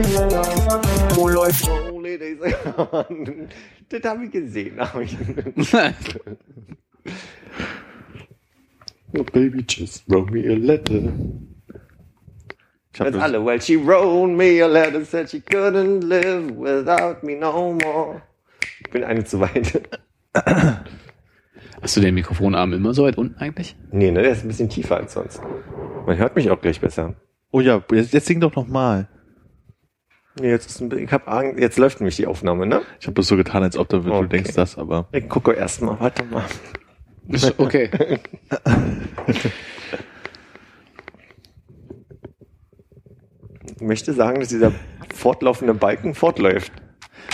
Wo läuft? Oh, das, habe ich gesehen. Hab ich. oh, baby, just wrote me a letter. Ich hab alle. Well, she wrote me a letter, said she couldn't live without me no more. Ich bin eine zu weit. Hast du den Mikrofonarm immer so weit unten eigentlich? Nee, ne, der ist ein bisschen tiefer als sonst. Man hört mich auch gleich besser. oh ja, jetzt, jetzt sing doch noch mal. Nee, jetzt, ist ein, ich hab Angst, jetzt läuft nämlich die Aufnahme, ne? Ich habe das so getan, als ob du, du Okay. denkst das, aber Ich gucke erst mal, warte mal. Ist okay. Ich möchte sagen, dass dieser fortlaufende Balken fortläuft.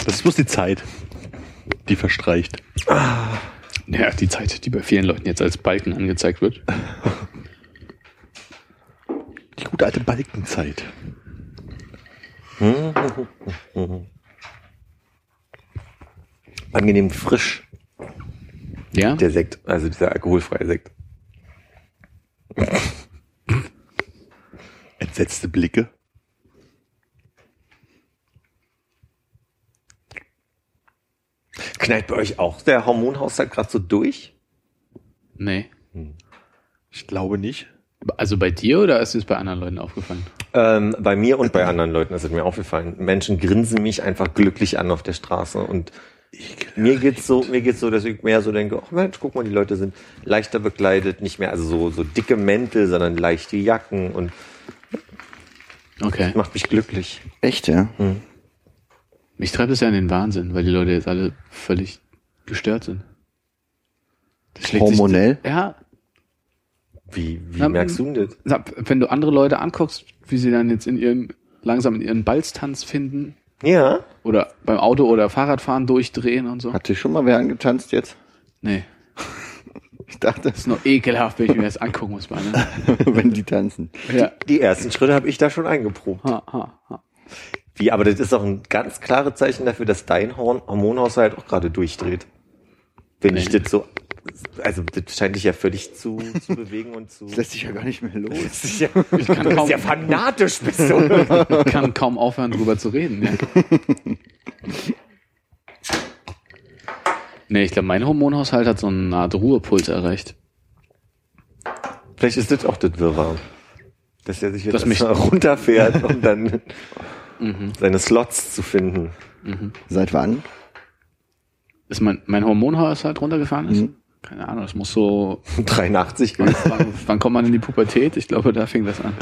das ist bloß die Zeit, die verstreicht. Ja, die Zeit, die bei vielen Leuten jetzt als Balken angezeigt wird. Die gute alte Balkenzeit. Angenehm frisch, Ja? der Sekt, also dieser alkoholfreie Sekt. Entsetzte Blicke. Knallt bei euch auch der Hormonhaushalt gerade so durch? Nee. Ich glaube nicht. Also bei dir oder ist es bei anderen Leuten aufgefallen? Ähm, bei mir und bei anderen Leuten ist es mir aufgefallen. Menschen grinsen mich einfach glücklich an auf der Straße und mir geht's so, mir geht's so, dass ich mehr so denke, ach Mensch, guck mal, die Leute sind leichter bekleidet, nicht mehr also so, so dicke Mäntel, sondern leichte Jacken und Okay. macht mich glücklich. Echt, ja? Mich treibt es ja in den Wahnsinn, weil die Leute jetzt alle völlig gestört sind. Das schlägt sich- Hormonell? Ja. Wie, wie Na, merkst du denn das? Na, Wenn du andere Leute anguckst, wie sie dann jetzt in ihren, langsam in ihren Balztanz finden Ja, oder beim Auto oder Fahrradfahren durchdrehen und so. Hat dich schon mal wer angetanzt jetzt? Nee. Ich dachte, Das ist nur ekelhaft, wenn ich mir das angucken muss, meine. wenn die tanzen. Ja. die ersten Schritte habe ich da schon eingeprobt. Ha, ha, ha. Wie, aber das ist auch ein ganz klares Zeichen dafür, dass dein Horn Hormonhaushalt auch gerade durchdreht. Wenn Nee. ich das so, also das scheint dich ja völlig zu, zu bewegen und zu. Das lässt sich ja gar nicht mehr los. Das ist ja, Ich kann du bist kaum, ja fanatisch, bist du. ich kann kaum aufhören, drüber zu reden. Ja. Nee, ich glaube, mein Hormonhaushalt hat so eine Art Ruhepuls erreicht. Vielleicht ist das auch das Wirrwarr. Dass er sich jetzt Das mich- runterfährt, um dann seine Slots zu finden. Seit wann? Ist mein, mein Hormonhaushalt runtergefahren ist? Mhm. Keine Ahnung, das muss so. 83 Wann, wann, wann kommt man in die Pubertät? Ich glaube, da fing das an.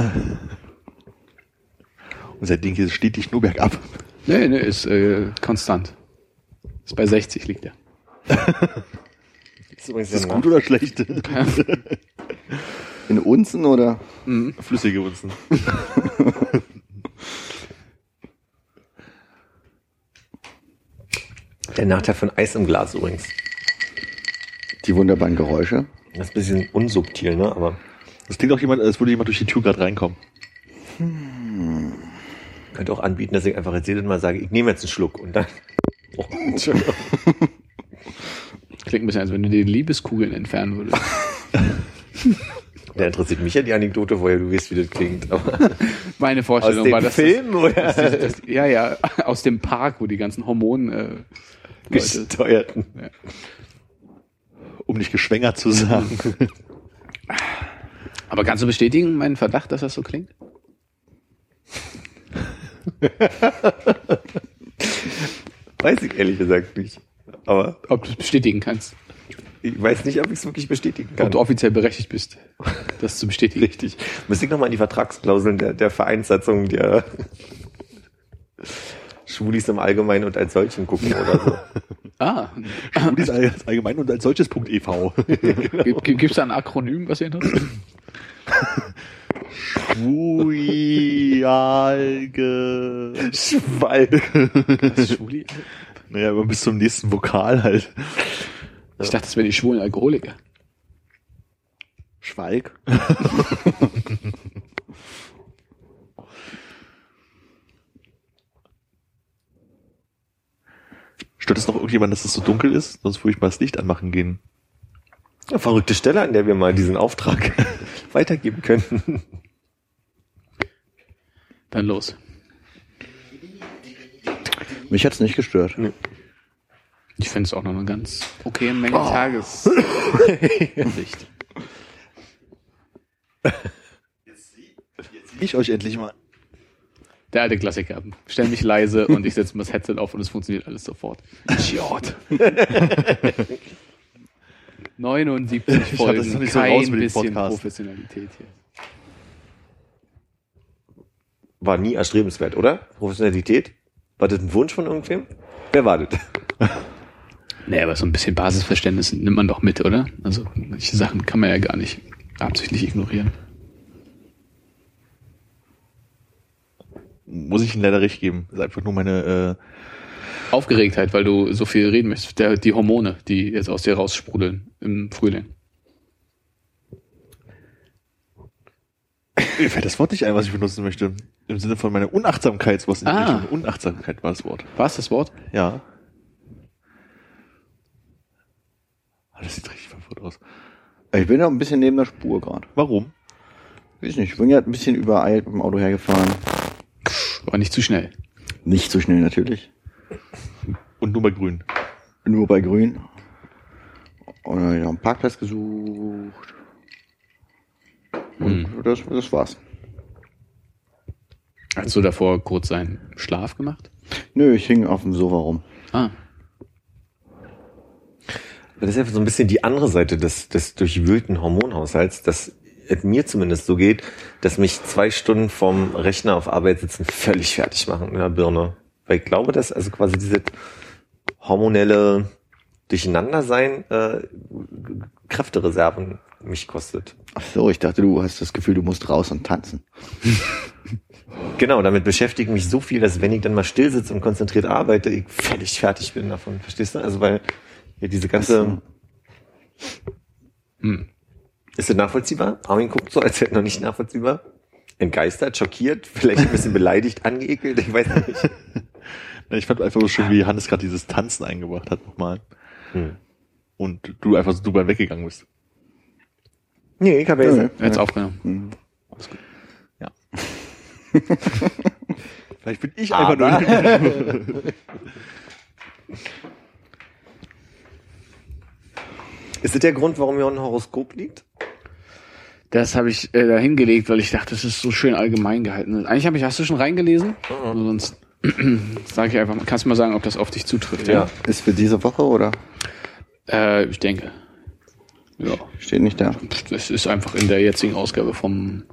Und seitdem geht es stetig nur bergab. Nee, nee, ist äh, konstant. Ist bei 60 liegt er. ist das gut oder schlecht? In Unzen oder? Flüssige Unzen. der Nachteil von Eis im Glas übrigens. Die wunderbaren Geräusche. Das ist ein bisschen unsubtil, ne? Aber Das klingt auch jemand, als würde jemand durch die Tür gerade reinkommen. könnte auch anbieten, dass ich einfach jetzt jedes Mal sage, ich nehme jetzt einen Schluck und dann. Oh, Entschuldigung. Klingt ein bisschen, als wenn du die Liebeskugeln entfernen würdest. Da interessiert mich ja die Anekdote, woher du weißt, wie das klingt. Aber Meine aus Vorstellung dem war, dass Film oder Das, das, ja, ja, aus dem Park, wo die ganzen Hormonen äh, Leute. gesteuerten. Um nicht geschwängert zu sagen. Aber kannst du bestätigen meinen Verdacht, dass das so klingt? Weiß ich ehrlich gesagt nicht. Aber Ob du es bestätigen kannst. ich weiß nicht, ob ich es wirklich bestätigen kann. Ob du offiziell berechtigt bist, das zu bestätigen. Richtig. Müsste ich nochmal in die Vertragsklauseln der, der Vereinssatzung der Schwulis im Allgemeinen und als solchen gucken oder so. Ah, Schwulis als allgemein und als solches Punkt E e.V. gibt es da ein Akronym, was ihr nutzt? Schwui Schwalge. Schwuli? Naja, aber bis zum nächsten Vokal halt. Ich dachte, das wären die schwulen Alkoholiker. Schweig. Stört es noch irgendjemand, dass es so dunkel ist? Sonst würde ich mal das Licht anmachen gehen. Ja, verrückte Stelle, an der wir mal diesen Auftrag weitergeben könnten. Dann los. Mich hat's nicht gestört. Ich finde es auch noch eine ganz okay Menge Tageslicht. Ich euch endlich mal. Der alte Klassiker. Stell mich leise und ich setze mir das Headset auf und es funktioniert alles sofort. Idiot. 79 Ich hab das Folgen, nicht so raus kein bisschen Podcast. Professionalität hier. War nie erstrebenswert, oder? Professionalität? War das ein Wunsch von irgendwem? Wer war das? Nee, aber so ein bisschen Basisverständnis nimmt man doch mit, oder? Also, manche Sachen kann man ja gar nicht absichtlich ignorieren. Muss ich Ihnen leider recht geben. Das ist einfach nur meine, Aufgeregtheit, weil du so viel reden möchtest. Der, die Hormone, die jetzt aus dir raussprudeln im Frühling. äh, mir fällt das Wort nicht ein, was ich benutzen möchte. Im Sinne von meiner Unachtsamkeit, die Ah. Richtung. Unachtsamkeit war das Wort. War es das Wort? Ja. Ah, Das sieht richtig verwirrt aus. Ich bin ja ein bisschen neben der Spur gerade. Warum? Weiß nicht, ich bin ja ein bisschen übereilt mit dem Auto hergefahren. Aber nicht zu schnell. Nicht so schnell natürlich. Und nur bei Grün. Nur bei Grün. Und dann noch einen Parkplatz gesucht. Und das, das war's. Hast du davor kurz seinen Schlaf gemacht? Nö, ich hing auf dem Sofa rum. Ah, Das ist einfach so ein bisschen die andere Seite des, des durchwühlten Hormonhaushalts, dass mir zumindest so geht, dass mich zwei Stunden vom Rechner auf Arbeit sitzen völlig fertig machen in der Birne. Weil ich glaube, dass also quasi diese hormonelle Durcheinandersein äh, Kräftereserven mich kostet. Ach so, ich dachte, du hast das Gefühl, du musst raus und tanzen. Genau, damit beschäftige ich mich so viel, dass wenn ich dann mal still sitze und konzentriert arbeite, ich völlig fertig bin davon. Verstehst du? Also weil ja, diese ganze... hm. Ist das nachvollziehbar? Armin guckt so, als wäre noch nicht nachvollziehbar. Entgeistert, schockiert, vielleicht ein bisschen beleidigt, angeekelt, ich weiß nicht. Ich fand einfach so schön, wie Hannes gerade dieses Tanzen eingebracht hat nochmal. Hm. Und du einfach so drüber weggegangen bist. Nee, ich habe ja er hat's aufgenommen. Hm. Vielleicht bin ich Aber- einfach nur. ist das der Grund, warum hier ein Horoskop liegt? Das habe ich äh, da hingelegt, weil ich dachte, das ist so schön allgemein gehalten. Eigentlich habe ich, hast du schon reingelesen? Also sonst sage ich einfach, kannst du mal sagen, ob das auf dich zutrifft? Ist für diese Woche oder? Äh, ich denke. Ja. Steht nicht da. Das ist einfach in der jetzigen Ausgabe vom,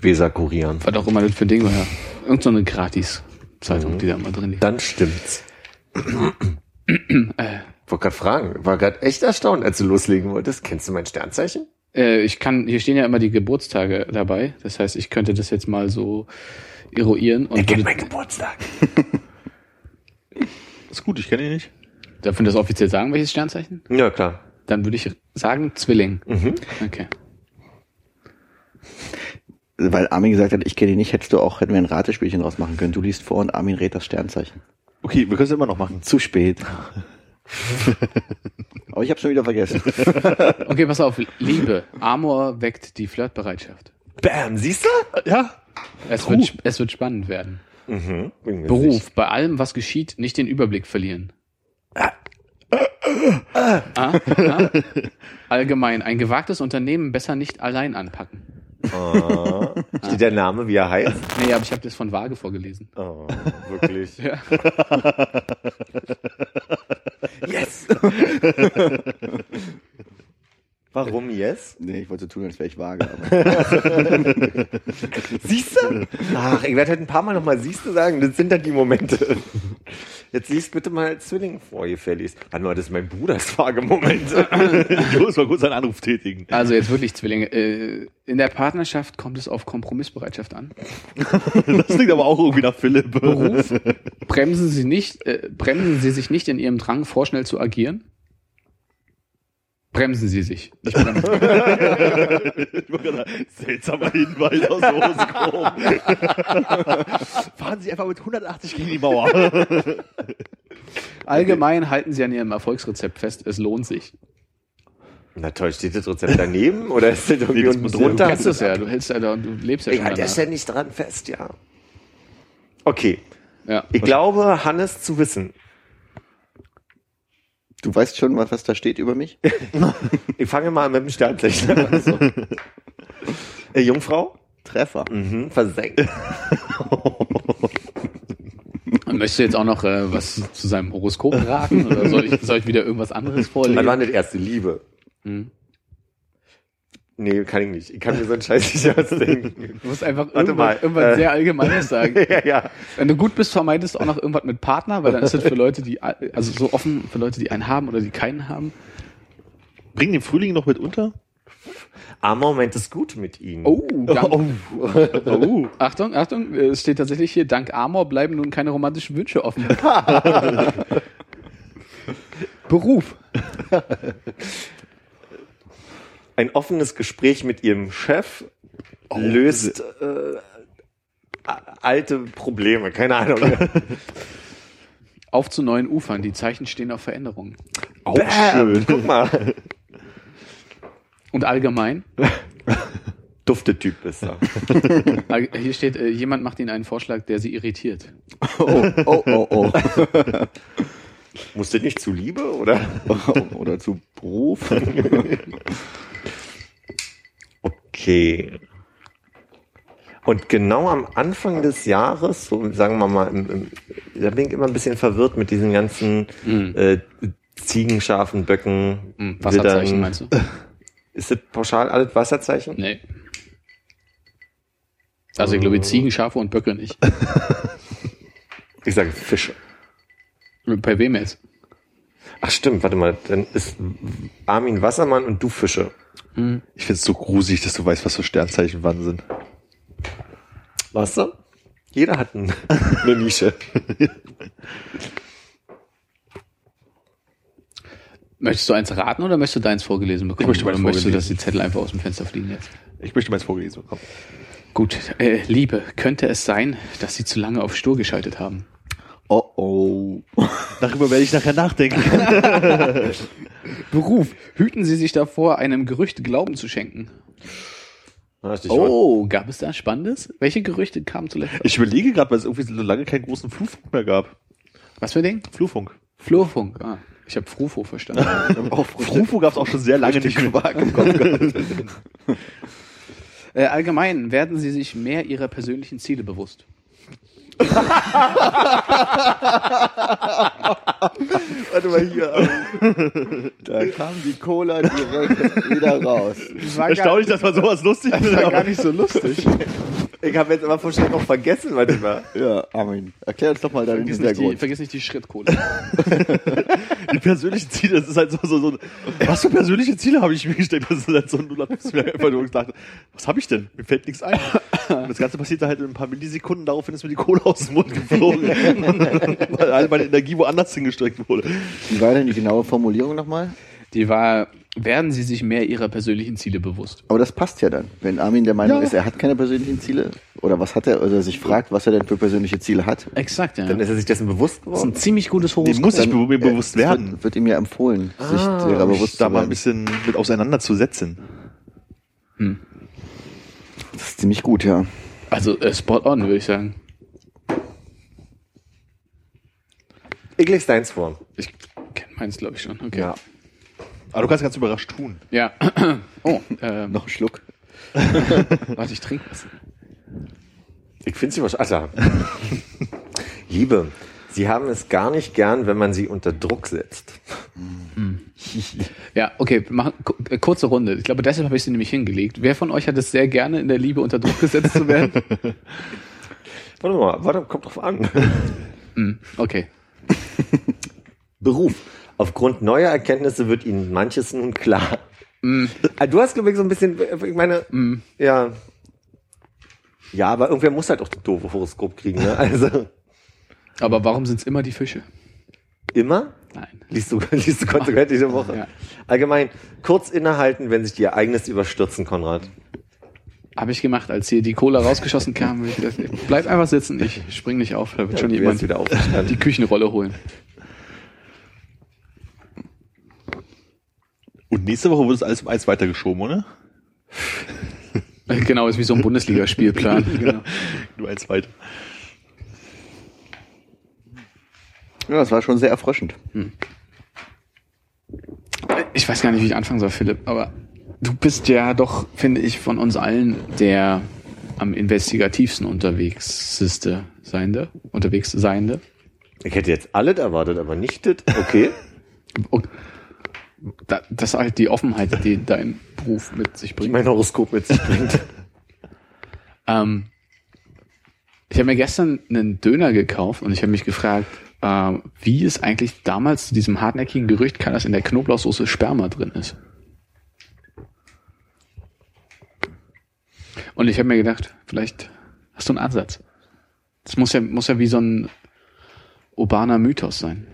Weser kurieren. was auch immer das für ein Ding war. Ja. Irgend so eine Gratis-Zeitung, die da mal drin liegt. Dann stimmt's. Äh, Wollte gerade fragen, war gerade echt erstaunt, als du loslegen wolltest. Kennst du mein Sternzeichen? Äh, ich kann, hier stehen ja immer die Geburtstage dabei. Das heißt, ich könnte das jetzt mal so eruieren. Und würde, Geburtstag. ist gut, ich kenne ihn nicht. darf man das offiziell sagen, welches Sternzeichen? Ja, klar. Dann würde ich sagen Zwilling. Mhm. Okay. Weil Armin gesagt hat, ich kenne ihn nicht, hättest du auch, hätten wir ein Ratespielchen draus machen können. Du liest vor und Armin rät das Sternzeichen. Okay, wir können es immer noch machen. Zu spät. Aber ich hab's schon wieder vergessen. Okay, pass auf. Liebe. Amor weckt die Flirtbereitschaft. Bam, siehst du? Ja. Es wird, es wird spannend werden. Mhm. Beruf. Bei allem, was geschieht, nicht den Überblick verlieren. Ah, ah. Allgemein. Ein gewagtes Unternehmen besser nicht allein anpacken. Ah. Steht der Name, wie er heißt? Nee, aber ich habe das von Waage vorgelesen. Oh, wirklich. Ja. Yes! Warum yes? Nee, ich wollte tun, als wäre ich vage. Aber Siehst du? Ach, ich werde heute ein paar Mal nochmal siehst du sagen, das sind dann die Momente. Jetzt liest bitte mal Zwilling vor, ihr Fellis. Warte mal, das ist mein Bruders Fragemoment. Ich muss mal kurz einen Anruf tätigen. Also jetzt wirklich Zwillinge. Äh, in der Partnerschaft kommt es auf Kompromissbereitschaft an. Das klingt aber auch irgendwie nach Philipp. Beruf. Bremsen Sie nicht, äh, bremsen Sie sich nicht in Ihrem Drang, vorschnell zu agieren. Bremsen Sie sich. Nicht. Ich sagen, Seltsamer Hinweis aus dem Horoskop. Fahren Sie einfach mit 180 gegen die Mauer. Allgemein halten Sie an Ihrem Erfolgsrezept fest. Es lohnt sich. Na toll, steht das Rezept daneben oder ist das irgendwie das unten muss- Du drunter? kennst es ja. Du hältst ja da, du lebst ja Ich schon halte ja danach. ständig dran fest, ja. Okay, Ja. ich glaube, Hannes zu wissen. Du weißt schon, was, was da steht über mich? Ich fange mal an mit dem Sternzeichen. Also. Äh, Jungfrau? Treffer. Mhm, versenkt. Möchtest du jetzt auch noch äh, was zu seinem Horoskop raten? Oder soll ich, soll ich wieder irgendwas anderes Wann war vorlesen? das erste Liebe? Hm. Nee, kann ich nicht. Ich kann mir so einen Scheiß nicht ausdenken. Du musst einfach Warte irgendwas, mal, irgendwas äh. sehr Allgemeines sagen. ja, ja. Wenn du gut bist, vermeidest du auch noch irgendwas mit Partner, weil dann ist das für Leute, die, also so offen für Leute, die einen haben oder die keinen haben. Bringen den Frühling noch mit unter? Ah, Moment ist gut mit Ihnen. Oh, dank, oh. Achtung, Achtung, es steht tatsächlich hier, dank Amor bleiben nun keine romantischen Wünsche offen. Beruf. Ein offenes Gespräch mit Ihrem Chef löst äh, alte Probleme. Keine Ahnung. Auf zu neuen Ufern, die Zeichen stehen auf Veränderungen. Auch Bam, Guck mal. Und allgemein, Duftetyp du. all- hier steht, äh, jemand macht Ihnen einen Vorschlag, der Sie irritiert. Oh, oh, oh, oh. Musst du nicht zu Liebe, oder? Oder zu Beruf. Okay. Und genau am Anfang des Jahres, so sagen wir mal, im, im, da bin ich immer ein bisschen verwirrt mit diesen ganzen äh, Ziegen, Schafen, Böcken, Hm, Wasserzeichen Widdern. meinst du? Ist das pauschal alles Wasserzeichen? Nee. Also ich glaube Ziegen, Schafe und Böcke nicht. Ich sage Fische. Bei wem jetzt? Ach stimmt, warte mal, dann ist Armin Wassermann und du Fische. Ich find's so gruselig, dass du weißt, was für Sternzeichen wann sind. Weißt du? Jeder hat ein, eine Nische. Möchtest du eins raten oder möchtest du deins vorgelesen bekommen? Ich möchte meins oder möchtest du, dass vorgelesen. die Zettel einfach aus dem Fenster fliegen jetzt? Ich möchte meins vorgelesen bekommen. Gut, äh, Liebe, könnte es sein, dass Sie zu lange auf Stur geschaltet haben? Oh, oh. Darüber werde ich nachher nachdenken. Beruf, hüten Sie sich davor, einem Gerücht Glauben zu schenken? Oh, gab es da Spannendes? Welche Gerüchte kamen zuletzt? Ich überlege gerade, weil es irgendwie so lange keinen großen Flurfunk mehr gab. Was für ein Ding? Flurfunk. Flurfunk. Ah, ich habe Frufo verstanden. Auch Flurfunk gab es auch schon sehr lange nicht mehr. Äh, allgemein, werden Sie sich mehr Ihrer persönlichen Ziele bewusst? Warte mal hier. Da kam die Cola direkt wieder raus. Erstaunlich, dass man sowas lustig Das war gar nicht so lustig. Ich habe jetzt aber wahrscheinlich noch vergessen, warte mal. Ja, Armin. Erklär uns doch mal deinen Vergiss nicht, die, Hintergrund. vergiss nicht die Schrittkohle. Die persönlichen Ziele, das ist halt so, so, so was für persönliche Ziele habe ich mir gesteckt? Das ist halt so ein einfach nur gedacht, was habe ich denn? Mir fällt nichts ein. Und das Ganze passiert halt in ein paar Millisekunden, daraufhin ist mir die Kohle aus dem Mund geflogen. Weil all meine Energie woanders hingestreckt wurde. Wie war denn die genaue Formulierung nochmal? Die war, werden Sie sich mehr Ihrer persönlichen Ziele bewusst? Aber das passt ja dann. Wenn Armin der Meinung Ja. ist, er hat keine persönlichen Ziele, oder was hat er, oder sich fragt, was er denn für persönliche Ziele hat. Exakt, ja. Dann ist er sich dessen bewusst das ist ein geworden. ziemlich gutes Dem Horoskop. muss ich mir bewusst Es werden. Wird, wird ihm ja empfohlen, sich Ah, derer Mich bewusst da zu mal ein bisschen mit auseinanderzusetzen. Das ist ziemlich gut, ja. Also äh, spot on, würde ich sagen. Ich lese deins vor. Ich kenne meins, glaube ich, schon. Okay. Ja. Aber du kannst ganz überrascht tun. Ja. Oh, ähm, Noch einen Schluck. warte, ich trinke was. Ich finde sie wahrscheinlich. Alter. Liebe, Sie haben es gar nicht gern, wenn man Sie unter Druck setzt. Ja, okay, machen äh, kurze Runde. Ich glaube, deshalb habe ich sie nämlich hingelegt. Wer von euch hat es sehr gerne, in der Liebe unter Druck gesetzt zu werden? Warte mal, warte, kommt drauf an. Hm, okay. Beruf. Aufgrund neuer Erkenntnisse wird Ihnen manches nun klar. Ah, Du hast, glaube ich, so ein bisschen, ich meine, ja. Ja, aber irgendwer muss halt auch das doofe Horoskop kriegen, ne? Also, Aber warum sind es immer die Fische? immer? Nein. Liest du, liest du konsequent diese Woche? Ja. Allgemein, kurz innehalten, wenn sich dir eigenes überstürzen, Konrad. Habe ich gemacht, als hier die Cola rausgeschossen kam. bleib einfach sitzen, ich spring nicht auf, da wird schon du jemand wieder aufgestanden. die Küchenrolle holen. Und nächste Woche wird es alles um eins weitergeschoben, oder? Genau, ist wie so ein Bundesligaspielplan. genau. Nur eins weiter. Ja, das war schon sehr erfrischend. Ich weiß gar nicht, wie ich anfangen soll, Philipp, aber du bist ja doch, finde ich, von uns allen der am investigativsten unterwegs Seiende, unterwegs Seiende. Ich hätte jetzt alles erwartet, aber nicht das. Okay. Und da, das ist halt die Offenheit, die dein Beruf mit sich bringt. mein Horoskop mit sich bringt. Ähm, ich habe mir gestern einen Döner gekauft und ich habe mich gefragt, ähm, wie es eigentlich damals zu diesem hartnäckigen Gerücht kam, dass in der Knoblauchsoße Sperma drin ist. Und ich habe mir gedacht, vielleicht hast du einen Ansatz. Das muss ja, muss ja wie so ein urbaner Mythos sein.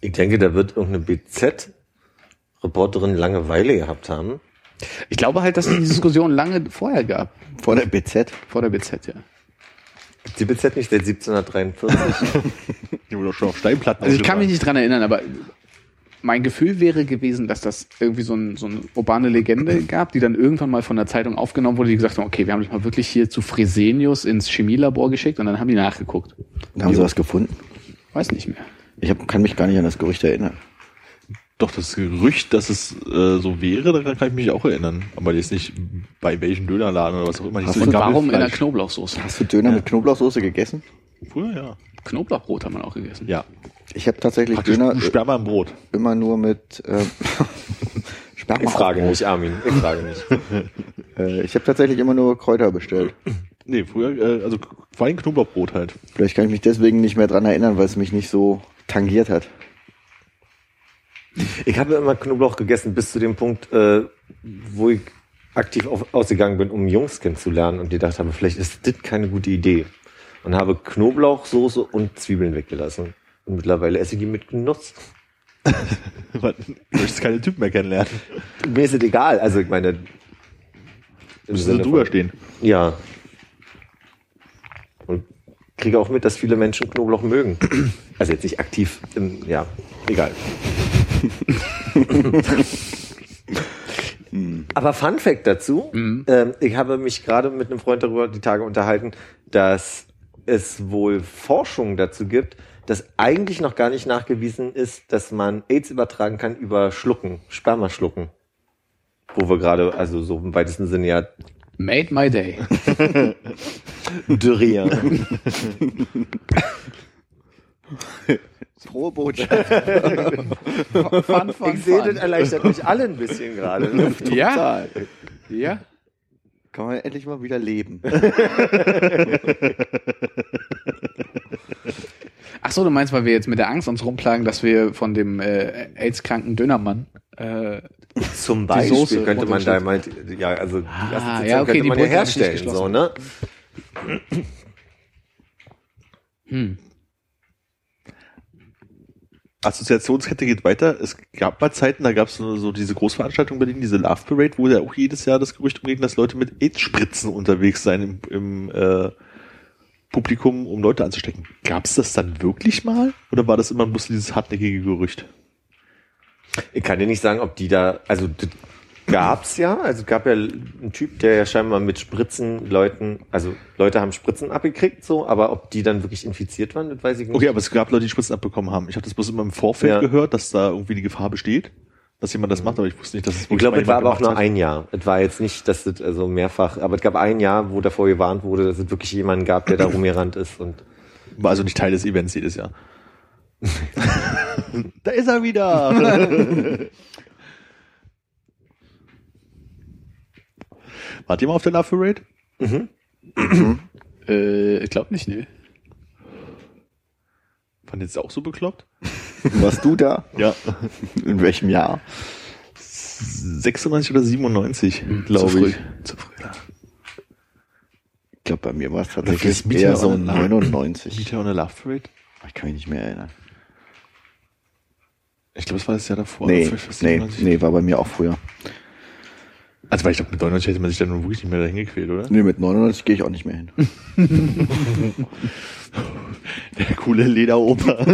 Ich denke, da wird irgendeine BZ-Reporterin Langeweile gehabt haben. Ich glaube halt, dass es die Diskussion lange vorher gab, Vor der BZ. vor der BZ, ja. Die BZ nicht seit 1743. Die wurde doch schon auf Steinplatten Also ich kann mich nicht dran erinnern, aber mein Gefühl wäre gewesen, dass das irgendwie so, ein, so eine urbane Legende gab, die dann irgendwann mal von der Zeitung aufgenommen wurde, die gesagt haben, okay, wir haben dich mal wirklich hier zu Fresenius ins Chemielabor geschickt und dann haben die nachgeguckt. Da haben sie was gefunden. Weiß nicht mehr. Ich hab, kann mich gar nicht an das Gerücht erinnern. Doch, das Gerücht, dass es äh, so wäre, daran kann ich mich auch erinnern. Aber jetzt nicht bei welchen Dönerladen oder was auch immer. Hast Und viel warum in der. Knoblauchsoße? Hast du Döner mit Knoblauchsoße gegessen? Früher, ja. Knoblauchbrot haben wir auch gegessen. Ja. Ich habe tatsächlich Praktisch Döner Sperma im Brot. äh, immer nur mit äh, Sperma. Ich frage nicht, Armin. Ich frage nicht. Äh, ich habe tatsächlich immer nur Kräuter bestellt. Nee, früher, äh, also vor allem Knoblauchbrot halt. Vielleicht kann ich mich deswegen nicht mehr dran erinnern, weil es mich nicht so tangiert hat. Ich habe immer Knoblauch gegessen bis zu dem Punkt, äh, wo ich aktiv auf, ausgegangen bin, um Jungs kennenzulernen und gedacht habe, vielleicht ist das keine gute Idee. Und habe Knoblauchsoße und Zwiebeln weggelassen. Und mittlerweile esse ich die mit Genuss. Du möchtest keine Typen mehr kennenlernen. Mir ist es egal. Also ich meine. Müssen Sinne drüber stehen. Ja. Und kriege auch mit, dass viele Menschen Knoblauch mögen. Also jetzt nicht aktiv, im, ja, egal. Aber Fun Fact dazu, ähm, ich habe mich gerade mit einem Freund darüber die Tage unterhalten, dass es wohl Forschung dazu gibt, dass eigentlich noch gar nicht nachgewiesen ist, dass man AIDS übertragen kann über Schlucken, Sperma schlucken. Wo wir gerade, also so im weitesten Sinne ja Made my day. Dürrier. Frohe Botschaft. Fun, fun, Ich sehe, das erleichtert mich alle ein bisschen gerade. Ja, ja. Kann man endlich mal wieder leben. Ach so, du meinst, weil wir jetzt mit der Angst uns rumplagen, dass wir von dem äh, AIDS-kranken Dönermann äh, Zum Die Beispiel Soße könnte man da mal, ja, also die Ah, ja, okay, könnte die man ja herstellen, so, ne? hm. Assoziationskette geht weiter. Es gab mal Zeiten, da gab es so, so diese Großveranstaltung in Berlin, diese Love Parade, wo ja auch jedes Jahr das Gerücht umging, dass Leute mit AIDS-Spritzen unterwegs seien im, im äh, Publikum, um Leute anzustecken. Gab es das dann wirklich mal? Oder war das immer bloß dieses hartnäckige Gerücht? Ich kann dir nicht sagen, ob die da, also gab's ja, also es gab ja einen Typ, der ja scheinbar mit Spritzen Leuten, also Leute haben Spritzen abgekriegt, so, aber ob die dann wirklich infiziert waren, das weiß ich nicht. Okay, aber es gab Leute, die Spritzen abbekommen haben. Ich habe das bloß immer im Vorfeld Ja. gehört, dass da irgendwie die Gefahr besteht, dass jemand das macht, aber ich wusste nicht, dass es Ich glaube, es war aber auch nur hat. ein Jahr. Es war jetzt nicht, dass das also mehrfach, aber es gab ein Jahr, wo davor gewarnt wurde, dass es wirklich jemanden gab, der da rumgerannt ist und War also nicht Teil des Events jedes Jahr. da ist er wieder. Wart ihr mal auf der Love Parade? Äh, ich glaube nicht, ne. Fand jetzt auch so bekloppt? Warst du da? Ja. In welchem Jahr? 96 oder 97, glaube früh. ich. Zu früh. Ich glaube, bei mir war es tatsächlich Meteor eher so on a- 99. Meteor on a Love Parade? Ich kann mich nicht mehr erinnern. Ich glaube, es war das Jahr davor. Nee, nee, 97. nee, war bei mir auch früher. Also, weil ich glaube, mit 99 hätte man sich dann nun wirklich nicht mehr dahin gequält, oder? Nee, mit 99 gehe ich auch nicht mehr hin. Der coole Lederoper.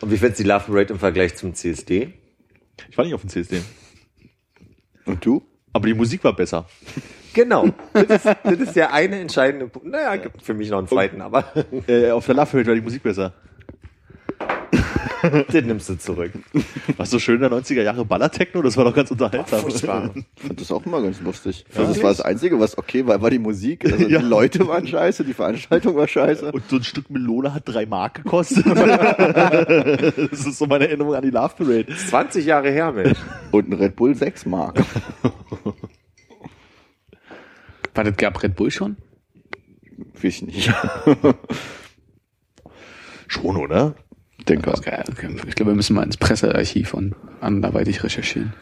Und wie du die Love Parade im Vergleich zum CSD? Ich war nicht auf dem CSD. Und du? Aber die Musik war besser. Genau. Das ist, das ist der eine entscheidende Punkt. Naja, gibt für mich noch einen zweiten, aber Äh, auf der Love Parade war die Musik besser. den nimmst du zurück. Was so schön in der 90er Jahre Ballertechno, das war doch ganz unterhaltsam. Ich fand das auch immer ganz lustig. Also das war das Einzige, was okay war, war die Musik. Also Ja. die Leute waren scheiße, die Veranstaltung war scheiße. Und so ein Stück Melone hat drei Mark gekostet. das ist so meine Erinnerung an die Love Parade. 20 Jahre her, Mensch. Und ein Red Bull 6 Mark. War das gab Red Bull schon? Weiß ich nicht. Schon, oder? Denke Das ist geil. Okay. Ich glaube, wir müssen mal ins Pressearchiv und anderweitig recherchieren.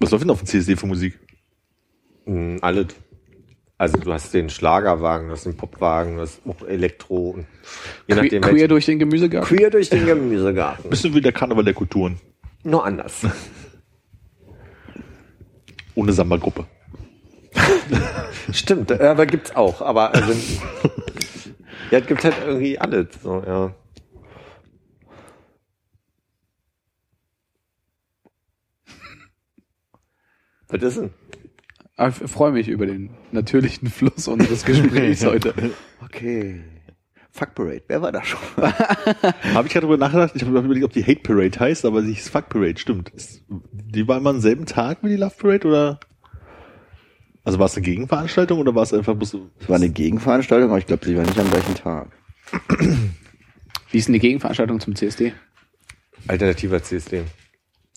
Was läuft denn auf dem CSD für Musik? Mm, Alles. Also du hast den Schlagerwagen, du hast den Popwagen, du hast auch Elektro. Und je Que nachdem, queer durch den Gemüsegarten. queer durch den Gemüsegarten. Bisschen wie der Karneval der Kulturen. Nur anders. Ohne Samba-Gruppe. Stimmt, aber gibt's auch. Aber also, ja, es gibt halt irgendwie alles. So, ja. Was ist denn? Aber ich freue mich über den natürlichen Fluss unseres Gesprächs heute. Okay. Fuck Parade, wer war da schon? Habe ich gerade darüber nachgedacht, ich habe überlegt, ob die Hate Parade heißt, aber sie hieß Fuck Parade, stimmt. Ist, die war immer am selben Tag wie die Love Parade, oder? Also war es eine Gegenveranstaltung oder war es einfach bloß so? Es war eine Gegenveranstaltung, aber ich glaube, sie war nicht am gleichen Tag. Wie ist denn die Gegenveranstaltung zum CSD? Alternativer CSD.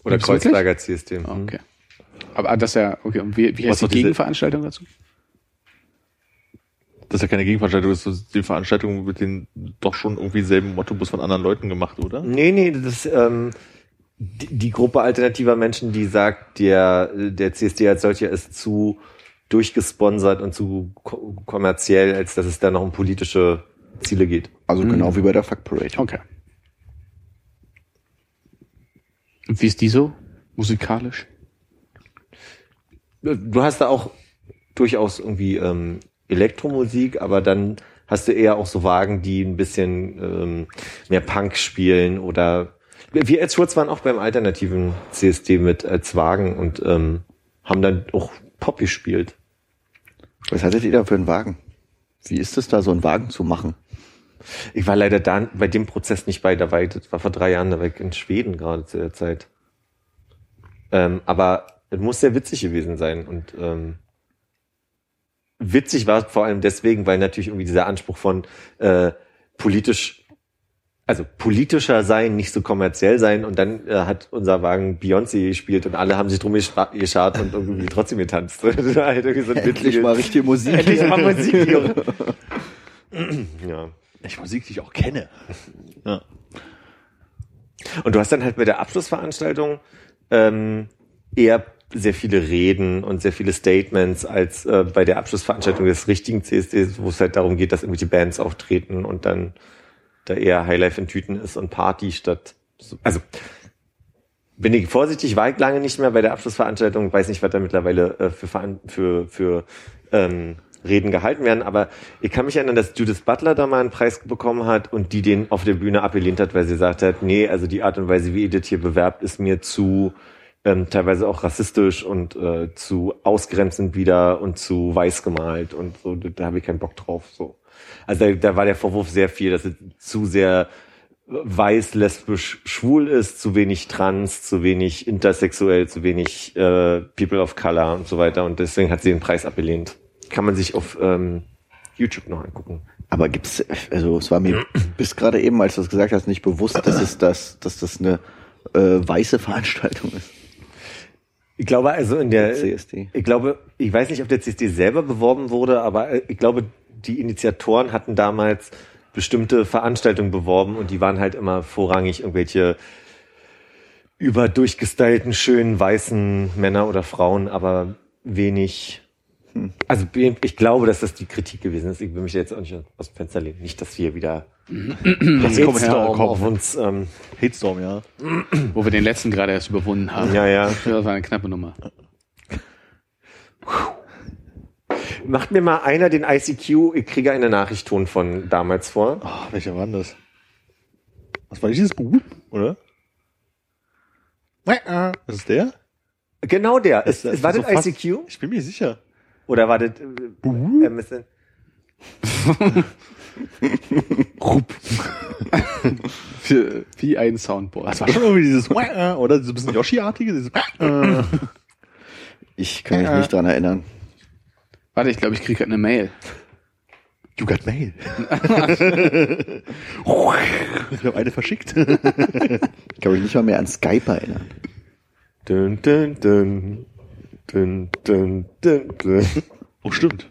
Oder Gibt's Kreuzberger CSD. Mhm. Okay. Aber ah, das ist ja, okay, und wie, wie Was heißt die war diese- Gegenveranstaltung dazu? Das ist ja keine Gegenveranstaltung, das ist die Veranstaltung mit den doch schon irgendwie selben Motto bloß von anderen Leuten gemacht, oder? Nee, nee, das ähm, die, die Gruppe alternativer Menschen, die sagt, der, der CSD als solcher ist zu durchgesponsert und zu ko kommerziell, als dass es da noch um politische Ziele geht. Also genau wie bei der Fuck Parade. Okay. Und wie ist die so? Musikalisch? Du hast da auch durchaus irgendwie ähm, Elektromusik, aber dann hast du eher auch so Wagen, die ein bisschen ähm, mehr Punk spielen oder wir als Schurz waren auch beim alternativen CSD mit als Wagen und ähm, haben dann auch Pop gespielt. Was hattet ihr da für einen Wagen? Wie ist es da, so einen Wagen zu machen? Ich war leider da bei dem Prozess nicht bei, da war ich, das war vor drei Jahren da weg in Schweden gerade zu der Zeit. Ähm, aber es muss sehr witzig gewesen sein und ähm, witzig war es vor allem deswegen, weil natürlich irgendwie dieser Anspruch von äh, politisch, also politischer sein, nicht so kommerziell sein und dann äh, hat unser Wagen Beyoncé gespielt und alle haben sich drum geschart und irgendwie trotzdem getanzt. Halt irgendwie so ein Endlich mal richtige Musik. Endlich mal Musik. Junge. ja. Ich Musik, die ich auch kenne. Ja. Und du hast dann halt bei der Abschlussveranstaltung ähm, eher sehr viele Reden und sehr viele Statements als äh, bei der Abschlussveranstaltung des richtigen CSDs, wo es halt darum geht, dass irgendwelche Bands auftreten und dann da eher Highlife in Tüten ist und Party statt. so- Also bin ich vorsichtig, war ich lange nicht mehr bei der Abschlussveranstaltung, weiß nicht, was da mittlerweile äh, für, für, für ähm, Reden gehalten werden, aber ich kann mich erinnern, dass Judith Butler da mal einen Preis bekommen hat und die den auf der Bühne abgelehnt hat, weil sie gesagt hat, nee, also die Art und Weise, wie ihr das hier bewerbt, ist mir zu ähm, teilweise auch rassistisch und äh, zu ausgrenzend wieder und zu weiß gemalt und so, da habe ich keinen Bock drauf. So. Also da, da war der Vorwurf sehr viel, dass es zu sehr weiß, lesbisch, schwul ist, zu wenig trans, zu wenig intersexuell, zu wenig äh, People of Color und so weiter. Und deswegen hat sie den Preis abgelehnt. Kann man sich auf ähm, YouTube noch angucken. Aber gibt's, also es war mir bis gerade eben, als du es gesagt hast, nicht bewusst, dass es das, dass das eine äh, weiße Veranstaltung ist. Ich glaube also in der CSD. Ich glaube, ich weiß nicht, ob der CSD selber beworben wurde, aber äh, ich glaube, die Initiatoren hatten damals bestimmte Veranstaltungen beworben und die waren halt immer vorrangig irgendwelche überdurchgestylten, schönen, weißen Männer oder Frauen, aber wenig. Also ich glaube, dass das die Kritik gewesen ist. Ich will mich jetzt auch nicht aus dem Fenster lehnen. Nicht, dass wir wieder her, Hatstorm komm. auf uns. Ähm, Hatestorm, ja. Wo wir den letzten gerade erst überwunden haben. ja, ja. Das war eine knappe Nummer. Macht mir mal einer den ICQ, ich kriege eine Nachrichtton von damals vor. Ah, welcher war denn das? Was war nicht dieses Buh, oder? Das ist der? Genau der. Das- es war so das fast- ICQ? Ich bin mir sicher. Oder war das äh, MSN? Für, wie ein Soundboard. Das war schon irgendwie dieses oder? Dieses bisschen Yoshi-artige, dieses Ich kann mich nicht dran erinnern. Warte, ich glaube, ich kriege eine Mail. You got mail. ich habe eine verschickt. Ich kann mich nicht mal mehr an Skype erinnern. Dun, dun, dun. Dun, dun, dun, dun. Oh, stimmt.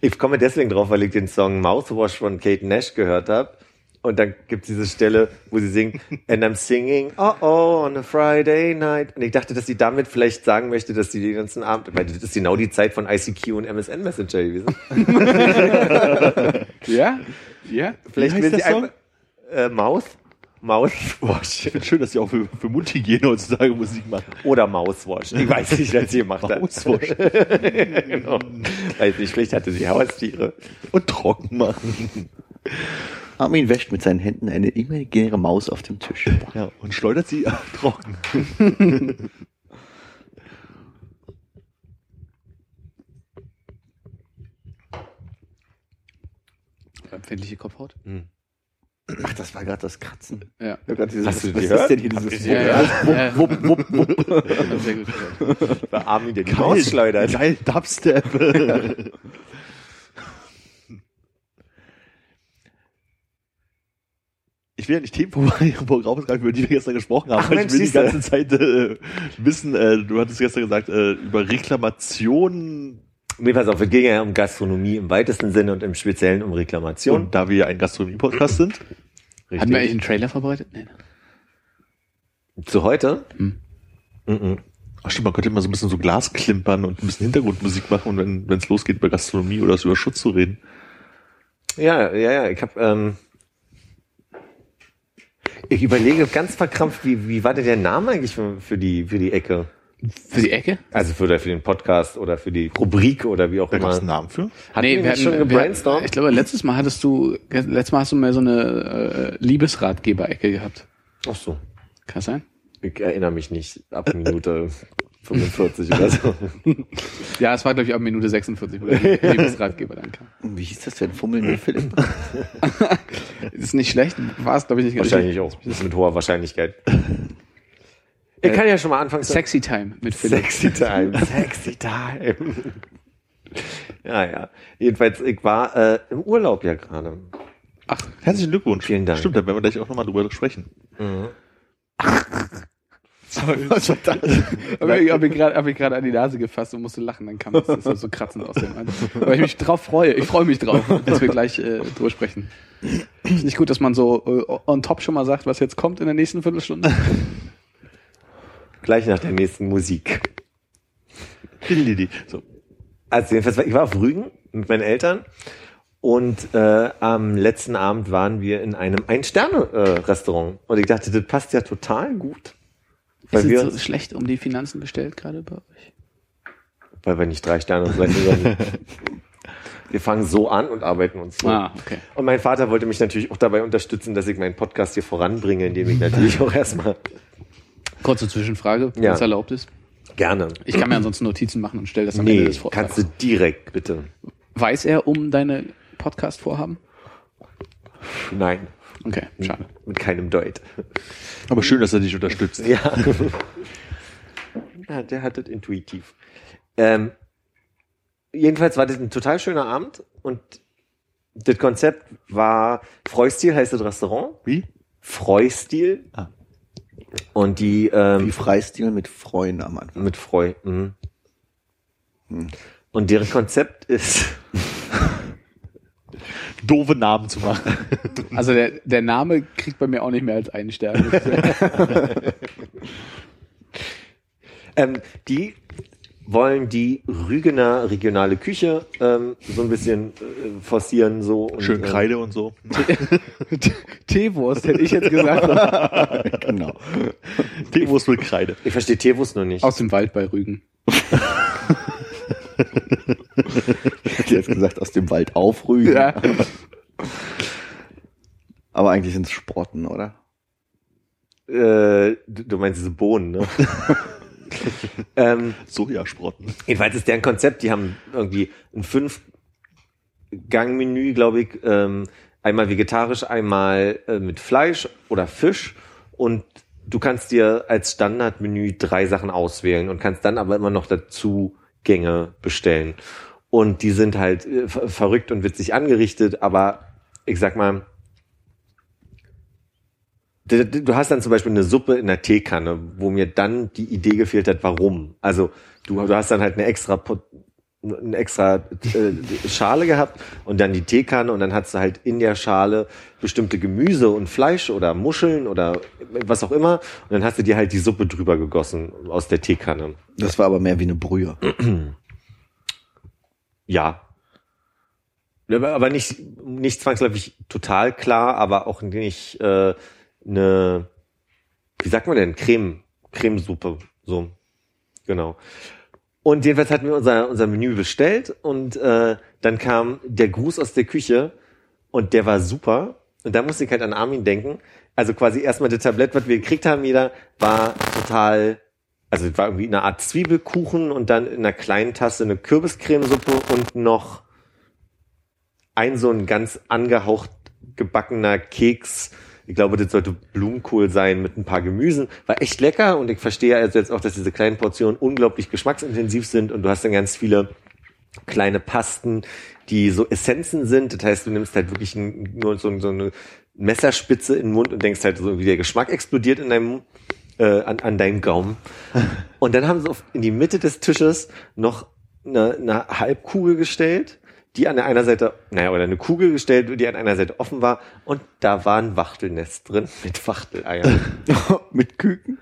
Ich komme deswegen drauf, weil ich den Song Mouthwash von Kate Nash gehört habe. Und dann gibt's diese Stelle, wo sie singt, and I'm singing, oh oh, on a Friday night. Und ich dachte, dass sie damit vielleicht sagen möchte, dass sie den ganzen Abend, weil das ist genau die Zeit von ICQ und MSN Messenger gewesen. Ja? Ja? Vielleicht will sie einfach, äh, Mouth, Mouthwash. Ich finde schön, dass sie auch für, für Mundhygiene heutzutage Musik machen. Oder Mouthwash. Ich weiß nicht, was sie gemacht hat. Mouthwash. genau. Weiß nicht, vielleicht hatte sie Haustiere. Und trocken machen. Armin wäscht mit seinen Händen eine imaginäre Maus auf dem Tisch. Ja, und schleudert sie trocken. Empfindliche Kopfhaut? Ach, das war gerade das Kratzen. Ja. Grad dieses, Hast du was gehört? ist denn hier dieses Ja, ja. ja. Wupp, wupp, wupp. ja. Sehr gut gehört. Bei Armin, der die Maus schleudert. Geil, Dubstep. Ich will ja nicht Themen vorausgreifen, über die wir gestern gesprochen haben. Ach, weil Mensch, ich will die ganze Zeit äh, wissen, äh, du hattest gestern gesagt, äh, über Reklamationen Nee, pass auf, es ging ja um Gastronomie im weitesten Sinne und im Speziellen um Reklamation. und da wir ja ein Gastronomie-Podcast sind. Hatten wir eigentlich einen Trailer verbreitet? Nee. Zu heute? Hm. Mhm. Ach stimmt, man könnte immer so ein bisschen so Glas klimpern und ein bisschen Hintergrundmusik machen und wenn wenn es losgeht über Gastronomie oder so über Schutz zu reden. Ja, ja, ja, ich habe ähm, ich überlege ganz verkrampft, wie, wie war denn der Name eigentlich für, für die für die Ecke? Für die Ecke? Also für, für den Podcast oder für die Rubrik oder wie auch Da gab es immer. einen Namen für. Hatten wir nicht schon wir- gebrainstormt? Ich glaube, letztes Mal hattest du, letztes Mal hast du mal so eine äh, Liebesratgeber-Ecke gehabt. Ach so. Kann das sein? Ich erinnere mich nicht. Ab Minute 45 oder so. Ja, es war, glaube ich, ab Minute 46, wo der Liebesratgeber dann kam. Wie hieß das denn? Fummelnde Philipp? Ist nicht schlecht, war es, glaube ich, nicht Wahrscheinlich auch. Mit hoher Wahrscheinlichkeit. Ich kann ja schon mal anfangen. Sexy Time mit Philipp. Sexy Time. Sexy Time. ja, ja. Jedenfalls, ich war äh, im Urlaub ja gerade. Herzlichen Glückwunsch. Vielen Dank. Stimmt, da werden wir gleich auch nochmal drüber sprechen. Was war das? Aber ich habe mich gerade hab mich gerade an die Nase gefasst und musste lachen, dann kam das, das so kratzend aus dem Mund. Weil ich mich drauf freue. Ich freue mich drauf, dass wir gleich äh, drüber sprechen. Ist nicht gut, dass man so äh, on top schon mal sagt, was jetzt kommt in der nächsten Viertelstunde. Gleich nach der nächsten Musik. So. Also jedenfalls, ich war auf Rügen mit meinen Eltern und äh, am letzten Abend waren wir in einem Ein-Sterne-Restaurant. und ich dachte, das passt ja total gut. Ist es so schlecht um die Finanzen bestellt gerade bei euch? weil wir nicht drei Sterne sondern wir fangen so an und arbeiten uns so. Ah, okay. Und mein Vater wollte mich natürlich auch dabei unterstützen, dass ich meinen Podcast hier voranbringe, indem ich natürlich auch erstmal Kurze Zwischenfrage, wenn Ja. es erlaubt ist. gerne. Ich kann mir ansonsten Notizen machen und stelle das am Ende Nee, des Vortrags. kannst du direkt, bitte. Weiß er um deine Podcast-Vorhaben? Nein, Okay, schade. mit keinem Deut. Aber schön, dass er dich unterstützt. Ja. ja, der hat das intuitiv. Ähm, jedenfalls war das ein total schöner Abend und das Konzept war Freustil heißt das Restaurant. Wie? Freustil. Ah. Und die Wie ähm, Freistil mit Freuen am Anfang. mit Freu. Mhm. Hm. Und deren Konzept ist doofe Namen zu machen. Also der, der Name kriegt bei mir auch nicht mehr als einen Stern. Ähm, die wollen die Rügener regionale Küche ähm, so ein bisschen äh, forcieren so und, Schön äh, Kreide und so. Teewurst hätte ich jetzt gesagt. genau. Teewurst mit Kreide. Ich verstehe Teewurst noch nicht. Aus dem Wald bei Rügen. Ich hätte jetzt gesagt, aus dem Wald aufrügen. Ja. Aber eigentlich sind es Sprotten, oder? Äh, du du meinst diese Bohnen, ne? ähm, Sojasprotten. jedenfalls ist deren Konzept, die haben irgendwie ein Fünf-Gang-Menü, glaube ich, ähm, einmal vegetarisch, einmal äh, mit Fleisch oder Fisch und du kannst dir als Standardmenü drei Sachen auswählen und kannst dann aber immer noch dazu Gänge bestellen. Und die sind halt äh, ver- verrückt und witzig angerichtet, aber ich sag mal, Du hast dann zum Beispiel eine Suppe in der Teekanne, wo mir dann die Idee gefehlt hat, warum. Also du, du hast dann halt eine extra eine extra äh, Schale gehabt und dann die Teekanne und dann hast du halt in der Schale bestimmte Gemüse und Fleisch oder Muscheln oder was auch immer und dann hast du dir halt die Suppe drüber gegossen aus der Teekanne. Das war aber mehr wie eine Brühe. Ja. Aber aber nicht, nicht zwangsläufig total klar, aber auch nicht äh, eine, wie sagt man denn, Creme, Cremesuppe, so. Genau. Und jedenfalls hatten wir unser, unser Menü bestellt und äh, dann kam der Gruß aus der Küche und der war super. Und da musste ich halt an Armin denken. Also quasi erstmal das Tablett, was wir gekriegt haben, jeder, war total, also war irgendwie eine Art Zwiebelkuchen und dann in einer kleinen Tasse eine Kürbiscremesuppe und noch ein so ein ganz angehaucht gebackener Keks. Ich glaube, das sollte Blumenkohl sein mit ein paar Gemüsen. War echt lecker und ich verstehe also jetzt auch, dass diese kleinen Portionen unglaublich geschmacksintensiv sind und du hast dann ganz viele kleine Pasten, die so Essenzen sind. Das heißt, du nimmst halt wirklich nur so, so eine Messerspitze in den Mund und denkst halt so, wie der Geschmack explodiert in deinem äh, an, an deinem Gaumen. Und dann haben sie in die Mitte des Tisches noch eine, eine Halbkugel gestellt, die an der einer Seite, naja, oder eine Kugel gestellt, die an einer Seite offen war. Und da war ein Wachtelnest drin mit Wachteleiern. Mit Küken?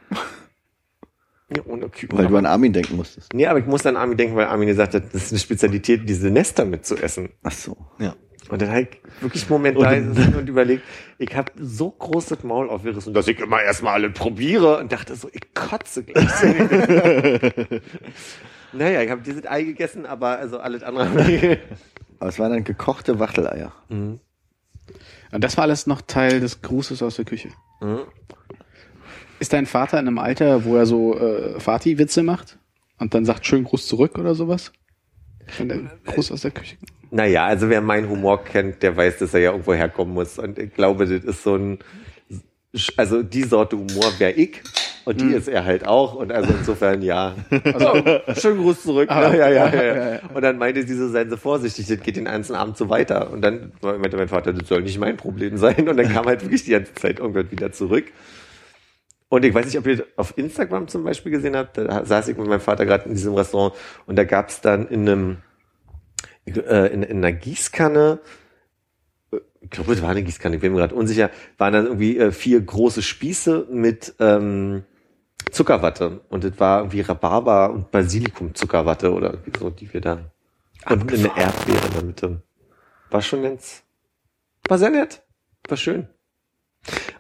Ja, ohne Küken. Weil du an Armin denken musstest. nee, aber ich muss an Armin denken, weil Armin gesagt hat, das ist eine Spezialität, diese Nester mitzuessen. Ach so. Ja. Und dann halt wirklich einen Moment da gesessen und überlegt, ich habe so großes Maul aufgerissen, dass ich immer erstmal alle probiere und dachte so, ich kotze gleich. naja, ich habe dieses Ei gegessen, aber also alles andere. Aber es waren dann gekochte Wachteleier. Und das war alles noch Teil des Grußes aus der Küche. Mhm. Ist dein Vater in einem Alter, wo er so äh, Vati-Witze macht und dann sagt schön Gruß zurück oder sowas? Wenn der Gruß aus der Küche. naja, also wer meinen Humor kennt, der weiß, dass er ja irgendwo herkommen muss. Und ich glaube, das ist so ein, also die Sorte Humor wäre ich. Und die ist er halt auch. Und also insofern, ja. Also, schönen Gruß zurück. Ah, ja, ja, ja, ja. Und dann meinte sie so, seien Sie vorsichtig, das geht den ganzen Abend so weiter. Und dann meinte mein Vater, das soll nicht mein Problem sein. Und dann kam halt wirklich die ganze Zeit irgendwann wieder zurück. Und ich weiß nicht, ob ihr auf Instagram zum Beispiel gesehen habt, da saß ich mit meinem Vater gerade in diesem Restaurant und da gab es dann in einem, äh, in, in einer Gießkanne, ich glaube, das war eine Gießkanne, ich bin mir gerade unsicher, waren dann irgendwie äh, vier große Spieße mit ähm, Zuckerwatte. Und das war irgendwie Rhabarber und Basilikum-Zuckerwatte oder so, die wir da. Und eine Erdbeere in der Mitte. War schon ganz, war sehr nett. War schön.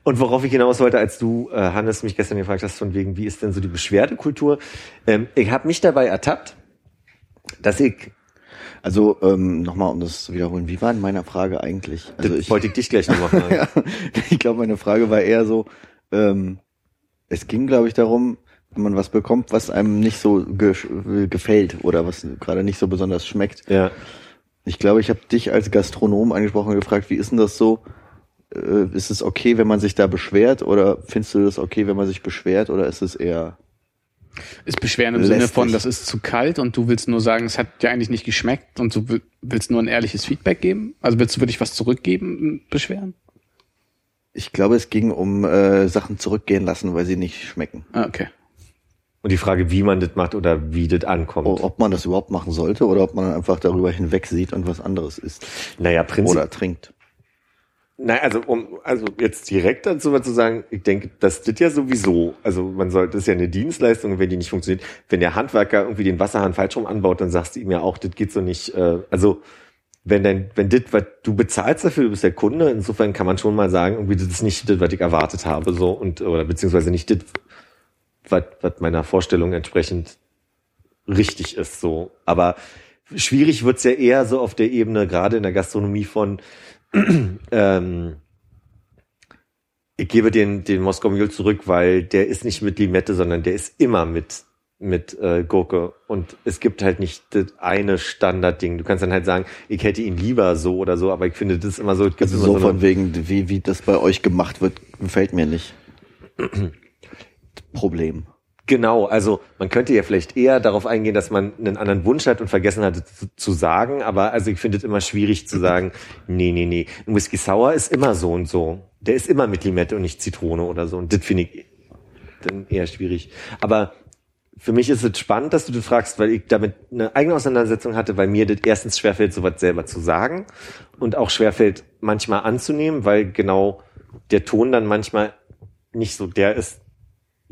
Und worauf ich hinaus wollte, als du, äh, Hannes, mich gestern gefragt hast, von wegen, wie ist denn so die Beschwerdekultur? Ähm, ich habe mich dabei ertappt, dass ich, Also ähm, nochmal, um das zu wiederholen, wie war denn meine Frage eigentlich? Also das wollte ich dich gleich nochmal fragen. ja, ich glaube, meine Frage war eher so, ähm, es ging, glaube ich, darum, wenn man was bekommt, was einem nicht so ge gefällt oder was gerade nicht so besonders schmeckt. ja. Ich glaube, ich habe dich als Gastronom angesprochen und gefragt, wie ist denn das so? Äh, ist es okay, wenn man sich da beschwert oder findest du das okay, wenn man sich beschwert oder ist es eher Ist beschweren im Sinne von, das ist zu kalt und du willst nur sagen, es hat dir eigentlich nicht geschmeckt und du will- willst nur ein ehrliches Feedback geben? Also willst du wirklich was zurückgeben, beschweren? Ich glaube, es ging um äh, Sachen zurückgehen lassen, weil sie nicht schmecken. Ah, okay. Und die Frage, wie man das macht oder wie das ankommt. O- Ob man das überhaupt machen sollte oder ob man einfach darüber hinweg sieht und was anderes isst Naja, Prinzip, oder trinkt. Nein, also um also jetzt direkt dazu mal zu sagen, ich denke, das ist ja sowieso, also man sollte, das ist ja eine Dienstleistung, wenn die nicht funktioniert. Wenn der Handwerker irgendwie den Wasserhahn falsch rum anbaut, dann sagst du ihm ja auch, das geht so nicht. Äh, also wenn denn, wenn das, was du bezahlst dafür, du bist der Kunde, insofern kann man schon mal sagen, irgendwie das ist nicht das, was ich erwartet habe, so und oder beziehungsweise nicht das, was, was meiner Vorstellung entsprechend richtig ist, so. Aber schwierig wird's ja eher so auf der Ebene, gerade in der Gastronomie von ähm, ich gebe den, den Moskau Mule zurück, weil der ist nicht mit Limette, sondern der ist immer mit, mit äh, Gurke. Und es gibt halt nicht das eine Standardding. Du kannst dann halt sagen, ich hätte ihn lieber so oder so, aber ich finde das ist immer so. Also so eine- von wegen, wie, wie das bei euch gemacht wird, gefällt mir nicht. Problem. Genau, also man könnte ja vielleicht eher darauf eingehen, dass man einen anderen Wunsch hat und vergessen hat zu, zu sagen, aber also ich finde es immer schwierig zu sagen, nee, nee, nee. Ein Whisky Sour ist immer so und so. Der ist immer mit Limette und nicht Zitrone oder so. Und das finde ich dann eher schwierig. Aber für mich ist es spannend, dass du das fragst, weil ich damit eine eigene Auseinandersetzung hatte, weil mir das erstens schwerfällt, sowas selber zu sagen und auch schwerfällt, manchmal anzunehmen, weil genau der Ton dann manchmal nicht so der ist,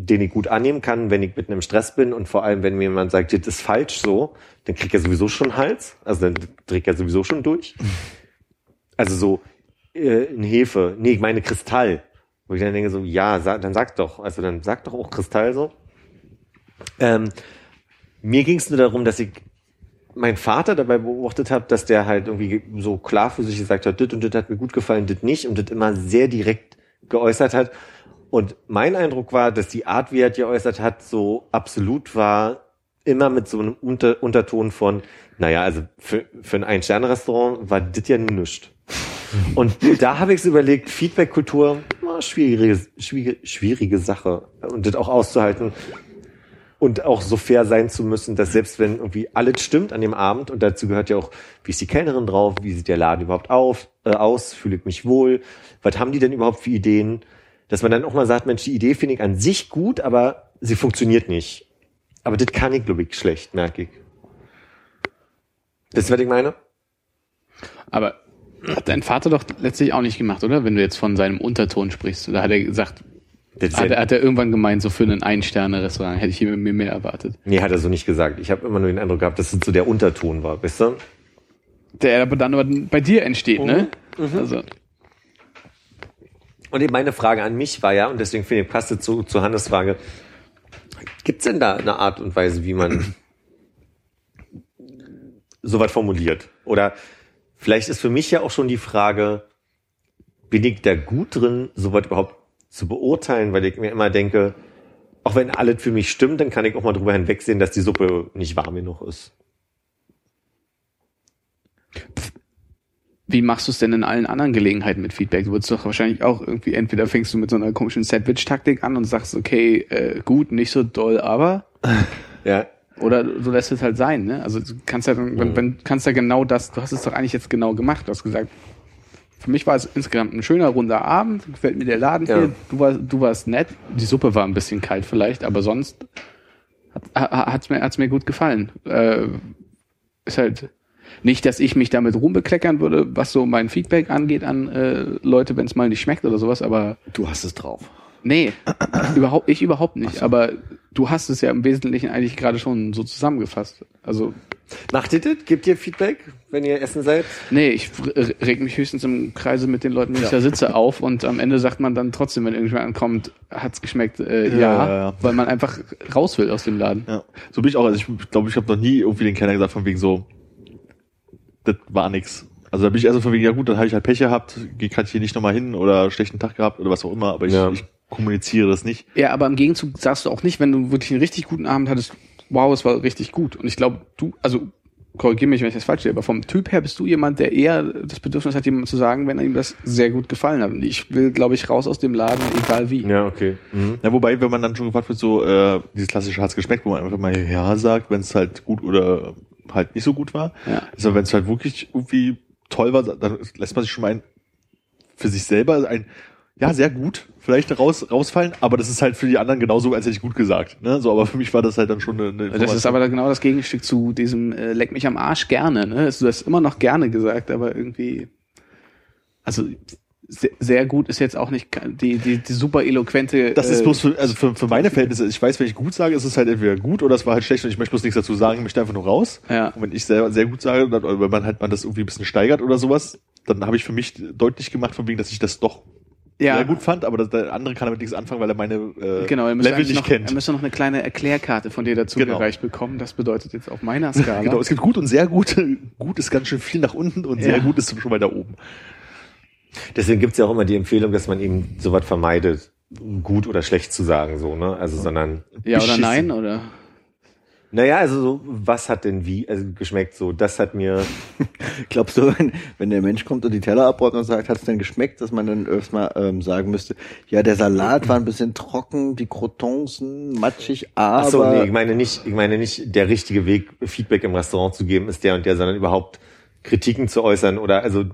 den ich gut annehmen kann, wenn ich mit einem Stress bin und vor allem, wenn mir jemand sagt, das ist falsch so, dann kriegt er sowieso schon Hals, also dann trägt er sowieso schon durch. Also so äh, in Hefe, nee, ich meine Kristall, wo ich dann denke so, ja, sag, dann sag doch, also dann sag doch auch Kristall so. Ähm, mir ging es nur darum, dass ich meinen Vater dabei beobachtet habe, dass der halt irgendwie so klar für sich gesagt hat, das und das hat mir gut gefallen, das nicht und das immer sehr direkt geäußert hat. Und mein Eindruck war, dass die Art, wie er das geäußert hat, so absolut war, immer mit so einem Unter Unterton von, naja, also für, für ein Ein-Sterne-Restaurant war das ja nichts. Und da habe ich so überlegt, Feedback-Kultur, schwierige, schwierige, schwierige Sache. Und das auch auszuhalten und auch so fair sein zu müssen, dass selbst wenn irgendwie alles stimmt an dem Abend und dazu gehört ja auch, wie ist die Kellnerin drauf, wie sieht der Laden überhaupt auf, äh, aus, fühle ich mich wohl, was haben die denn überhaupt für Ideen, dass man dann auch mal sagt, Mensch, die Idee finde ich an sich gut, aber sie funktioniert nicht. Aber das kann ich, glaube ich, schlecht, merke ich. Das ist, was ich meine? Aber hat dein Vater doch letztlich auch nicht gemacht, oder? Wenn du jetzt von seinem Unterton sprichst. Da hat er gesagt, hat, er, hat er irgendwann gemeint, so für ein Ein-Sterne-Restaurant hätte ich mir mehr erwartet. nee, hat er so nicht gesagt. Ich habe immer nur den Eindruck gehabt, dass es so der Unterton war, weißt du? Der aber dann aber bei dir entsteht, ne? Also, Und meine Frage an mich war ja, und deswegen finde ich, passte zu, zu Hannes Frage, gibt's denn da eine Art und Weise, wie man sowas formuliert? Oder vielleicht ist für mich ja auch schon die Frage, bin ich da gut drin, sowas überhaupt zu beurteilen, weil ich mir immer denke, auch wenn alles für mich stimmt, dann kann ich auch mal drüber hinwegsehen, dass die Suppe nicht warm genug ist. Wie machst du es denn in allen anderen Gelegenheiten mit Feedback? Du würdest doch wahrscheinlich auch irgendwie, entweder fängst du mit so einer komischen Sandwich-Taktik an und sagst, okay, äh, gut, nicht so doll, aber Ja, Oder du lässt es halt sein, ne? Also du kannst ja, wenn, wenn, kannst ja genau das, du hast es doch eigentlich jetzt genau gemacht. Du hast gesagt, für mich war es insgesamt ein schöner, runder Abend, gefällt mir der Laden Ja. hier, du warst, du warst nett, die Suppe war ein bisschen kalt vielleicht, aber sonst hat, hat's mir, hat's mir gut gefallen. Äh, ist halt nicht, dass ich mich damit rumbekleckern würde, was so mein Feedback angeht an äh, Leute, wenn es mal nicht schmeckt oder sowas, aber Du hast es drauf. Nee, überhaupt, ich überhaupt nicht. Aber du hast es ja im Wesentlichen eigentlich gerade schon so zusammengefasst. Also, macht ihr das? Gebt ihr Feedback, wenn ihr essen seid? nee, ich reg mich höchstens im Kreise mit den Leuten, wenn ich da sitze, auf und am Ende sagt man dann trotzdem, wenn irgendjemand ankommt, hat's geschmeckt, äh, ja, Ja, ja, ja. weil man einfach raus will aus dem Laden. Ja. So bin ich auch. Also ich glaube, ich habe noch nie irgendwie den Kellner gesagt von wegen so, das war nix. Also da bin ich erst so von wegen, ja gut, dann habe ich halt Pech gehabt, geh kann ich hier nicht nochmal hin oder schlechten Tag gehabt oder was auch immer, aber ich, Ja. ich kommuniziere das nicht. Ja, aber im Gegenzug sagst du auch nicht, wenn du wirklich einen richtig guten Abend hattest, wow, es war richtig gut. Und ich glaube, du, also korrigiere mich, wenn ich das falsch sehe, aber vom Typ her bist du jemand, der eher das Bedürfnis hat, jemandem zu sagen, wenn ihm das sehr gut gefallen hat. Und ich will, glaube ich, raus aus dem Laden, egal wie. Ja, okay. Mhm. Ja, wobei, wenn man dann schon gefragt wird, so äh, dieses klassische hat's geschmeckt, wo man einfach mal ja sagt, wenn es halt gut oder halt nicht so gut war. Ja. Also wenn es halt wirklich irgendwie toll war, dann lässt man sich schon mal ein, für sich selber ein ja sehr gut vielleicht raus rausfallen, aber das ist halt für die anderen genauso, als hätte ich gut gesagt. Ne? So, aber für mich war das halt dann schon eine, eine Das ist aber genau das Gegenstück zu diesem äh, leck mich am Arsch gerne. Ne? Also, du hast immer noch gerne gesagt, aber irgendwie, also sehr, sehr gut ist jetzt auch nicht die, die, die super eloquente. Das ist äh, bloß für, also für, für meine Verhältnisse, ich weiß, wenn ich gut sage, ist es halt entweder gut oder es war halt schlecht und ich möchte bloß nichts dazu sagen, ich möchte einfach nur raus. Ja. Und wenn ich selber sehr gut sage, dann, oder wenn man halt man das irgendwie ein bisschen steigert oder sowas, dann habe ich für mich deutlich gemacht, von wegen, dass ich das doch ja, sehr gut fand, aber der andere kann damit nichts anfangen, weil er meine äh, Genau, er Level nicht noch, kennt. er müsste noch eine kleine Erklärkarte von dir dazu Genau. gereicht bekommen. Das bedeutet jetzt auf meiner Skala. Genau, es gibt gut und sehr gut. Gut ist ganz schön viel nach unten und sehr Ja. gut ist schon mal da oben. Deswegen gibt's ja auch immer die Empfehlung, dass man eben sowas vermeidet, gut oder schlecht zu sagen, so, ne? Also, sondern, ja oder nein oder? naja, also so, was hat denn wie, also geschmeckt so, das hat mir, Glaubst du, wenn, wenn der Mensch kommt und die Teller abräumt und sagt, hat es denn geschmeckt, dass man dann erstmal ähm, sagen müsste, ja, der Salat war ein bisschen trocken, die Crotons matschig, aber... ach so, nee, ich meine nicht, ich meine nicht, der richtige Weg, Feedback im Restaurant zu geben, ist der und der, sondern überhaupt Kritiken zu äußern oder, also,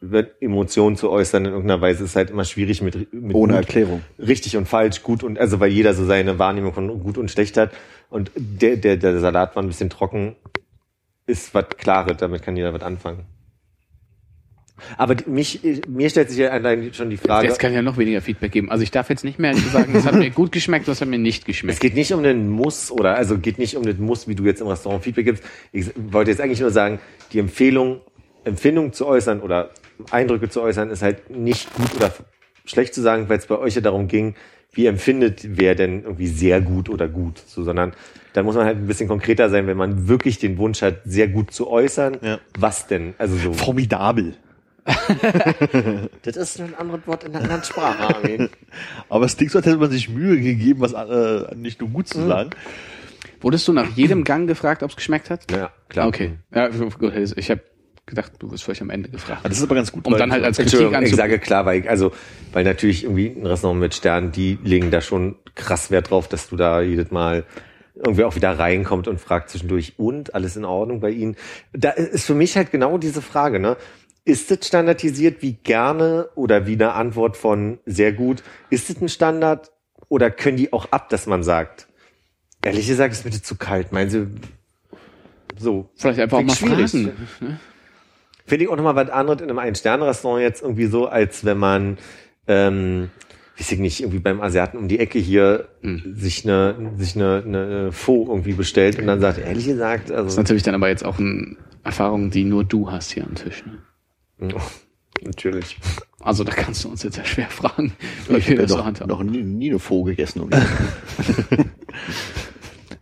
über Emotionen zu äußern in irgendeiner Weise ist halt immer schwierig mit, mit ohne gut, Erklärung. richtig und falsch, gut und also weil jeder so seine Wahrnehmung von gut und schlecht hat und der der der Salat war ein bisschen trocken, ist was Klares, damit kann jeder was anfangen. Aber mich mir stellt sich ja allein schon die Frage, Jetzt kann ich ja noch weniger Feedback geben. Also ich darf jetzt nicht mehr sagen, das hat mir gut geschmeckt, das hat mir nicht es geschmeckt. geht nicht um den Muss oder also geht nicht um den Muss, wie du jetzt im Restaurant Feedback gibst. Ich wollte jetzt eigentlich nur sagen, die Empfehlung Empfindungen zu äußern oder Eindrücke zu äußern ist halt nicht gut oder schlecht zu sagen, weil es bei euch ja darum ging, wie empfindet wer denn irgendwie sehr gut oder gut, so, sondern da muss man halt ein bisschen konkreter sein, wenn man wirklich den Wunsch hat, sehr gut zu äußern. Ja. Was denn? Also so. Formidabel. Das ist ein anderes Wort in einer anderen Sprache. Armin. Aber es klingt so, als hätte man sich Mühe gegeben, was äh, nicht nur gut Mhm. zu sagen. Wurdest du nach jedem Gang gefragt, ob es geschmeckt hat? ja, klar. Okay. Ja, gut, ich habe gedacht, du wirst vielleicht am Ende gefragt. Das ist aber ganz gut. Um dann halt als Kritik ich sage klar, weil also, weil natürlich irgendwie ein Restaurant mit Sternen, die legen da schon krass Wert drauf, dass du da jedes Mal irgendwie auch wieder reinkommt und fragt zwischendurch, und alles in Ordnung bei Ihnen? Da ist für mich halt genau diese Frage, ne? Ist es standardisiert wie gerne oder wie eine Antwort von sehr gut? Ist es ein Standard oder können die auch ab, dass man sagt, ehrlich gesagt, ist mir das zu kalt, meinen Sie, so. Vielleicht einfach auch mal schwierig. fragen. Finde ich auch nochmal was anderes in einem Ein-Sterne-Restaurant jetzt irgendwie so, als wenn man, ähm, weiß ich nicht, irgendwie beim Asiaten um die Ecke hier sich eine, sich eine, eine Faux irgendwie bestellt und dann sagt, ehrlich gesagt, Das ist also, natürlich dann aber jetzt auch eine Erfahrung, die nur du hast hier am Tisch. Ne? natürlich. Also da kannst du uns jetzt ja schwer fragen, Ich wie habe wir ja das noch nie, nie eine Faux gegessen.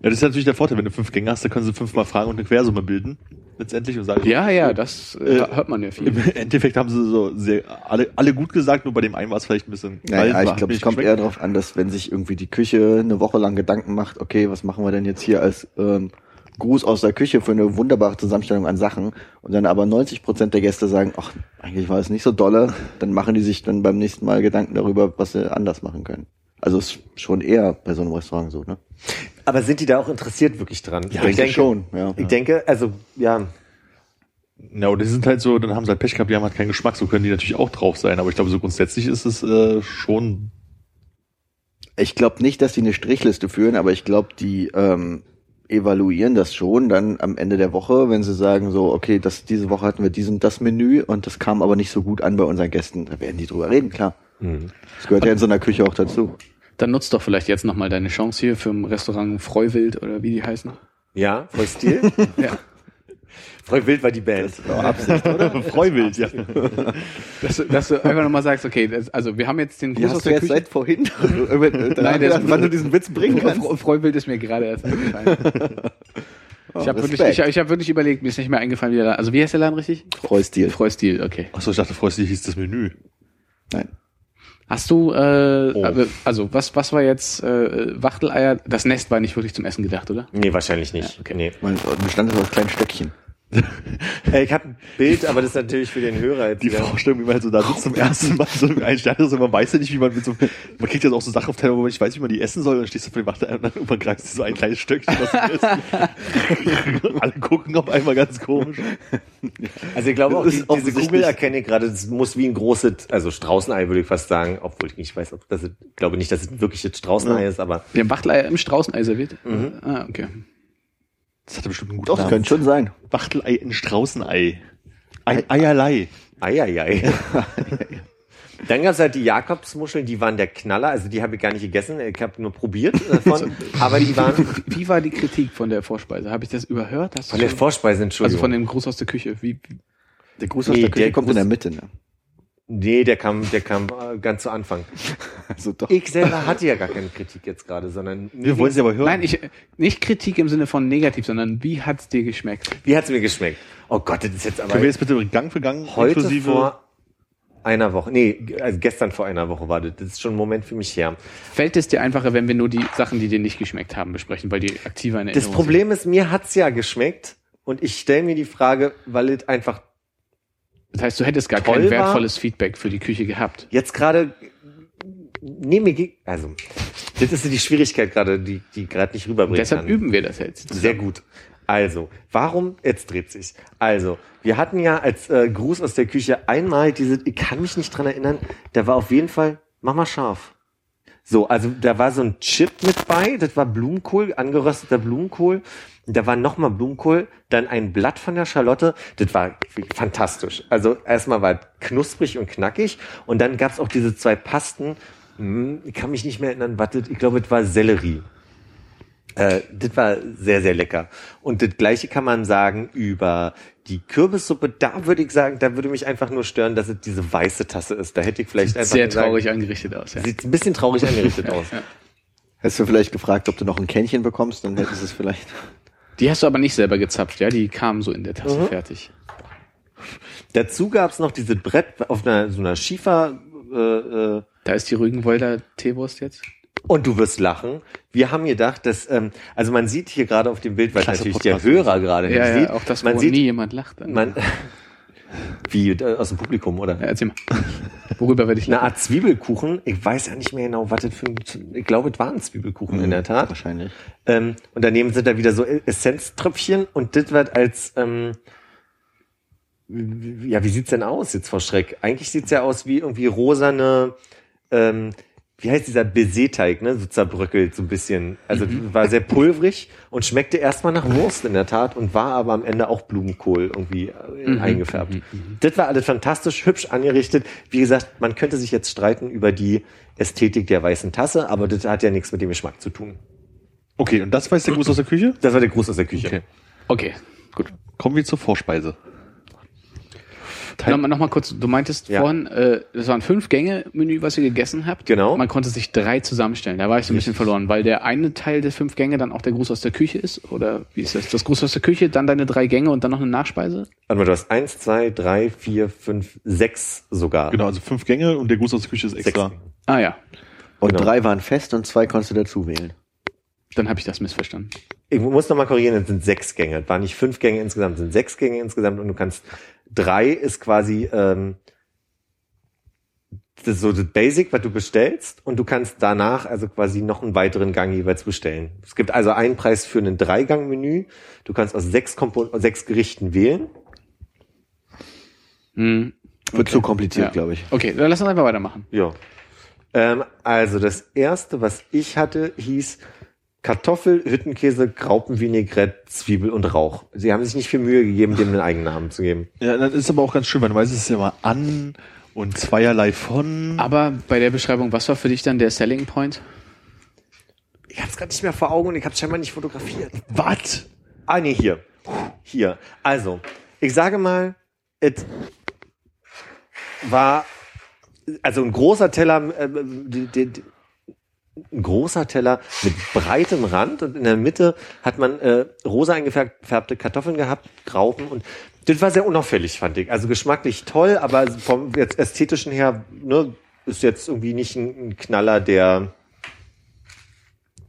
Ja, das ist natürlich der Vorteil, wenn du fünf Gänge hast, dann können sie fünfmal fragen und eine Quersumme bilden. Letztendlich und sagen, Ja, ja, das äh, hört man ja viel. Im Endeffekt haben sie so sehr, alle, alle gut gesagt, nur bei dem einen war es vielleicht ein bisschen Naja, war, ich glaube, es kommt eher darauf an, dass wenn sich irgendwie die Küche eine Woche lang Gedanken macht, okay, was machen wir denn jetzt hier als ähm, Gruß aus der Küche für eine wunderbare Zusammenstellung an Sachen und dann aber 90 Prozent der Gäste sagen, ach, eigentlich war es nicht so dolle, dann machen die sich dann beim nächsten Mal Gedanken darüber, was sie anders machen können. Also ist schon eher bei so einem Restaurant so, ne? Aber sind die da auch interessiert wirklich dran? Ja, ich denke schon, ja. Ich denke, also, ja, Ja, und die sind halt so, dann haben sie halt Pech gehabt, die haben halt keinen Geschmack, so können die natürlich auch drauf sein. Aber ich glaube, so grundsätzlich ist es äh, schon Ich glaube nicht, dass die eine Strichliste führen, aber ich glaube, die ähm, evaluieren das schon dann am Ende der Woche, wenn sie sagen so, okay, das, diese Woche hatten wir diesen das Menü und das kam aber nicht so gut an bei unseren Gästen. Da werden die drüber reden, klar. Das gehört ja in so einer Küche auch dazu. Dann nutzt doch vielleicht jetzt nochmal deine Chance hier für ein Restaurant Freuwild oder wie die heißen. ja, Freu Stil. Ja. Freu Wild war die Band. Absicht, oder? Freuwild, ja. Dass, du- dass du einfach nochmal sagst, okay, das, also wir haben jetzt den Gruß aus hast du der jetzt Küche. seit vorhin? Nein, der wann du diesen Witz bringen kannst. Fre- Freuwild ist mir gerade erst eingefallen. Oh, Ich habe wirklich, ich, hab- ich hab wirklich überlegt, mir ist nicht mehr eingefallen, wie der Laden, also wie heißt der Laden richtig? Freustil. Freustil, okay. Achso, ich dachte, Freude hieß das Menü. Nein. Hast du, äh, Oh. aber- also was, was war jetzt äh, Wachteleier? Das Nest war nicht wirklich zum Essen gedacht, oder? Nee, wahrscheinlich nicht. okay. Nee. Man bestand das aus kleinen Stöckchen. Ich habe ein Bild, aber das ist natürlich für den Hörer jetzt Die wieder- Vorstellung, wie man halt so da sitzt zum ersten Mal, so ein Stern ist, und man weiß ja nicht, wie man mit so, man kriegt ja auch so Sachen auf Teller, wo man nicht weiß, wie man die essen soll, und dann stehst du vor dem Wachter und dann irgendwann greifst du so ein kleines Stöckchen, was du isst. Alle gucken auf einmal ganz komisch. Also ich glaube auch, die, ist diese Kugel erkenne ich gerade, das muss wie ein großes, also Straußenei würde ich fast sagen, obwohl ich nicht weiß, ob das, ich glaube nicht, dass es wirklich jetzt Straußenei ist, aber Wir haben Wachteleier im Straußenei serviert. Ah, okay. Das hatte bestimmt einen guten Doch, das Namen. könnte schon sein. Wachtelei in Straußenei. Ein Eierlei. Eieiei. Dann gab's halt die Jakobsmuscheln, die waren der Knaller. Also die habe ich gar nicht gegessen, ich habe nur probiert davon. aber die waren Wie war die Kritik von der Vorspeise? Habe ich das überhört? Hast du von der schon- Vorspeise, also Entschuldigung. von dem Gruß aus der Küche. Wie, Der Gruß aus Nee, der Küche der kommt in Gruß- der Mitte, ne? Nee, der kam, der kam äh, ganz zu Anfang. Also doch. Ich selber hatte ja gar keine Kritik jetzt gerade, sondern Wir wollen sie aber hören. nein, ich, nicht Kritik im Sinne von negativ, sondern wie hat's dir geschmeckt? wie hat's mir geschmeckt? Oh Gott, das ist jetzt aber Können wir jetzt bitte Gang für Gang heute inklusive vor einer Woche, nee, also gestern vor einer Woche war das. Das ist schon ein Moment für mich her. Fällt es dir einfacher, wenn wir nur die Sachen, die dir nicht geschmeckt haben, besprechen, weil die aktiver in Das Erinnerung Problem ist, mir hat's ja geschmeckt und ich stelle mir die Frage, weil es einfach sind? Das heißt, du hättest gar kein war. wertvolles Feedback für die Küche gehabt. jetzt gerade nee, mir ge- also das ist die Schwierigkeit gerade, die die gerade nicht Und rüberbringen deshalb kann. üben wir das jetzt. Sehr gut. Also, warum, jetzt dreht sich. Also, wir hatten ja als äh, Gruß aus der Küche einmal diese, ich kann mich nicht dran erinnern, da war auf jeden Fall, mach mal scharf. So, also da war so ein Chip mit bei, das war Blumenkohl, angerösteter Blumenkohl. Da war nochmal Blumenkohl, dann ein Blatt von der Schalotte. Das war fantastisch. Also erstmal war es knusprig und knackig und dann gab's auch diese zwei Pasten. Hm, Ich kann mich nicht mehr erinnern, was das, ich glaube, es war Sellerie. Äh, das war sehr, sehr lecker. Und das gleiche kann man sagen über die Kürbissuppe. Da würde ich sagen, da würde mich einfach nur stören, dass es diese weiße Tasse ist. Da hätte ich vielleicht einfach Sehr gesagt, traurig angerichtet aus. Ja. Sieht ein bisschen traurig angerichtet aus. Hättest du vielleicht gefragt, ob du noch ein Kännchen bekommst, dann hättest du es vielleicht. Die hast du aber nicht selber gezapft, ja? Die kamen so in der Tasse Mhm. fertig. Dazu gab's noch dieses Brett auf einer so einer Schiefer. Äh, äh, Da ist die Rügenwolder Teewurst jetzt. und du wirst lachen. Wir haben gedacht, dass ähm, also man sieht hier gerade auf dem Bild, weil Klasse natürlich der Podcast. Hörer gerade Ja, nicht ja, sieht. auch das, man sieht, nie jemand lacht. man wie äh, aus dem Publikum oder? ja, erzähl mal. Worüber werde ich eine? Art Zwiebelkuchen. Ich weiß ja nicht mehr genau, was das für ein, ich glaube, es war ein Zwiebelkuchen in der Tat. Wahrscheinlich. Ähm, und daneben sind da wieder so Essenztröpfchen und das wird als, ähm, wie- ja, wie sieht's denn aus jetzt vor Schreck? Eigentlich sieht's ja aus wie irgendwie rosane, ähm, wie heißt dieser Baiser-Teig, ne? So zerbröckelt so ein bisschen. Also war sehr pulverig und schmeckte erstmal nach Wurst in der Tat und war aber am Ende auch Blumenkohl irgendwie äh, eingefärbt. Das war alles fantastisch, hübsch angerichtet. Wie gesagt, man könnte sich jetzt streiten über die Ästhetik der weißen Tasse, aber das hat ja nichts mit dem Geschmack zu tun. Okay, und das war jetzt der Gruß aus der Küche? Das war der Gruß aus der Küche. Okay. Okay, gut. Kommen wir zur Vorspeise. Teil- Nochmal noch mal kurz, du meintest Ja. vorhin, äh, das war ein Fünf-Gänge-Menü, was ihr gegessen habt. Genau. Man konnte sich drei zusammenstellen. Da war ich so ein bisschen verloren, weil der eine Teil der fünf Gänge dann auch der Gruß aus der Küche ist. Oder wie ist das? Das Gruß aus der Küche, dann deine drei Gänge und dann noch eine Nachspeise? Warte mal, du hast eins, zwei, drei, vier, fünf, sechs sogar. Genau, also fünf Gänge und der Gruß aus der Küche ist Sechs. extra. Ah ja, Und Genau. drei waren fest und zwei konntest du dazu wählen. dann habe ich das missverstanden. Ich muss noch mal korrigieren, es sind sechs Gänge. Es waren nicht fünf Gänge insgesamt, es sind sechs Gänge insgesamt und du kannst, drei ist quasi, ähm, das ist so das Basic, was du bestellst und du kannst danach also quasi noch einen weiteren Gang jeweils bestellen. Es gibt also einen Preis für ein Dreigang-Menü. Du kannst aus sechs, Kompo sechs Gerichten wählen. Hm. Wird zu kompliziert, Ja. glaube ich. Okay, dann lass uns einfach weitermachen. Ja. Ähm, also das erste, was ich hatte, hieß Kartoffel, Hüttenkäse, Graupenvinaigrette, Zwiebel und Rauch. Sie haben sich nicht viel Mühe gegeben, dem einen Eigennamen zu geben. Ja, das ist aber auch ganz schön, weil normalerweise ist es ja immer an und zweierlei von. Aber bei der Beschreibung, was war für dich dann der Selling Point? Ich habe es gerade nicht mehr vor Augen und ich habe scheinbar nicht fotografiert. Was? Ah, nee, hier. Hier. Also, ich sage mal, es war also ein großer Teller, äh, die, die, ein großer Teller mit breitem Rand und in der Mitte hat man äh, rosa eingefärbte Kartoffeln gehabt, Graupen und das war sehr unauffällig, fand ich. Also geschmacklich toll, aber vom jetzt ästhetischen her ne, ist jetzt irgendwie nicht ein, ein Knaller, der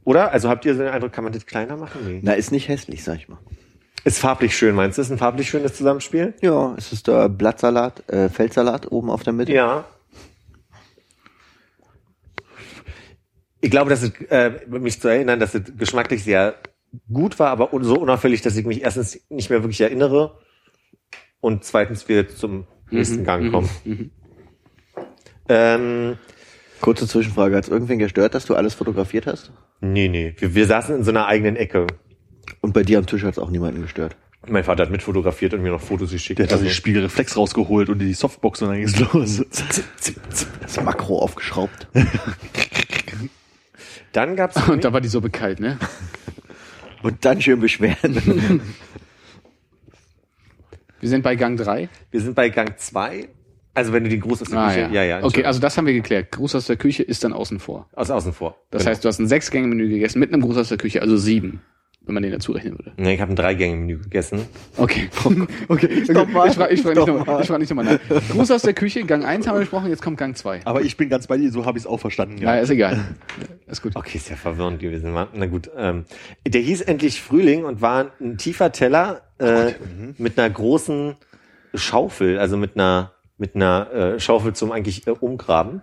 oder? Also habt ihr so den Eindruck, kann man das kleiner machen? Nee. Na, ist nicht hässlich, sag ich mal. Ist farblich schön, meinst du? Ist ein farblich schönes Zusammenspiel? Ja, es ist da Blattsalat, äh, Feldsalat oben auf der Mitte. Ja. Ich glaube, dass es, äh, mich zu erinnern, dass es geschmacklich sehr gut war, aber so unauffällig, dass ich mich erstens nicht mehr wirklich erinnere und zweitens wir zum nächsten Gang kommen. Ähm, Kurze Zwischenfrage, hat es irgendwen gestört, dass du alles fotografiert hast? nee, nee. Wir, wir saßen in so einer eigenen Ecke. Und bei dir am Tisch hat es auch niemanden gestört. Mein Vater hat mitfotografiert und mir noch Fotos geschickt. Der hat also die Spiegelreflex rausgeholt und die Softbox und dann ging's los. Das Makro aufgeschraubt. dann gab's Und da war die Suppe kalt, ne? Und dann schön beschweren. Wir sind bei Gang 3. wir sind bei Gang 2. Also wenn du die Gruß aus der Ah, Küche, ja. ja, ja, okay, also das haben wir geklärt. Gruß aus der Küche ist dann außen vor. aus außen vor. Das heißt, du hast ein Sechs-Gänge-Menü gegessen mit einem Gruß aus der Küche, also sieben, wenn man den dazu rechnen würde. Nee, ich habe ein Drei-Gänge-Menü gegessen. Okay. okay. Stopp mal. Ich frage ich frag nicht nochmal frag nicht nochmal nach. Gruß aus der Küche, Gang 1 haben wir besprochen, jetzt kommt Gang 2. Aber ich bin ganz bei dir, so habe ich es auch verstanden. Ja, ist egal. Ist gut. Okay, ist ja verwirrend gewesen. Na gut. Ähm, der hieß endlich Frühling und war ein tiefer Teller äh, mit einer großen Schaufel, also mit einer mit einer äh, Schaufel zum eigentlich äh, Umgraben.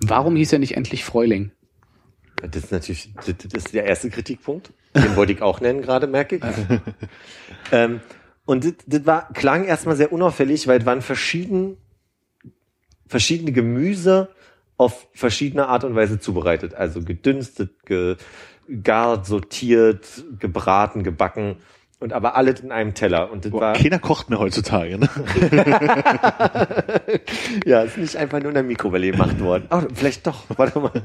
Warum hieß er nicht endlich Fräuling? Das ist natürlich das, ist der erste Kritikpunkt. Den wollte ich auch nennen gerade, merke ich. ähm, und das, das war, klang erstmal sehr unauffällig, weil es waren verschieden, verschiedene Gemüse auf verschiedene Art und Weise zubereitet. Also gedünstet, gegart, sortiert, gebraten, gebacken und aber alles in einem Teller. Und das Boah, war, keiner kocht mehr heutzutage. Ne? ja, ist nicht einfach nur in der Mikrowelle gemacht worden. Oh, vielleicht doch, warte mal.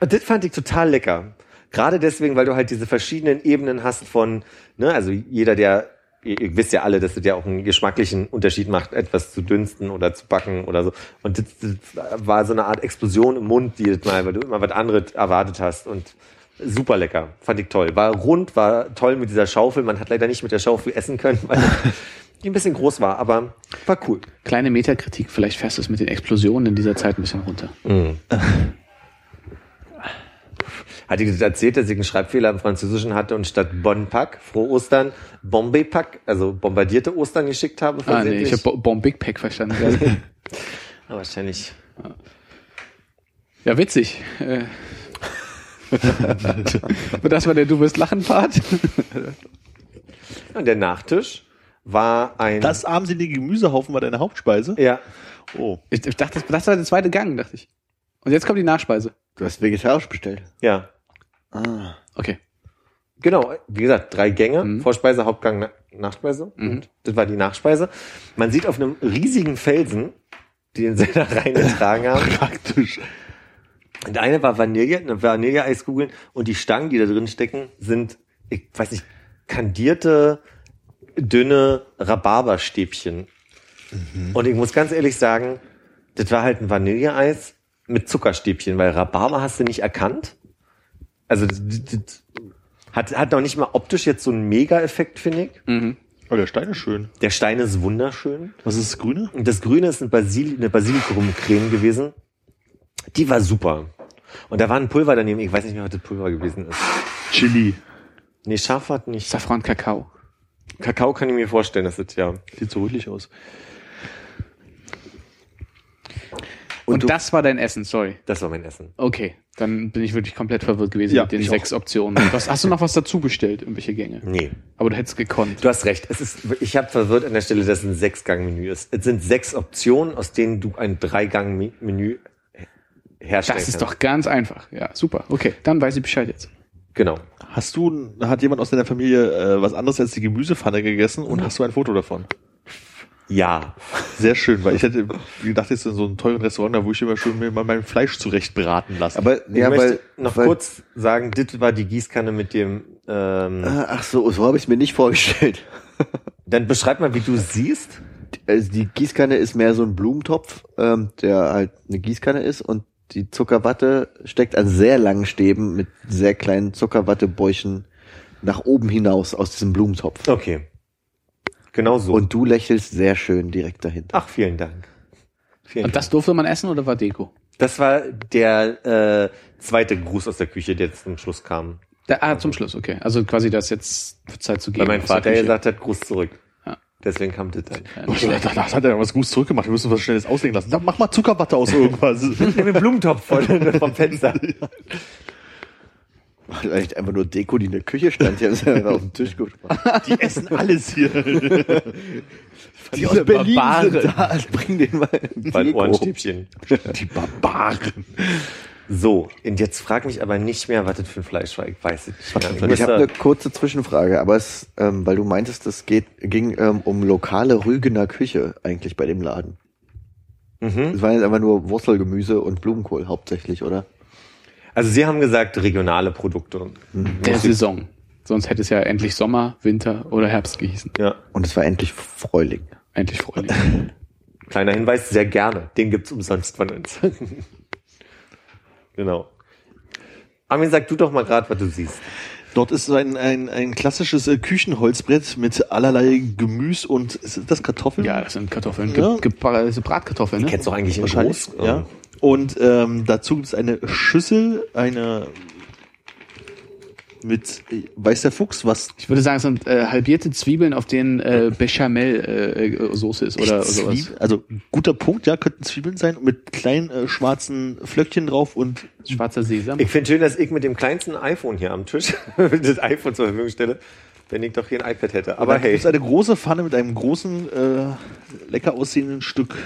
Und das fand ich total lecker. Gerade deswegen, weil du halt diese verschiedenen Ebenen hast von, ne, also jeder, der, ihr, ihr wisst ja alle, dass das ja auch einen geschmacklichen Unterschied macht, etwas zu dünsten oder zu backen oder so. Und das, das war so eine Art Explosion im Mund jedes Mal, weil du immer was anderes erwartet hast und super lecker. Fand ich toll. War rund, war toll mit dieser Schaufel. Man hat leider nicht mit der Schaufel essen können, weil die ein bisschen groß war, aber war cool. Kleine Metakritik, vielleicht fährst du es mit den Explosionen in dieser Zeit ein bisschen runter. Hatte ich das erzählt, dass ich einen Schreibfehler im Französischen hatte und statt Bon Pack, Frohe Ostern, Bombay Pack, also bombardierte Ostern geschickt habe? Ah, nee, ich habe Bomb Big Pack verstanden. Ja, wahrscheinlich. Ja, witzig. Äh. Und das war der Du wirst lachen Part. Und der Nachtisch war ein... Das armselige Gemüsehaufen war deine Hauptspeise? ja, Oh. Ich, ich dachte, das war der zweite Gang, dachte ich. Und jetzt kommt die Nachspeise. Du hast vegetarisch bestellt. ja. Ah. Okay. Genau, wie gesagt, drei Gänge, Mhm. Vorspeise, Hauptgang, Na Nachspeise. Und das war die Nachspeise. Man sieht auf einem riesigen Felsen, die den sie da reingetragen haben. Praktisch. Und eine war Vanille, eine Vanilleeiskugeln und die Stangen, die da drin stecken, sind, ich weiß nicht, kandierte, dünne Rhabarberstäbchen. Und ich muss ganz ehrlich sagen, das war halt ein Vanilleeis mit Zuckerstäbchen, weil Rhabarber hast du nicht erkannt. Also das, das, das hat, hat noch nicht mal optisch jetzt so einen Mega-Effekt, finde ich. Mhm. Oh, der Stein ist schön. Der Stein ist wunderschön. Was ist das Grüne? Und das Grüne ist eine, Basil eine Basilikumcreme gewesen. Die war super. Und da war ein Pulver daneben. Ich weiß nicht mehr, was das Pulver gewesen ist. Chili. Nee, scharf hat nicht. Safran Kakao. Kakao kann ich mir vorstellen, das ist ja. Sieht so rötlich aus. Und, du- das war dein Essen, sorry. Das war mein Essen. Okay, dann bin ich wirklich komplett verwirrt gewesen Ja, mit den sechs Optionen. Was, hast du noch was dazu bestellt, irgendwelche Gänge? Nee. Aber du hättest gekonnt. Du hast recht. Es ist, ich habe verwirrt an der Stelle, dass es ein Sechs-Gang-Menü ist. Es sind sechs Optionen, aus denen du ein Drei-Gang-Menü herstellen Das ist kannst. doch ganz einfach. Ja, super. Okay, dann weiß ich Bescheid jetzt. Genau. Hast du, hat jemand aus deiner Familie äh, was anderes als die Gemüsepfanne gegessen und hast du ein Foto davon? Ja. Sehr schön, weil ich hätte gedacht, jetzt in so einem teuren Restaurant, da wo ich immer schön mir mal mein Fleisch zurecht braten lassen. Aber Ich ja, möchte weil noch weil, kurz sagen, das war die Gießkanne mit dem. Ähm, Ah, Ach so, so habe ich es mir nicht vorgestellt. dann beschreib mal, wie du siehst. Also die Gießkanne ist mehr so ein Blumentopf, ähm, der halt eine Gießkanne ist und die Zuckerwatte steckt an sehr langen Stäben mit sehr kleinen Zuckerwattebäuchen nach oben hinaus aus diesem Blumentopf. Okay. Genau so. Und du lächelst sehr schön direkt dahinter. Ach, vielen Dank. Vielen Und das durfte man essen oder war Deko? Das war der äh, zweite Gruß aus der Küche, der jetzt zum Schluss kam. Da, ah, zum Schluss, okay. Also quasi das jetzt Zeit zu gehen. Weil mein der Vater gesagt hat, Gruß zurück. Ja. Deswegen kam das dann. Ja, Oh, da, schlecht. da, da hat er was Gutes zurückgemacht. Wir müssen was Schnelles auslegen lassen. Dann mach mal Zuckerwatte aus irgendwas. Nimm den Blumentopf von, vom Fenster. Vielleicht einfach nur Deko, die in der Küche stand, die haben sie einfach auf den Tisch gebracht. Die essen alles hier. Die aus Berlin Barbaren. sind da, bring den mal Deko. Ohrenstäbchen. Die Barbaren. So, und jetzt frag mich aber nicht mehr, was das für ein Fleisch war. Ich weiß es nicht mehr. Ich habe eine kurze Zwischenfrage, aber es, ähm, weil du meintest, es geht, ging ähm, um lokale Rügener Küche eigentlich bei dem Laden. mhm. Es waren jetzt einfach nur Wurzelgemüse und Blumenkohl hauptsächlich, oder? Also Sie haben gesagt, regionale Produkte. Der Saison. Sonst hätte es ja endlich Sommer, Winter oder Herbst gehießen. Ja. Und es war endlich Frühling. Endlich Frühling. Kleiner Hinweis, sehr gerne. Den gibt's umsonst von uns. genau. Armin, sag du doch mal gerade, was du siehst. Dort ist ein, ein, ein klassisches äh, Küchenholzbrett mit allerlei Gemüse und sind das Kartoffeln? ja, das sind Kartoffeln. Ja. Ge ge also Bratkartoffeln, ne? Kennst du auch eigentlich in groß? Ja. Und ähm, dazu gibt es eine Schüssel, eine mit äh, weiß der Fuchs was Ich würde sagen, es sind äh, halbierte Zwiebeln, auf denen äh, Bechamel-Soße ist oder sowas. Zwiebeln, also guter Punkt, ja, könnten Zwiebeln sein mit kleinen äh, schwarzen Flöckchen drauf und Schwarzer Sesam. Ich finde schön, dass ich mit dem kleinsten iPhone hier am Tisch das iPhone zur Verfügung stelle, wenn ich doch hier ein iPad hätte. Aber hey, gibt's eine große Pfanne mit einem großen äh, lecker aussehenden Stück.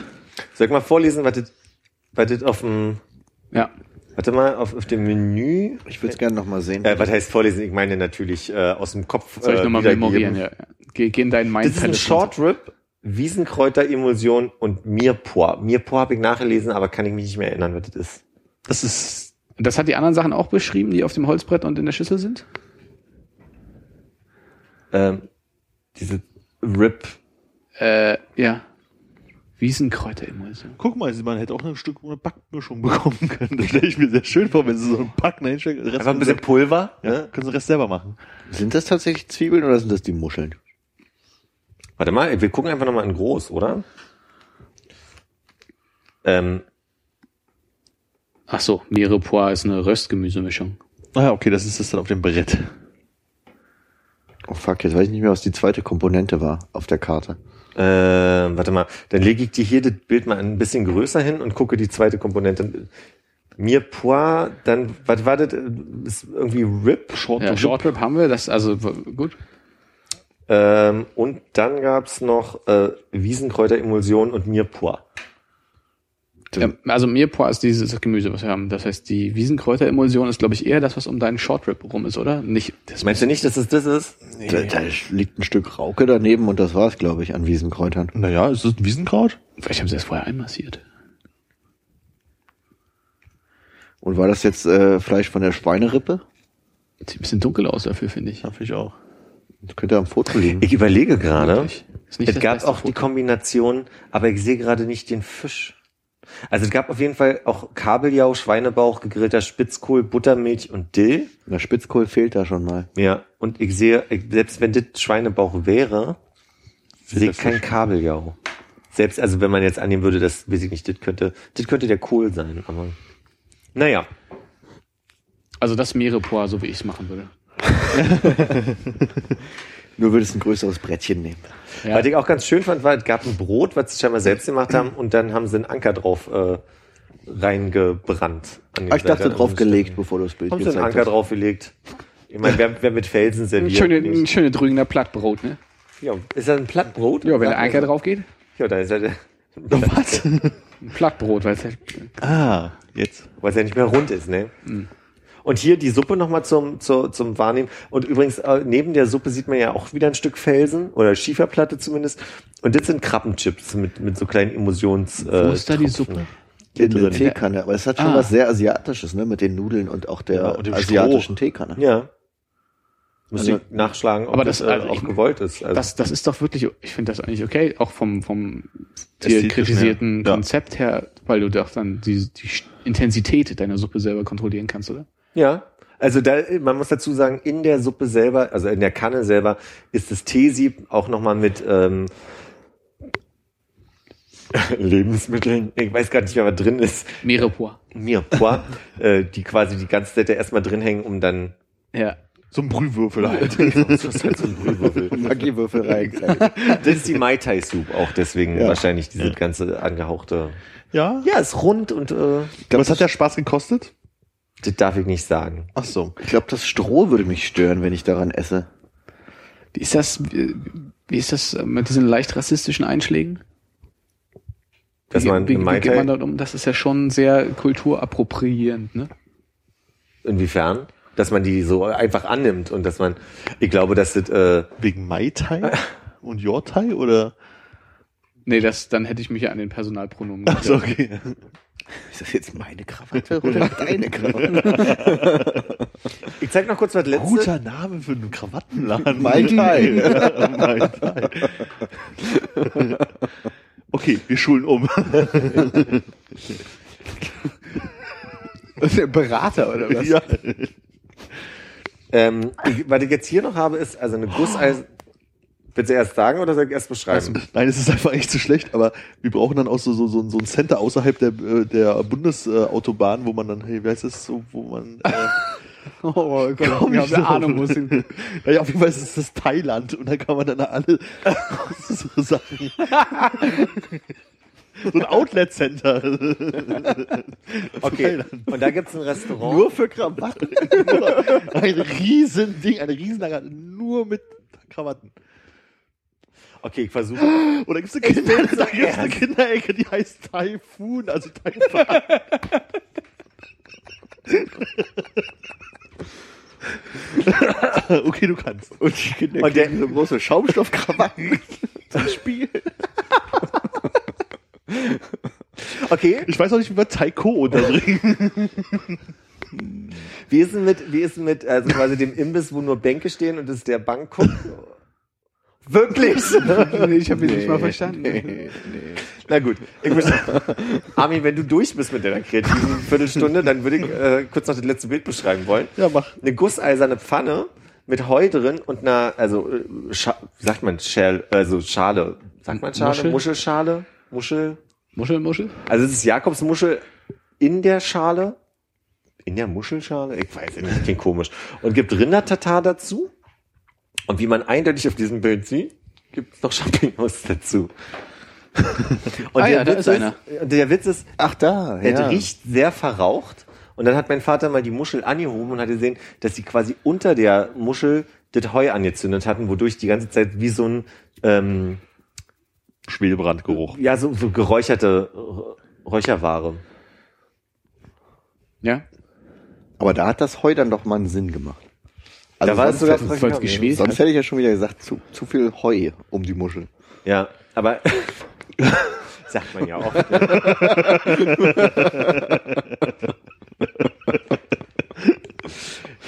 soll ich mal vorlesen, was das, das auf dem, Ja. warte mal, auf, auf dem Menü, Ich würde es gerne nochmal sehen. äh, was heißt vorlesen? Ich meine natürlich äh, aus dem Kopf Soll ich äh, nochmal memorieren? Ja. Geh, geh in deinen Das ist ein Short Rib, Wiesenkräuter-Emulsion und Mirepoix. Mirepoix habe ich nachgelesen, aber kann ich mich nicht mehr erinnern, was das ist. Das ist Das hat die anderen Sachen auch beschrieben, die auf dem Holzbrett und in der Schüssel sind? Ähm, diese Rib. Äh, ja. Wiesenkräuterimulsion. Guck mal, man hätte auch ein Stück eine Backmischung bekommen können. Das stelle ich mir sehr schön vor, wenn sie so einen Backen einstecken. Einfach ein bisschen Pulver. ja, Ne? können sie den Rest selber machen. Sind das tatsächlich Zwiebeln oder sind das die Muscheln? Warte mal, wir gucken einfach nochmal in groß, oder? Ähm, Ach so, Mirepoix ist eine Röstgemüsemischung. Ah, okay, das ist das dann auf dem Brett. Oh fuck, jetzt weiß ich nicht mehr, was die zweite Komponente war auf der Karte. Äh, warte mal, dann lege ich dir hier das Bild mal ein bisschen größer hin und gucke die zweite Komponente. Mirepoix, dann, was war das? Ist irgendwie Rib? Short Ja, Short Rib haben wir, das, also, gut. Ähm, und dann gab's noch äh, Wiesenkräuter-Emulsion und Mirepoix. Ja, also Mirepoix ist dieses Gemüse, was wir haben. Das heißt, die Wiesenkräuterimulsion ist, glaube ich, eher das, was um deinen Short Rib rum ist, oder? Nicht, das Meinst du nicht, dass es das ist? Da, da liegt ein Stück Rauke daneben und das war's, glaube ich, an Wiesenkräutern. Naja, ist das ein Wiesenkraut? Vielleicht haben sie das vorher einmassiert. Und war das jetzt äh, Fleisch von der Schweinerippe? Sieht ein bisschen dunkel aus dafür, finde ich. Ja, finde ich auch. Das könnte am Foto liegen. Ich überlege gerade. Wirklich. Ist nicht Es gab auch die Foto. Kombination, aber ich sehe gerade nicht den Fisch. Also es gab auf jeden Fall auch Kabeljau, Schweinebauch, gegrillter Spitzkohl, Buttermilch und Dill. Der Spitzkohl fehlt da schon mal. Ja, und ich sehe, selbst wenn das Schweinebauch wäre, sehe ich kein. Kabeljau. Selbst, also wenn man jetzt annehmen würde, das weiß ich nicht, das könnte, das könnte der Kohl sein, aber naja. Also das Mirepoix, so wie ich es machen würde. Nur würdest du ein größeres Brettchen nehmen. Ja. Was ich auch ganz schön fand, war, es gab ein Brot, was sie scheinbar selbst gemacht haben und dann haben sie einen Anker drauf äh, reingebrannt. Ah, ich dachte Seite. drauf gelegt, bevor du das Bild Haben sie einen Anker hast. draufgelegt. Ich meine, wer, wer mit Felsen Ein serviert schöne, ein nicht. schöne Drügener Plattbrot, ne? Ja, ist das ein Plattbrot? Ja, wenn der Anker drauf geht. Ja, da ist er der. Was? Ein Plattbrot, weil es halt, ah, jetzt. Weil es ja nicht mehr rund ist, ne? Und hier die Suppe nochmal zum, zum, zum Wahrnehmen. Und übrigens, äh, neben der Suppe sieht man ja auch wieder ein Stück Felsen oder Schieferplatte zumindest. Und das sind Krabbenchips mit, mit so kleinen Emulsions. Äh, Wo ist da die Tropfen. Suppe? In der. Teekanne, aber es hat schon Ah. was sehr Asiatisches, ne, mit den Nudeln und auch der Ja, und asiatischen Teekanne. Ja. Muss Also- ich nachschlagen, ob Aber das, das- äh, also auch ich- gewollt ist. Also, Das, das ist doch wirklich, ich finde das eigentlich okay, auch vom, vom hier kritisierten ja. Konzept her, weil du doch dann die, die Intensität deiner Suppe selber kontrollieren kannst, oder? Ja, also da, man muss dazu sagen, in der Suppe selber, also in der Kanne selber, ist das Teesieb auch nochmal mit ähm, Lebensmitteln, ich weiß gar nicht mehr, was drin ist, Mirepoix. Mirepoix, äh, die quasi die ganze Zeit da erstmal drin hängen, um dann Ja. So ein Brühwürfel halt. das ist halt so ein Brühwürfel. Magiewürfel rein. Das ist die Mai Tai Soup auch, deswegen Ja. wahrscheinlich diese ganze angehauchte. ja? Ja, ist rund und äh, Was hat der Spaß gekostet? Das darf ich nicht sagen. Ach so. Ich glaube, das Stroh würde mich stören, wenn ich daran esse. Wie ist das, wie wie ist das mit diesen leicht rassistischen Einschlägen? Dass wie, man wie, wie geht man damit um? Das ist ja schon sehr kulturappropriierend, ne? inwiefern? Dass man die so einfach annimmt und dass man, ich glaube, dass das, äh, Wegen Mai Tai und Your Tai oder? Nee, das, dann hätte ich mich ja an den Personalpronomen Achso, okay. Ist das jetzt meine Krawatte oder deine Krawatte? ich zeig noch kurz was letztes. Guter Name für einen Krawattenladen. Mai Tai. Ja, Mai Tai. Okay, wir schulen um. Berater oder was? Ja. Ähm, ich, was ich jetzt hier noch habe, ist also eine Gusseisen. Willst du erst sagen oder soll ich erst beschreiben? Nein, es ist einfach echt zu schlecht, aber wir brauchen dann auch so, so, so, so ein Center außerhalb der, äh, der Bundesautobahn, wo man dann, hey, wer ist das so, wo man, äh, Oh Gott, ich Komm habe ich eine drauf. Ahnung, wo es hin. ja, auf jeden Fall ist es das Thailand und da kann man dann alle so Sachen. so ein Outlet-Center. Okay. Und da gibt's ein Restaurant. Nur für Krawatten. ein riesen Ding, eine Riesenlager, nur mit Krawatten. Okay, ich versuche. Oder gibt's eine, Kinder, da gibt's eine Kinderecke, die heißt Typhoon, also Taifun. okay, du kannst. Und die Kinder Und der- so große Schaumstoffkrawatten zum Spiel. Okay, Ich weiß auch nicht, wie wir Taiko unterbringen. wie ist denn mit, wie ist denn mit, also quasi dem Imbiss, wo nur Bänke stehen und ist der Bangkok? Wirklich? Nee, ich habe ihn nicht mal verstanden. Na gut. Ich muss, Armin, wenn du durch bist mit deiner kreativen Viertelstunde, dann würde ich äh, kurz noch das letzte Bild beschreiben wollen. Ja, mach. Eine gusseiserne Pfanne mit Heu drin und einer, also, äh, Scha wie sagt man, Schäl, also Schale. Sagt man Schale? Muschel? Muschelschale? Muschel? Muschel, Muschel? Also es ist Jakobsmuschel in der Schale. In der Muschelschale? Ich weiß nicht, klingt komisch. Und gibt Rindertatar dazu. Und wie man eindeutig auf diesem Bild sieht, gibt es noch Champignons dazu. Und Ah ja, da Witz ist einer. Der Witz ist, Ach da, der ja. riecht sehr verraucht. Und dann hat mein Vater mal die Muschel angehoben und hat gesehen, dass sie quasi unter der Muschel das Heu angezündet hatten, wodurch die ganze Zeit wie so ein, ähm, Schwelbrandgeruch. ja, so, so geräucherte Räucherware. Ja. Aber da hat das Heu dann doch mal einen Sinn gemacht. Also da war es sonst, sogar weil es geschwelt sonst hätte ich ja schon wieder gesagt, zu, zu viel Heu um die Muschel. Ja, aber sagt man ja auch. Ne?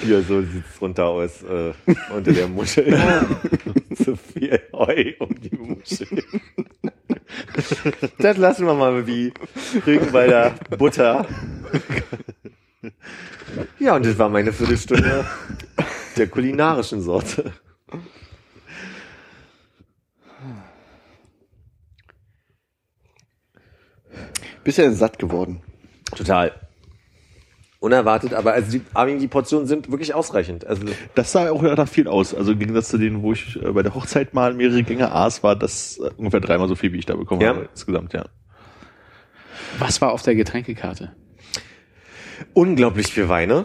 Hier, so sieht's drunter aus, äh, unter der Muschel. Zu viel Heu um die Muschel. Das lassen wir mal wie Rügenwalder Butter. Ja, und das war meine Viertelstunde der kulinarischen Sorte. Bist ja satt geworden. Total. Unerwartet, aber also die, Armin, die Portionen sind wirklich ausreichend. Also Das sah auch nach viel aus. Also im Gegensatz zu denen, wo ich äh, bei der Hochzeit mal mehrere Gänge aß, war das äh, ungefähr dreimal so viel, wie ich da bekommen Ja. habe insgesamt, ja. Was war auf der Getränkekarte? Unglaublich viel Weine.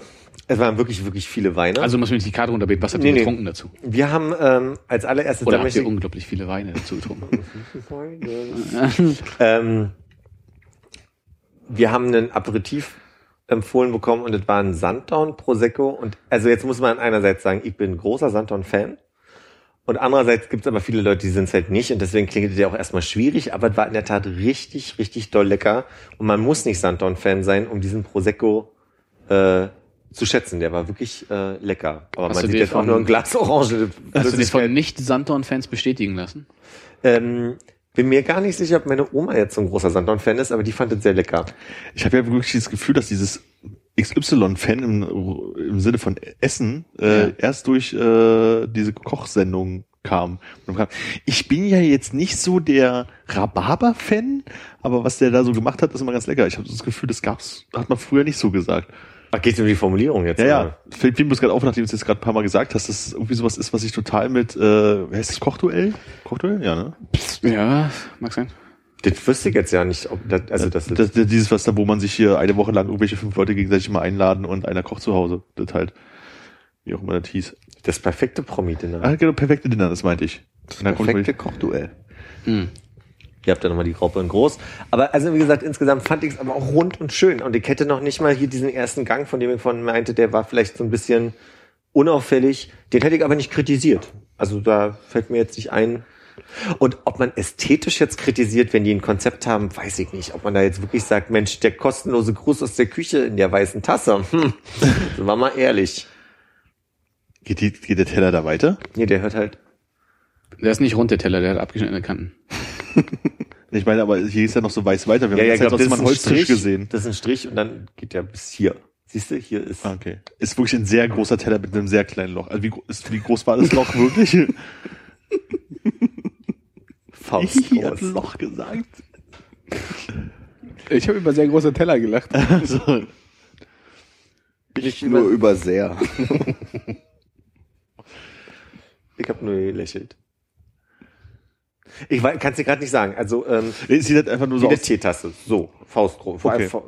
Es waren wirklich, wirklich viele Weine. Also muss man nicht die Karte runterbeten. Was habt Nee, ihr nee. getrunken dazu? wir haben ähm, als allererstes Oder da habt ihr ich- unglaublich viele Weine dazu getrunken? ähm, wir haben einen Aperitif empfohlen bekommen und das war ein Sanddorn Prosecco und also jetzt muss man einerseits sagen, ich bin großer Sanddorn Fan und andererseits gibt es aber viele Leute, die sind es halt nicht und deswegen klingt es ja auch erstmal schwierig, aber es war in der Tat richtig, richtig doll lecker und man muss nicht Sanddorn Fan sein, um diesen Prosecco äh, zu schätzen. Der war wirklich äh, lecker. Aber Hast man du sieht jetzt auch nur ein Glas Orange. Hast du dich von Nicht-Sanddorn-Fans bestätigen lassen? ähm, bin mir gar nicht sicher, ob meine Oma jetzt so ein großer Sanddorn-Fan ist, aber die fand es sehr lecker. Ich habe ja wirklich das Gefühl, dass dieses XY-Fan im, im Sinne von Essen äh, Ja. erst durch äh, diese Kochsendung kam. Ich bin ja jetzt nicht so der Rhabarber-Fan, aber was der da so gemacht hat, ist immer ganz lecker. Ich habe das Gefühl, das gab's, hat man früher nicht so gesagt. Ach, geht um die Formulierung jetzt? Ja, oder? ja. Fällt mir bloß gerade auf, nachdem du es jetzt gerade ein paar Mal gesagt hast, dass es irgendwie sowas ist, was ich total mit, äh, wer heißt das, Kochduell? Kochduell? Ja, ne? Ja, mag sein. Das wüsste ich jetzt ja nicht, ob das, also das, Das, das, dieses, was da, wo man sich hier eine Woche lang irgendwelche fünf Leute gegenseitig mal einladen und einer kocht zu Hause. Das halt, wie auch immer das hieß. das perfekte Promi-Dinner. Ah, genau, perfekte Dinner, das meinte ich. Kommt Perfekte Kochduell. Hm. Ihr habt ja nochmal die Graupe in groß. Aber also wie gesagt, insgesamt fand ich es aber auch rund und schön. Und ich hätte noch nicht mal hier diesen ersten Gang, von dem ich von meinte, der war vielleicht so ein bisschen unauffällig. Den hätte ich aber nicht kritisiert. Also da fällt mir jetzt nicht ein. Und ob man ästhetisch jetzt kritisiert, wenn die ein Konzept haben, weiß ich nicht. Ob man da jetzt wirklich sagt, Mensch, der kostenlose Gruß aus der Küche in der weißen Tasse. Hm, sind wir mal ehrlich. Geht, die, geht der Teller da weiter? Nee, der hört halt. Der ist nicht rund, der Teller, der hat abgeschnittene Kanten. Ich meine, aber hier ist ja noch so weiß weiter. Wir Ja, ja, haben ich jetzt glaub, ja das ist mal ein einen Holztisch Strich. gesehen. Das ist ein Strich und dann geht der bis hier. Siehst du, hier ist. Ah, Okay. Ist wirklich ein sehr großer Teller mit einem sehr kleinen Loch. Also wie, ist, wie groß war das Loch wirklich? Faust Ich hab. Loch gesagt. Ich habe über sehr große Teller gelacht. Also, Ich nur über sehr. Ich habe nur gelächelt. Ich kann es dir gerade nicht sagen. Also ähm, es sieht halt einfach nur so eine. Teetasse. So, Faustgroß. Okay. Fa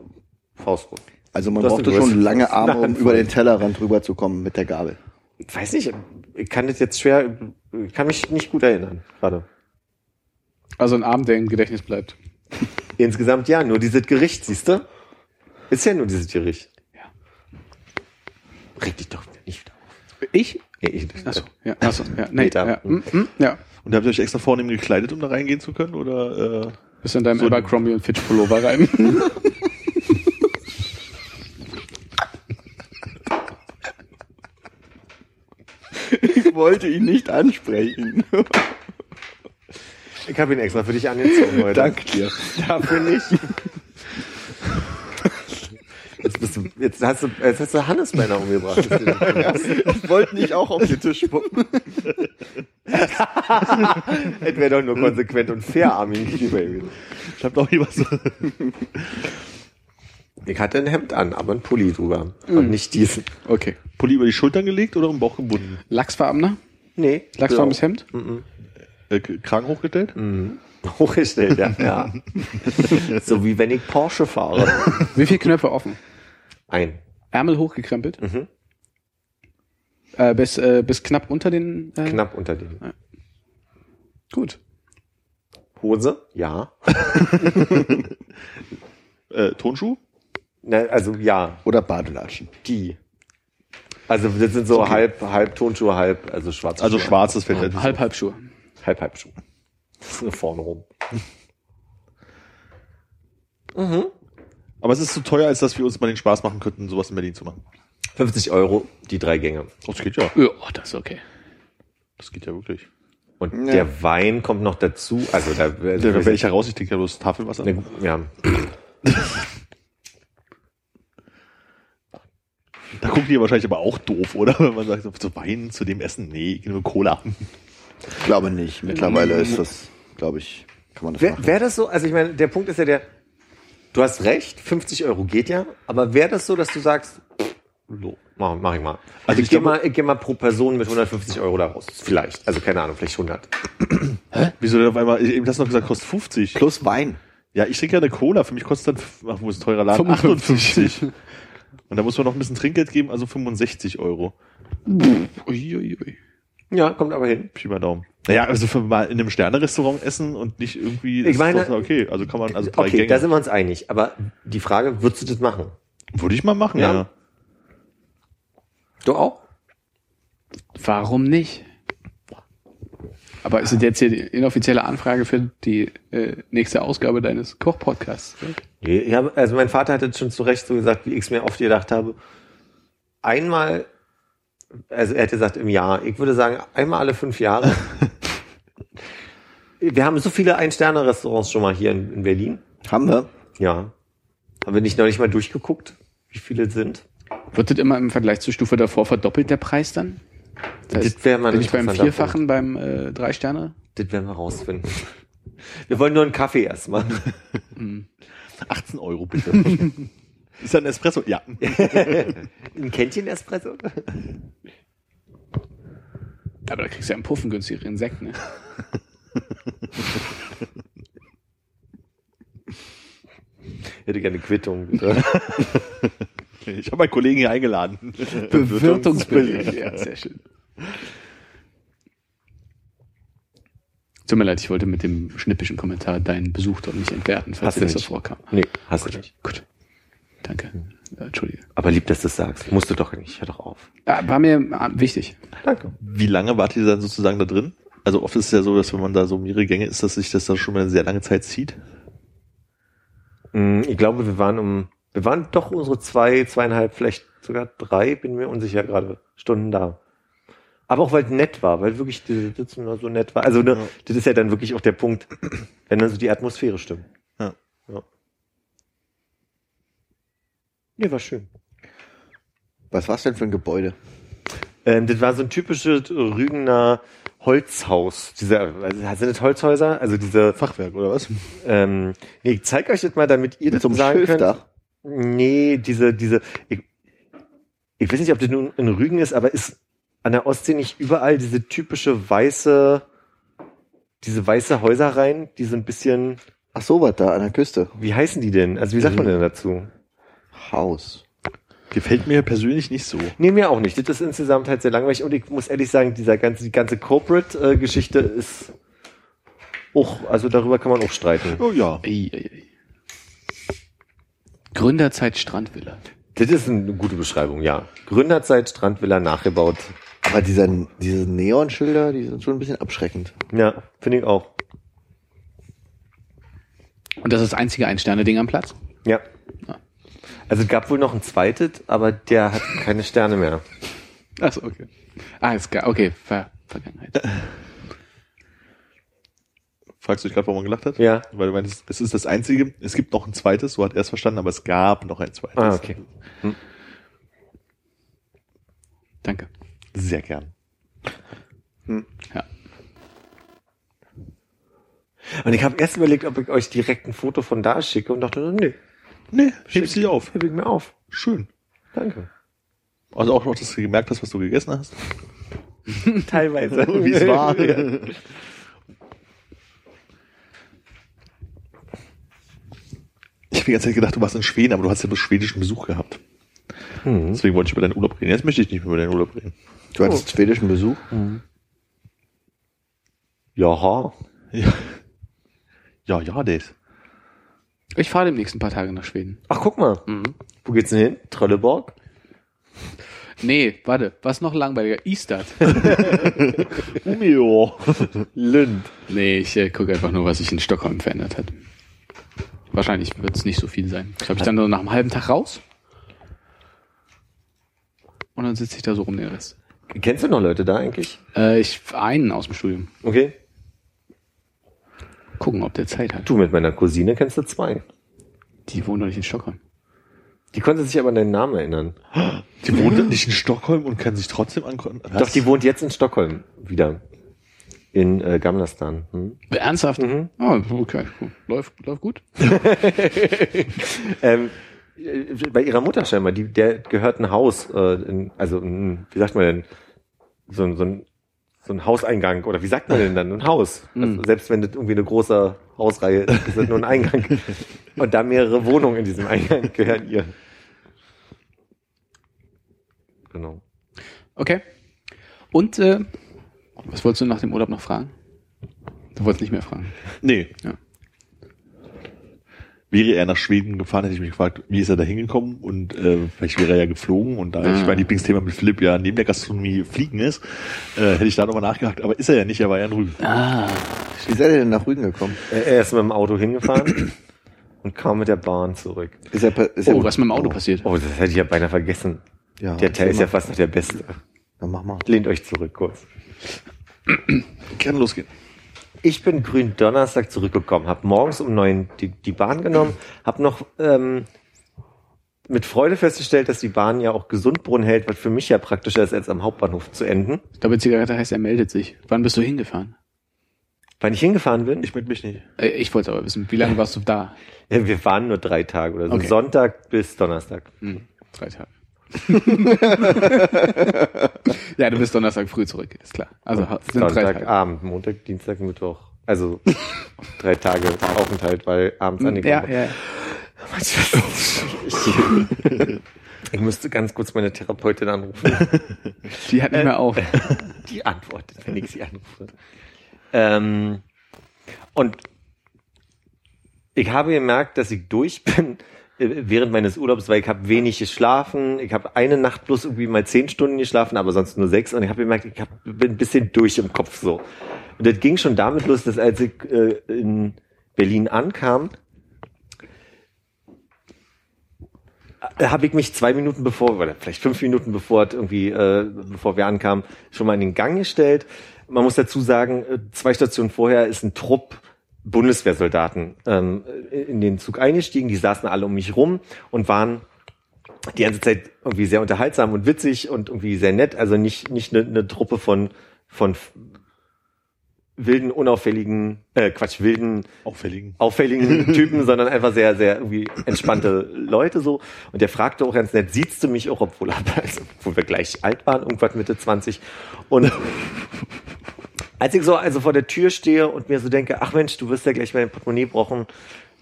Faustgroß. Also man Das brauchte ist schon lange Arme, um über den Tellerrand rüber zu kommen mit der Gabel. Ich weiß nicht, ich kann das jetzt schwer, ich kann mich nicht gut erinnern gerade. Also ein Abend, der im Gedächtnis bleibt. Insgesamt ja, nur dieses Gericht, siehst du? Ist ja nur dieses Gericht. Ja. Reg dich doch nicht wieder auf. Ich? Nee, ich nicht. Achso, ja. Achso, ja. Nee, Peter. ja. Mm, mm, ja. Und habt ihr euch extra vornehm gekleidet, um da reingehen zu können? Oder äh, Bist du in deinem So- Abercrombie und Fitch Pullover rein? Ich wollte ihn nicht ansprechen. Ich habe ihn extra für dich angezogen heute. Danke dir. Dafür nicht. Jetzt, bist du, jetzt, hast du, jetzt hast du Hannes beinahe umgebracht. Ich wollte nicht auch auf den Tisch spucken. Es wäre doch nur konsequent und fair, Armin gegenüber gewesen. ich hab doch jemand so. Ich hatte ein Hemd an, aber ein Pulli drüber. Und nicht diesen. Okay. Pulli über die Schultern gelegt oder im Bauch gebunden? Lachsfarbener? Nee. Lachsfarbenes Hemd? Äh, K- Kragen hochgestellt? Hochgestellt, ja. ja. so wie wenn ich Porsche fahre. Wie viele Knöpfe offen? Ein. Ärmel hochgekrempelt? Äh, bis, äh, bis knapp unter den... Äh, Knapp unter dem. Gut. Hose? Ja. Äh, Tonschuh? Na, also ja, Oder Badelatschen. die. Also das sind so halb, halb Tonschuhe, halb, also schwarz. Also schwarzes fällt halt nicht Halb, halb Schuhe. Halb, halb Schuh. Das ist nur vorne rum. Aber es ist zu teuer, als dass wir uns mal den Spaß machen könnten, sowas in Berlin zu machen. 50 Euro, die drei Gänge. Oh, das geht ja. Ja, das ist okay. Das geht ja wirklich. Und Ja. der Wein kommt noch dazu. Also da, Da werde ich heraus, ich trinke ja bloß Tafelwasser. Ne, ja. Da gucken die wahrscheinlich aber auch doof, oder? Wenn man sagt, so Wein zu dem Essen, nee, ich nehme Cola. Ich glaube nicht. Mittlerweile ist das, glaube ich, kann man das Wäre machen. wär das so, also ich meine, der Punkt ist ja der, du hast recht, 50 Euro geht ja, aber wäre das so, dass du sagst, so, mach, mach ich mal. Also Also ich, ich gehe glaube- mal, ich gehe mal pro Person mit 150 Euro da raus. Vielleicht. Also keine Ahnung, vielleicht 100. Wieso denn auf einmal, eben hast du noch gesagt, kostet 50. Plus Wein. Ja, ich trinke ja eine Cola, für mich kostet dann, ach, wo ist ein teurer Laden? 55. 58. Und da muss man noch ein bisschen Trinkgeld geben, also 65 Euro. Uiuiui. Ja, kommt aber hin. Pi mal Daumen. Naja, also für mal in einem Sterne-Restaurant essen und nicht irgendwie, Ich meine- doch okay, also kann man, also drei Okay, Gänge. da sind wir uns einig. Aber die Frage, würdest du das machen? Würde ich mal machen, Ja. ja. Du auch? Warum nicht? Aber ist das jetzt hier die inoffizielle Anfrage für die äh, nächste Ausgabe deines Koch-Podcasts? Hab, also mein Vater hat jetzt schon zu Recht so gesagt, wie ich es mir oft gedacht habe. Einmal, also er hätte gesagt im Jahr, ich würde sagen einmal alle fünf Jahre. wir haben so viele Ein-Sterne-Restaurants schon mal hier in, in Berlin. Haben wir? Ja. Haben wir nicht neulich mal durchgeguckt, wie viele es sind? Wird das immer im Vergleich zur Stufe davor verdoppelt, der Preis dann? Das heißt, Das wäre mal bin ich beim Vierfachen, beim äh, drei Sterne? Das werden wir rausfinden. Wir wollen nur einen Kaffee erstmal. 18 Euro bitte. ist ja ein Espresso? Ja. Ein Kännchen Espresso? Aber da kriegst du ja einen Puffen günstigeren Sekt, ne? Ich hätte gerne Quittung. Bitte. Ich habe meinen Kollegen hier eingeladen. Bewirtungsbericht. ja, sehr schön. Tut mir leid, ich wollte mit dem schnippischen Kommentar deinen Besuch dort nicht entwerten, falls Hast dir du das so vorkam. Nee, hast du nicht. Gut. Danke. Äh, Entschuldige. Aber lieb, dass du es sagst. Musst du doch nicht. Hör doch auf. Ja, war mir äh, wichtig. Danke. Wie lange wart ihr dann sozusagen da drin? Also oft ist es ja so, dass wenn man da so mehrere Gänge ist, dass sich das dann schon mal eine sehr lange Zeit zieht. Mm, Ich glaube, wir waren um, wir waren doch unsere zwei, zweieinhalb, vielleicht sogar drei, bin mir unsicher gerade, Stunden da. Aber auch weil es nett war, weil wirklich diese Sitzung da so nett war. Also ne, das ist ja dann wirklich auch der Punkt, wenn dann so die Atmosphäre stimmt. Ja. ja. Nee, war schön. Was war's denn für ein Gebäude? Ähm, das war so ein typisches Rügener Holzhaus. Diese, also, sind das Holzhäuser? Also diese, Fachwerk, oder was? ähm, nee, ich zeig euch das mal, damit ihr Mit das so sagen könnt. Schilfdach? Nee, diese, diese, ich, ich weiß nicht, ob das nun in Rügen ist, aber ist an der Ostsee nicht überall diese typische weiße, diese weiße Häuser rein, die so ein bisschen, Ach so, was da an der Küste. wie heißen die denn? Also wie sagt man denn dazu? Haus. Gefällt mir persönlich nicht so. Nee, mir auch nicht. Das ist insgesamt halt sehr langweilig und ich muss ehrlich sagen, dieser ganze, die ganze Corporate-Geschichte ist auch, also darüber kann man auch streiten. Oh ja. Ei, ei, ei. Gründerzeit Strandvilla. Das ist eine gute Beschreibung, ja. Gründerzeit, Strandvilla nachgebaut. Aber dieser, diese Neonschilder, die sind schon ein bisschen abschreckend. Ja, finde ich auch. Und das ist das einzige Ein-Sterne-Ding am Platz? Ja. Ja. Also es gab wohl noch ein zweites, aber der hat keine Sterne mehr. Achso, okay. Ah, ist geil. Okay, Ver Vergangenheit. Fragst du dich gerade, warum man gelacht hat? Ja. Weil du meinst, es ist das einzige, es gibt noch ein zweites, so hat er es verstanden, aber es gab noch ein zweites. Ah, okay. Danke. Sehr gern. Ja. Und ich habe erst überlegt, ob ich euch direkt ein Foto von da schicke und dachte, nee, Nee, hebst dich auf. heb ich mir auf. Schön. Danke. Also auch noch, dass du gemerkt hast, was du gegessen hast. Teilweise. Wie es war. Ich habe die ganze Zeit gedacht, du warst in Schweden, aber du hast ja bloß schwedischen Besuch gehabt. Hm. Deswegen wollte ich über deinen Urlaub reden. Jetzt möchte ich nicht mehr über deinen Urlaub reden. Du hattest schwedischen Besuch? Ja. Ja, ja, ja das. Ich fahre demnächst ein paar Tage nach Schweden. Ach, guck mal. Wo geht's denn hin? Trelleborg? Nee, warte, was noch langweiliger? Istad. Umio. Lünd. nee, ich äh, gucke einfach nur, was sich in Stockholm verändert hat. Wahrscheinlich wird es nicht so viel sein. Ich glaube, ich dann nur nach einem halben Tag raus. Und dann sitze ich da so rum den Rest. Kennst du noch Leute da eigentlich? Äh, ich einen aus dem Studium. Okay. Gucken, ob der Zeit hat. Du mit meiner Cousine kennst du zwei. Die wohnen doch nicht in Stockholm. Die konnte sich aber an deinen Namen erinnern. Die wohnt nicht in Stockholm und kann sich trotzdem angucken. Doch, die wohnt jetzt in Stockholm wieder. In äh, Gamlastan. Hm? Ernsthaft? Mhm. Oh, okay, cool. Läuft, läuft gut. ähm, äh, bei ihrer Mutter scheinbar, die, der gehört ein Haus, äh, in, also ein, wie sagt man denn, so, ein- so, ein, so ein Hauseingang oder wie sagt man denn dann, ein Haus. Also selbst wenn das irgendwie eine große Hausreihe ist, ist das nur ein Eingang. Und da mehrere Wohnungen in diesem Eingang gehören ihr. Genau. Okay. Und, äh, was wolltest du nach dem Urlaub noch fragen? Du wolltest nicht mehr fragen. Nee. Ja. Wäre er nach Schweden gefahren, hätte ich mich gefragt, wie ist er da hingekommen und äh, vielleicht wäre er ja geflogen und da ich Ah. mein Lieblingsthema mit Philipp ja neben der Gastronomie Fliegen ist, äh, hätte ich da nochmal nachgehakt, aber ist er ja nicht, er war ja in Rügen. Ah. Wie seid ihr denn nach Rügen gekommen? Er er ist mit dem Auto hingefahren und kam mit der Bahn zurück. Ist ja, ist ja Oh, was mit dem Auto passiert? Oh, das hätte ich ja beinahe vergessen. Ja, der Teil ist ja fast noch der beste. Dann mach mal. Lehnt euch zurück kurz. Kann losgehen. Ich bin grün Donnerstag zurückgekommen, habe morgens um neun die, die Bahn genommen, habe noch ähm, mit Freude festgestellt, dass die Bahn ja auch Gesundbrunnen hält, was für mich ja praktischer ist, als am Hauptbahnhof zu enden. Ich glaube, Zigarette heißt, er meldet sich. Wann bist du hingefahren? Wann ich hingefahren bin, Ich mit mich nicht. Äh, ich wollte aber wissen, wie lange warst du da? ja, wir waren nur drei Tage oder so, Okay. Sonntag bis Donnerstag. Hm, drei Tage. Ja, du bist Donnerstag früh zurück, ist klar. Also ha- sind drei Tage. Sonntagabend, Montag, Dienstag, Mittwoch. Also drei Tage Aufenthalt, weil abends angekommen Ja, ja. Ich, ich müsste ganz kurz meine Therapeutin anrufen. Die hat nicht mehr auf. Die antwortet, wenn ich sie anrufe. Ähm, Und ich habe gemerkt, dass ich durch bin äh, während meines Urlaubs, weil ich habe wenig geschlafen. Ich habe eine Nacht bloß irgendwie mal zehn Stunden geschlafen, aber sonst nur sechs. Und ich habe gemerkt, ich hab, bin ein bisschen durch im Kopf so. Und das ging schon damit los, dass als ich äh, in Berlin ankam, äh, habe ich mich zwei Minuten bevor, oder vielleicht fünf Minuten bevor irgendwie, äh, bevor wir ankamen, schon mal in den Gang gestellt. Man muss dazu sagen, äh, zwei Stationen vorher ist ein Trupp Bundeswehrsoldaten ähm, in den Zug eingestiegen. Die saßen alle um mich rum und waren die ganze Zeit irgendwie sehr unterhaltsam und witzig und irgendwie sehr nett. Also nicht nicht eine, eine Truppe von von wilden, unauffälligen, äh, Quatsch, wilden, Auffälligen. auffälligen Typen, sondern einfach sehr, sehr irgendwie entspannte Leute so. Und der fragte auch ganz nett, siehst du mich auch, obwohl, also, obwohl wir gleich alt waren, irgendwas Mitte 20. Und als ich so also vor der Tür stehe und mir so denke, ach Mensch, du wirst ja gleich mein Portemonnaie brauchen,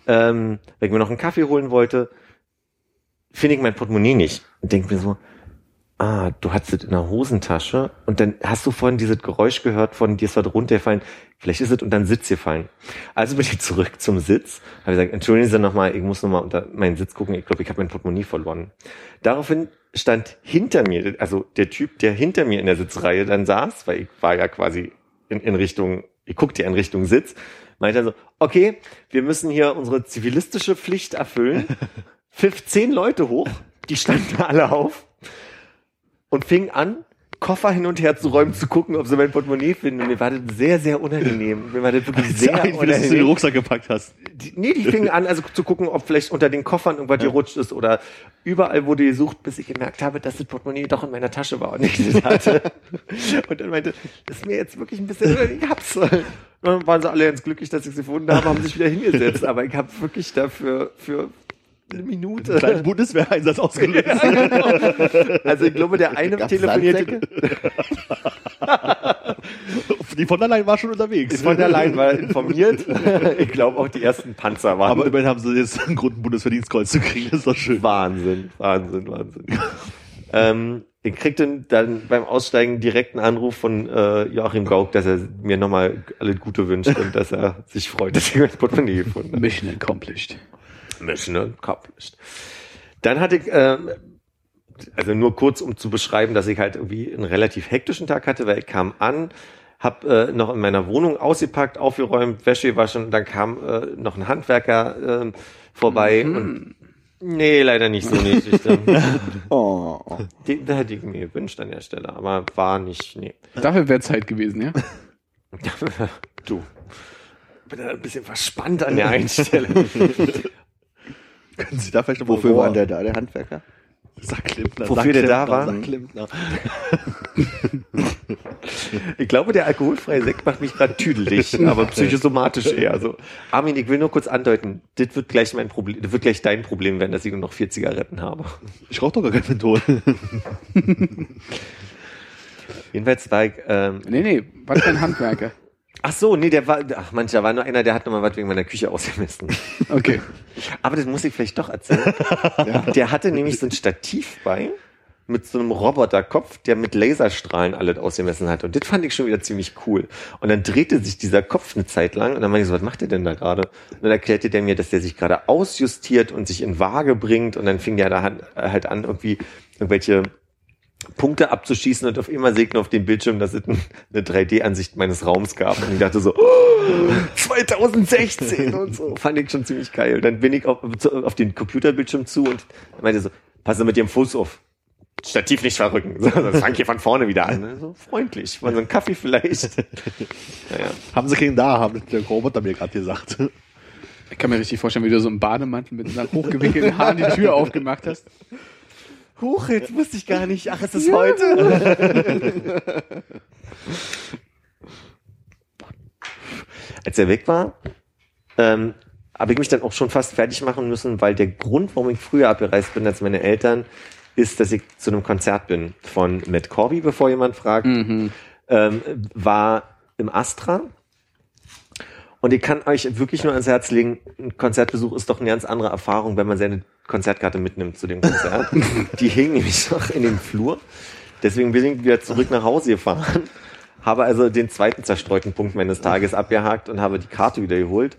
ähm, weil ich mir noch einen Kaffee holen wollte, finde ich mein Portemonnaie nicht. Und denke mir so, ah, du hattest es in der Hosentasche und dann hast du vorhin dieses Geräusch gehört von dir ist was runtergefallen, vielleicht ist es unter den Sitz gefallen. Also bin ich zurück zum Sitz, habe gesagt, entschuldigen Sie nochmal, ich muss nochmal unter meinen Sitz gucken, ich glaube, ich habe mein Portemonnaie verloren. Daraufhin stand hinter mir, also der Typ, der hinter mir in der Sitzreihe dann saß, weil ich war ja quasi in, in Richtung, ich guckte ja in Richtung Sitz, meinte er so, okay, wir müssen hier unsere zivilistische Pflicht erfüllen, pfiff zehn Leute hoch, die standen alle auf und fing an, Koffer hin und her zu räumen, zu gucken, ob sie mein Portemonnaie finden. Und mir war das sehr, sehr unangenehm. Mir war das wirklich sehr Sehr dass du den unangenehm. Rucksack gepackt hast. Die, nee, die fingen an, also zu gucken, ob vielleicht unter den Koffern irgendwas gerutscht ist oder überall wurde gesucht, bis ich gemerkt habe, dass das Portemonnaie doch in meiner Tasche war und ich das hatte. und dann meinte, das ist mir jetzt wirklich ein bisschen, ich hab's. Und dann waren sie alle ganz glücklich, dass ich sie gefunden habe, haben sich wieder hingesetzt. Aber ich habe wirklich dafür für eine Minute. Kleinen Bundeswehreinsatz ausgelöst. Also ich glaube, der eine Gab's telefonierte, Die von allein war schon unterwegs. ist von der Leyen war informiert. Ich glaube auch die ersten Panzer waren Aber immerhin haben sie jetzt einen Grund, ein Bundesverdienstkreuz zu kriegen. Das ist doch schön. Wahnsinn, Wahnsinn, Wahnsinn. ähm, ich kriegte dann beim Aussteigen direkt einen Anruf von äh, Joachim Gauck, dass er mir nochmal alles Gute wünscht und dass er sich freut, dass ich mein Portemonnaie gefunden habe. Mission accomplished. Mission accomplished. Dann hatte ich, äh, also nur kurz, um zu beschreiben, dass ich halt irgendwie einen relativ hektischen Tag hatte, weil ich kam an, hab äh, noch in meiner Wohnung ausgepackt, aufgeräumt, Wäsche gewaschen, dann kam äh, noch ein Handwerker äh, vorbei und nee, leider nicht so niedlich. Oh. Die, da hätte ich mir gewünscht an der Stelle, aber war nicht, nee. Dafür wäre Zeit gewesen, ja? du. Bin da ein bisschen verspannt an der einen Stelle. Können Sie da vielleicht noch mal Wofür war der da, der Handwerker? Sackklempner. Wofür der da war? Sackklempner. Ich glaube, der alkoholfreie Sekt macht mich gerade tüdelig, aber psychosomatisch eher. Also, Armin, ich will nur kurz andeuten, das wird gleich mein Problem, das wird gleich dein Problem werden, dass ich nur noch vier Zigaretten habe. Ich rauche doch gar kein Menthol. Jedenfalls war ich, ähm, Nee, nee, was für ein Handwerker. Ach so, nee, der war, ach manch, da war nur einer, der hat nochmal was wegen meiner Küche ausgemessen. Okay. Aber das muss ich vielleicht doch erzählen. Der hatte nämlich so ein Stativ bei mit so einem Roboterkopf, der mit Laserstrahlen alles ausgemessen hat. Und das fand ich schon wieder ziemlich cool. Und dann drehte sich dieser Kopf eine Zeit lang und dann meinte ich so, was macht der denn da gerade? Und dann erklärte der mir, dass der sich gerade ausjustiert und sich in Waage bringt. Und dann fing der da han- halt an, irgendwie irgendwelche Punkte abzuschießen und auf immer segne auf dem Bildschirm, dass es ein- eine 3D-Ansicht meines Raums gab. Und ich dachte so, oh, 2016 und so. Fand ich schon ziemlich geil. Dann bin ich auf, auf den Computerbildschirm zu und meinte so, pass mit dem Fuß auf. Stativ nicht verrücken. So, Das fang hier von vorne wieder an. So freundlich. Mal so ein Kaffee vielleicht. Naja. haben Sie keinen da, haben der Roboter mir gerade gesagt. Ich kann mir richtig vorstellen, wie du so im Bademantel mit einer hochgewickelten Haaren die Tür aufgemacht hast. Huch, jetzt wusste ich gar nicht. Ach, es ist heute. Als er weg war, ähm, habe ich mich dann auch schon fast fertig machen müssen, weil der Grund, warum ich früher abgereist bin als meine Eltern, ist, dass ich zu einem Konzert bin von Matt Corby, bevor jemand fragt, ähm, war im Astra. Und ich kann euch wirklich nur ans Herz legen, ein Konzertbesuch ist doch eine ganz andere Erfahrung, wenn man seine Konzertkarte mitnimmt zu dem Konzert. Die hing nämlich noch in dem Flur. Deswegen bin ich wieder zurück nach Hause gefahren, habe also den zweiten zerstreuten Punkt meines Tages abgehakt und habe die Karte wieder geholt.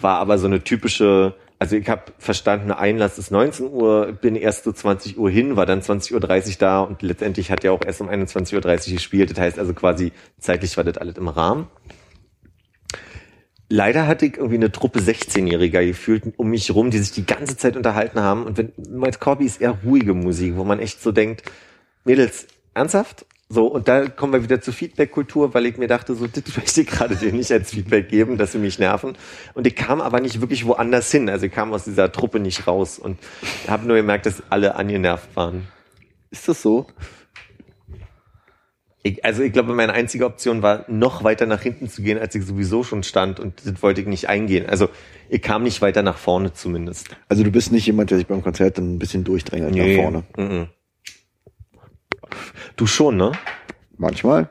War aber so eine typische, also ich habe verstanden, Einlass ist 19 Uhr, bin erst so 20 Uhr hin, war dann 20.30 Uhr da und letztendlich hat ja auch erst um 21.30 Uhr gespielt. Das heißt also quasi zeitlich war das alles im Rahmen. Leider hatte ich irgendwie eine Truppe 16-Jähriger gefühlt um mich rum, die sich die ganze Zeit unterhalten haben. Und wenn Mike Corby ist eher ruhige Musik, wo man echt so denkt, Mädels, ernsthaft? So, und da kommen wir wieder zur Feedback-Kultur, weil ich mir dachte, so, das möchte ich gerade dir nicht als Feedback geben, dass sie mich nerven. Und ich kam aber nicht wirklich woanders hin. Also ich kam aus dieser Truppe nicht raus und habe nur gemerkt, dass alle angenervt waren. Ist das so? Ich, also ich glaube, meine einzige Option war, noch weiter nach hinten zu gehen, als ich sowieso schon stand und das wollte ich nicht eingehen. Also ich kam nicht weiter nach vorne zumindest. Also du bist nicht jemand, der sich beim Konzert dann ein bisschen durchdrängelt nach vorne. Mhm. Du schon, ne? Manchmal,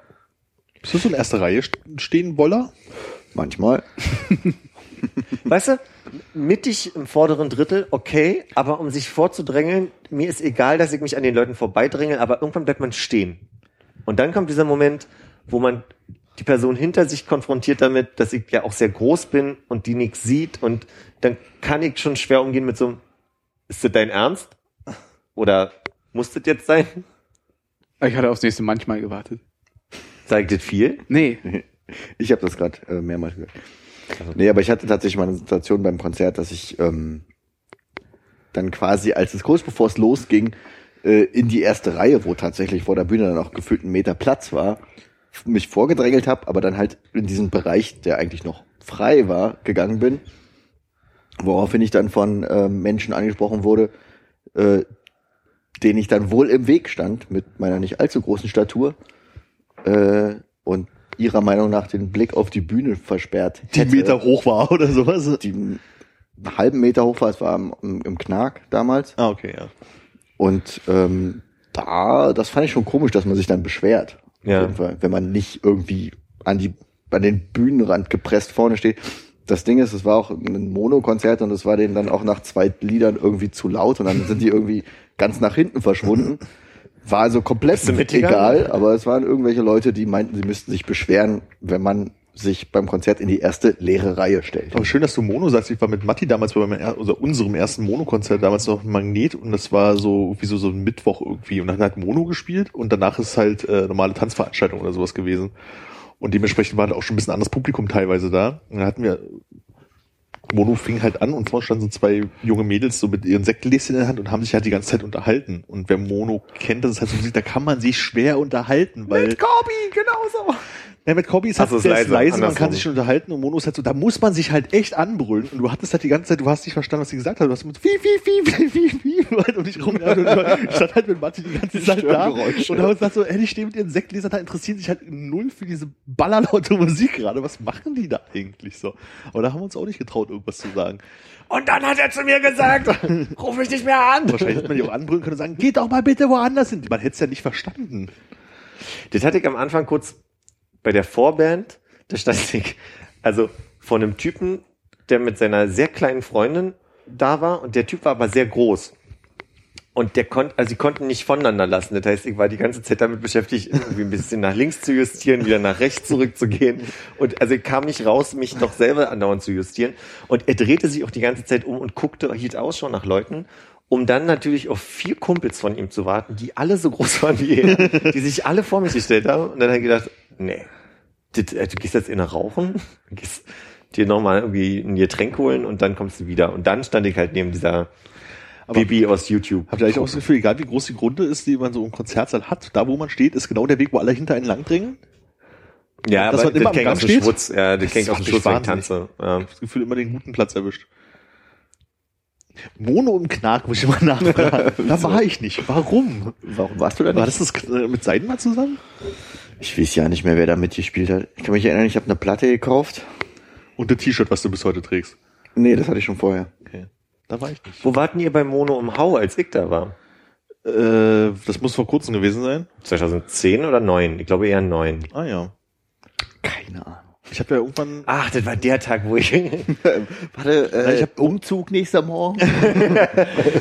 Bist du so in erster Reihe st- stehen, Woller? manchmal. Weißt du, mittig im vorderen Drittel, okay, aber um sich vorzudrängeln, mir ist egal, dass ich mich an den Leuten vorbeidrängel, aber irgendwann bleibt man stehen. Und dann kommt dieser Moment, wo man die Person hinter sich konfrontiert damit, dass ich ja auch sehr groß bin und die nichts sieht und dann kann ich schon schwer umgehen mit so einem, ist das dein Ernst? Oder muss das jetzt sein? Ich hatte aufs nächste manchmal gewartet. Sagt das viel? Nee. Ich habe das gerade äh, mehrmals gehört. Nee, aber ich hatte tatsächlich mal eine Situation beim Konzert, dass ich ähm, dann quasi, als es kurz bevor es losging, äh, in die erste Reihe, wo tatsächlich vor der Bühne dann auch gefühlt ein Meter Platz war, mich vorgedrängelt habe, aber dann halt in diesen Bereich, der eigentlich noch frei war, gegangen bin. Woraufhin ich dann von ähm, Menschen angesprochen wurde, äh, denen ich dann wohl im Weg stand mit meiner nicht allzu großen Statur äh, und ihrer Meinung nach den Blick auf die Bühne versperrt Die hätte. Meter hoch war oder sowas? die einen halben Meter hoch war, es war im, im, im Knark damals. Ah, okay, ja. Und ähm, da, das fand ich schon komisch, dass man sich dann beschwert. Auf Ja. jeden Fall, wenn man nicht irgendwie an die an den Bühnenrand gepresst vorne steht. Das Ding ist, es war auch ein Mono-Konzert und es war denen dann auch nach zwei Liedern irgendwie zu laut und dann sind die irgendwie ganz nach hinten verschwunden. War also komplett egal, aber es waren irgendwelche Leute, die meinten, sie müssten sich beschweren, wenn man sich beim Konzert in die erste leere Reihe stellt. Aber schön, dass du Mono sagst. Ich war mit Matti damals bei meinem, oder unserem ersten Mono-Konzert damals noch im Magnet und das war so wie so, so ein Mittwoch irgendwie und dann hat Mono gespielt und danach ist halt äh, normale Tanzveranstaltung oder sowas gewesen. Und dementsprechend war da auch schon ein bisschen anderes Publikum teilweise da. Und dann hatten wir Mono fing halt an und vorne standen so zwei junge Mädels so mit ihren Sektgläschen in der Hand und haben sich halt die ganze Zeit unterhalten. Und wer Mono kennt, das ist halt so Musik, da kann man sich schwer unterhalten, weil. Mit Corby, genauso. Ja, mit Corby ist halt Also ist leise, leise, man kann sich schon unterhalten und Mono ist halt so, da muss man sich halt echt anbrüllen. Und du hattest halt die ganze Zeit, du hast nicht verstanden, was sie gesagt hat. Du hast mit wie, wie, wie, wie, wie, wie, halt um dich rum. Ich stand halt mit Matti die ganze Zeit da und haben uns gesagt so, ey, die stehen mit ihren Sektgläsern da, interessieren sich halt null für diese ballerlaute Musik gerade. Was machen die da eigentlich so? Aber da haben wir uns auch nicht getraut, irgendwas zu sagen. Und dann hat er zu mir gesagt, ruf mich nicht mehr an. Wahrscheinlich hätte man die auch anbrüllen können und sagen, geht doch mal bitte woanders hin. Man hätte es ja nicht verstanden. Das hatte ich am Anfang kurz bei der Vorband, da stand ich, also von einem Typen, der mit seiner sehr kleinen Freundin da war und der Typ war aber sehr groß. Und der konnte, also sie konnten nicht voneinander lassen. Das heißt, ich war die ganze Zeit damit beschäftigt, irgendwie ein bisschen nach links zu justieren, wieder nach rechts zurückzugehen. Und also ich kam nicht raus, mich doch selber andauernd zu justieren. Und er drehte sich auch die ganze Zeit um und guckte, hielt Ausschau nach Leuten, um dann natürlich auf vier Kumpels von ihm zu warten, die alle so groß waren wie er, die sich alle vor mich gestellt haben. Und dann habe ich gedacht, nee, das, äh, du gehst jetzt in rauchen, gehst dir nochmal irgendwie ein Getränk holen und dann kommst du wieder. Und dann stand ich halt neben dieser Baby aus YouTube. Habt ihr eigentlich auch das Gefühl, egal wie groß die Grunde ist, die man so im Konzertsaal hat, da wo man steht, ist genau der Weg, wo alle hinter einen langdrängen? Ja, Dass aber man das kennt Gang aus dem? Schwutz. Ja, das Das kennt aus dem Schwutz, wenn ich tanze. Ja. Das Gefühl, immer den guten Platz erwischt. Mono im Knark, muss ich mal nachfragen. da war ich nicht. Warum? Warum warst du da nicht? War das das äh, mit Seidenmann zusammen? Ich weiß ja nicht mehr, wer da mitgespielt hat. Ich kann mich erinnern, ich habe eine Platte gekauft. Und das T-Shirt, was du bis heute trägst. Nee, das hatte ich schon vorher. Okay. Da war ich nicht. Wo warten ihr bei Mono im Hau, als ich da war? Äh, das muss vor kurzem gewesen sein. 2010 oder 9? Ich glaube eher 9. Ah ja. Keine Ahnung. Ich habe ja irgendwann. Ach, das war der Tag, wo ich. Warte, äh, ich hab- habe Umzug nächster Morgen.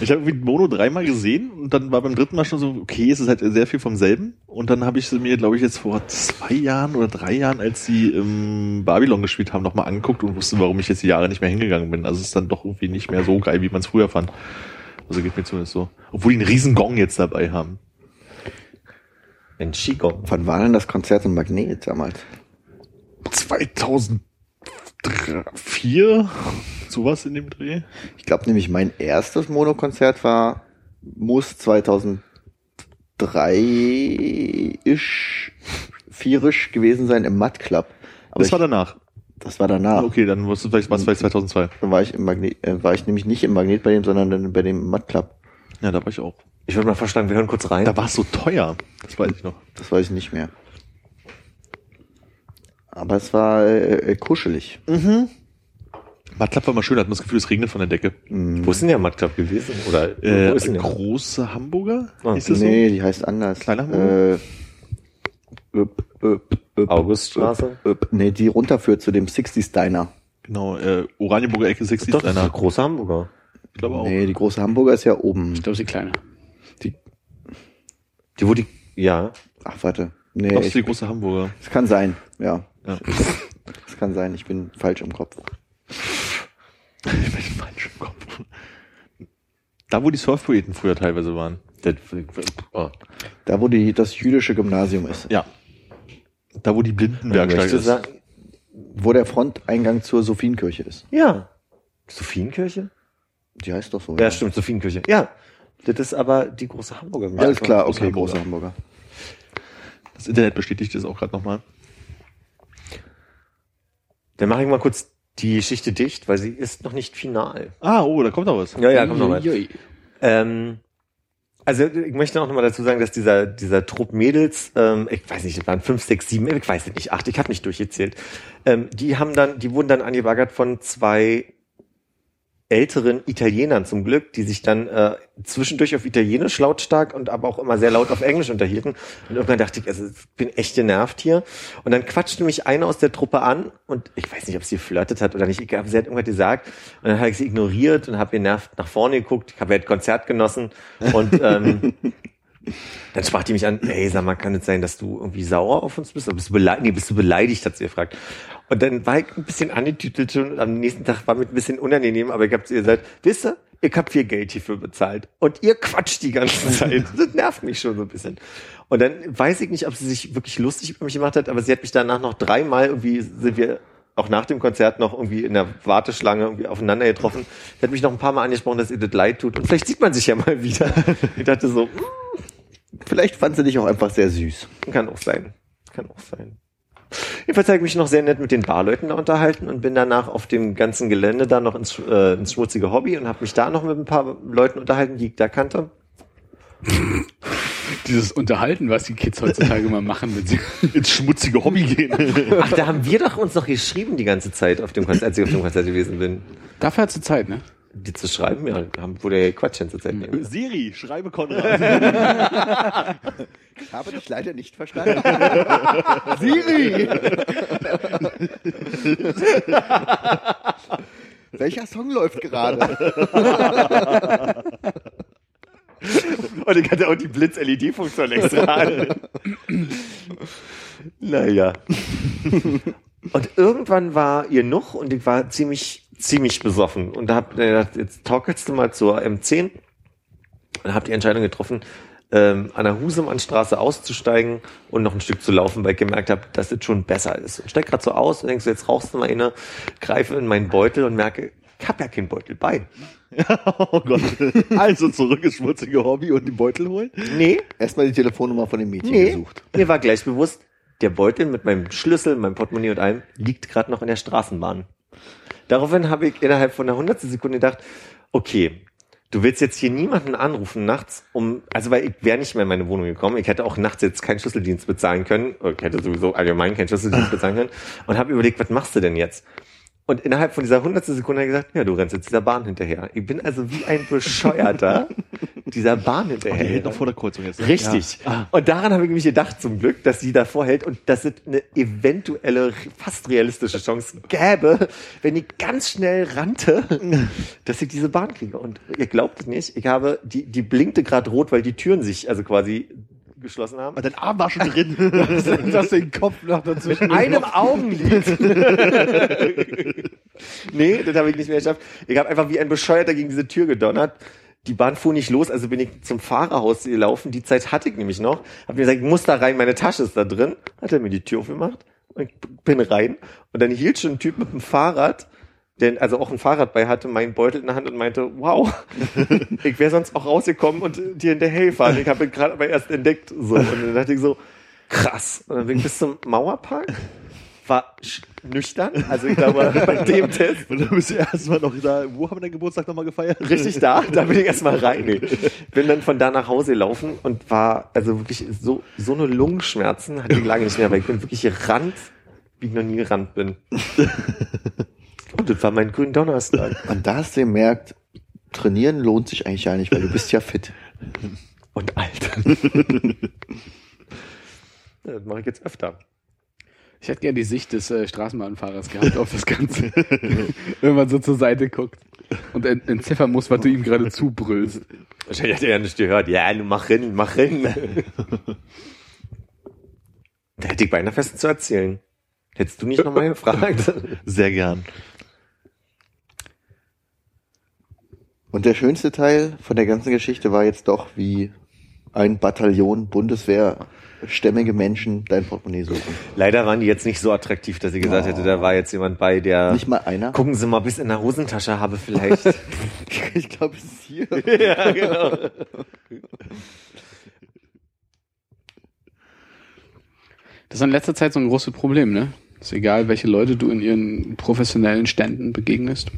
Ich habe irgendwie Mono dreimal gesehen und dann war beim dritten Mal schon so, okay, es ist halt sehr viel vom selben. Und dann habe ich sie mir, glaube ich, jetzt vor zwei Jahren oder drei Jahren, als sie im Babylon gespielt haben, nochmal angeguckt und wusste, warum ich jetzt die Jahre nicht mehr hingegangen bin. Also es ist dann doch irgendwie nicht mehr so geil, wie man es früher fand. Also geht mir zumindest so. Obwohl die einen riesen Gong jetzt dabei haben. Ein Qigong. Wann war denn das Konzert im Magnet damals? 2004, sowas in dem Dreh. Ich glaube nämlich, mein erstes Mono-Konzert war, muss 2003-isch, vierisch gewesen sein im Matt Club. Aber Das war ich, danach. das war danach. Okay, dann musst du vielleicht, was vielleicht 2002. Dann war ich im Magnet, äh, war ich nämlich nicht im Magnet bei dem, sondern dann bei dem Matt Club. Ja, da war ich auch. Ich würde mal vorschlagen, wir hören kurz rein. Da war es so teuer. Das weiß ich noch. Das weiß ich nicht mehr. Aber es war äh, äh, kuschelig. Matlab war mal schön, hat man das Gefühl, es regnet von der Decke. Wo ist denn der Mattclub gewesen? Oder Äh, wo ist denn der? große Hamburger? Ah, Ist das nee, die heißt anders. Kleiner Hamburg? Äh, öp, öp, öp, Auguststraße? öp. Nee, die runterführt zu dem 60s Diner. Genau, äh, Oranienburger Ecke 60 Doch, das ein großer Hamburger. Ich glaube auch. Nee, die große Hamburger ist ja oben. Ich glaube, sie kleiner. Die, wo die, ja. Ach, warte. Nee, Das ist die große Hamburger. es kann sein, ja. Ja. Es kann sein, ich bin falsch im Kopf. Ich bin falsch im Kopf. Da, wo die Surfpoeten früher teilweise waren. Das, oh. Da, wo die, das jüdische Gymnasium ist. Ja. Da, wo die Blindenwerkstatt ist. sagen? Wo der Fronteingang zur Sophienkirche ist. Ja. Sophienkirche? Die heißt doch so. Ja, stimmt, Sophienkirche. Ja. Das ist aber die große Hamburger. Alles klar, okay, große Hamburger. Das Internet bestätigt das auch gerade nochmal. Dann mache ich mal kurz die Geschichte dicht, weil sie ist noch nicht final. Ah, oh, da kommt noch was. Ja, ja, komm noch. Uiuiui. Ähm, also ich möchte auch noch mal dazu sagen, dass dieser dieser Trupp Mädels, ähm, ich weiß nicht, es waren fünf, sechs, sieben, ich weiß nicht, acht, ich habe nicht durchgezählt. Ähm, die haben dann, die wurden dann angebaggert von zwei älteren Italienern zum Glück, die sich dann äh, zwischendurch auf Italienisch lautstark und aber auch immer sehr laut auf Englisch unterhielten. Und irgendwann dachte ich, also ich bin echt genervt hier. Und dann quatschte mich eine aus der Truppe an und ich weiß nicht, ob sie geflirtet hat oder nicht. Ich glaube, sie hat irgendwas gesagt und dann habe ich sie ignoriert und habe genervt nach vorne geguckt. Ich habe das Konzert genossen und ähm, dann sprach die mich an, hey, sag mal, kann es sein, dass du irgendwie sauer auf uns bist? Oder bist du beleidigt? Nee, bist du beleidigt, hat sie gefragt. Und dann war ich ein bisschen angetütelt schon. und Am nächsten Tag war mir ein bisschen unangenehm, aber ich habe zu ihr gesagt, wisst ihr, ich habe viel Geld hierfür bezahlt. Und ihr quatscht die ganze Zeit. Das nervt mich schon so ein bisschen. Und dann weiß ich nicht, ob sie sich wirklich lustig über mich gemacht hat, aber sie hat mich danach noch dreimal irgendwie, sind wir auch nach dem Konzert noch irgendwie in der Warteschlange irgendwie aufeinander getroffen. Sie hat mich noch ein paar Mal angesprochen, dass ihr das leid tut. Und vielleicht sieht man sich ja mal wieder. Ich dachte so, hm, Vielleicht fand sie dich auch einfach sehr süß. kann auch sein. Kann auch sein. Jedenfalls habe ich mich noch sehr nett mit den Barleuten da unterhalten und bin danach auf dem ganzen Gelände da noch ins, äh, ins schmutzige Hobby und habe mich da noch mit ein paar Leuten unterhalten, die ich da kannte. Dieses Unterhalten, was die Kids heutzutage mal machen, wenn sie Ins schmutzige Hobby gehen. Ach, da haben wir doch uns noch geschrieben die ganze Zeit, auf dem Konzert, als ich auf dem Konzert gewesen bin. Dafür hat sie Zeit, ne? Die zu schreiben, ja, haben, wurde ja Quatsch Zeit. nehmen. Siri, schreibe Konrad. Ich habe dich leider nicht verstanden. Siri! Welcher Song läuft gerade? Und ich hatte auch die Blitz-LED-Funktion extra an. naja. Und irgendwann war ihr noch und ich war ziemlich, ziemlich besoffen. Und da hab ich gedacht, jetzt torkelst du mal zur M10 und hab die Entscheidung getroffen, ähm, an der Husemannstraße auszusteigen und noch ein Stück zu laufen, weil ich gemerkt habe, dass das schon besser ist. Und steig grad so aus und denkst so, jetzt rauchst du mal eine, greife in meinen Beutel und merke, ich hab ja keinen Beutel bei. oh Gott. Also zurück ins schmutzige Hobby und die Beutel holen. Nee, Erstmal die Telefonnummer von dem Mädchen Nee, gesucht. mir war gleich bewusst, der Beutel mit meinem Schlüssel, meinem Portemonnaie und allem liegt gerade noch in der Straßenbahn. Daraufhin habe ich innerhalb von einer hundertstel Sekunde gedacht, okay, du willst jetzt hier niemanden anrufen nachts, um, also weil ich wäre nicht mehr in meine Wohnung gekommen, ich hätte auch nachts jetzt keinen Schlüsseldienst bezahlen können, ich hätte sowieso allgemein keinen Schlüsseldienst bezahlen können. Und habe überlegt, was machst du denn jetzt? Und innerhalb von dieser hundertstel Sekunde hat er gesagt, ja, du rennst jetzt dieser Bahn hinterher. Ich bin also wie ein Bescheuerter dieser Bahn hinterher. Der hält noch vor der Kreuzung jetzt. ne? Richtig. Und daran habe ich mich gedacht, zum Glück, dass sie davor hält und dass es eine eventuelle, fast realistische Chance gäbe, wenn ich ganz schnell rannte, dass ich diese Bahn kriege. Und ihr glaubt es nicht, ich habe, die, die blinkte gerade rot, weil die Türen sich also quasi geschlossen haben. Und dein Arm war schon drin. Du hast den Kopf noch dazwischen. einem Augenlid. nee, das habe ich nicht mehr geschafft. Ich habe einfach wie ein Bescheuerter gegen diese Tür gedonnert. Die Bahn fuhr nicht los, also bin ich zum Fahrerhaus gelaufen. Die Zeit hatte ich nämlich noch. Hab mir gesagt, ich muss da rein, meine Tasche ist da drin. Hat er mir die Tür aufgemacht. Und ich bin rein. Und dann hielt schon ein Typ mit dem Fahrrad, der also auch ein Fahrrad bei hatte, meinen Beutel in der Hand und meinte, wow, ich wäre sonst auch rausgekommen und dir hinterher gefahren. Ich habe ihn gerade aber erst entdeckt. So. Und dann dachte ich so, krass. Und dann bin ich bis zum Mauerpark. War nüchtern. Also ich glaube, bei dem Test Und dann bist du erstmal noch da. Wo haben wir deinen Geburtstag nochmal gefeiert? richtig da, da bin ich erstmal rein. Nee. Bin dann von da nach Hause gelaufen und war also wirklich so, so eine Lungenschmerzen hatte ich lange nicht mehr, weil ich bin wirklich gerannt, wie ich noch nie gerannt bin. Und das war mein grünen Donnerstag. Und da hast du gemerkt, trainieren lohnt sich eigentlich gar nicht, weil du bist ja fit. Und alt. Ja, das mache ich jetzt öfter. Ich hätte gerne die Sicht des äh, Straßenbahnfahrers gehabt auf das Ganze. Wenn man so zur Seite guckt und ent entziffern muss, was du ihm gerade zubrüllst. Wahrscheinlich hat er ja nicht gehört. Ja, du mach hin, mach hin. da hätte ich beinahe fest zu erzählen. Hättest du nicht nochmal gefragt? Sehr gern. Und der schönste Teil von der ganzen Geschichte war jetzt doch, wie ein Bataillon Bundeswehr-stämmige Menschen dein Portemonnaie suchen. Leider waren die jetzt nicht so attraktiv, dass ich gesagt hätte, da war jetzt jemand bei, der. Nicht mal einer? Gucken Sie mal, bis in der Hosentasche habe vielleicht. Ich glaube, es ist hier. ja, genau. Das ist in letzter Zeit so ein großes Problem, ne? Ist egal, welche Leute du in ihren professionellen Ständen begegnest,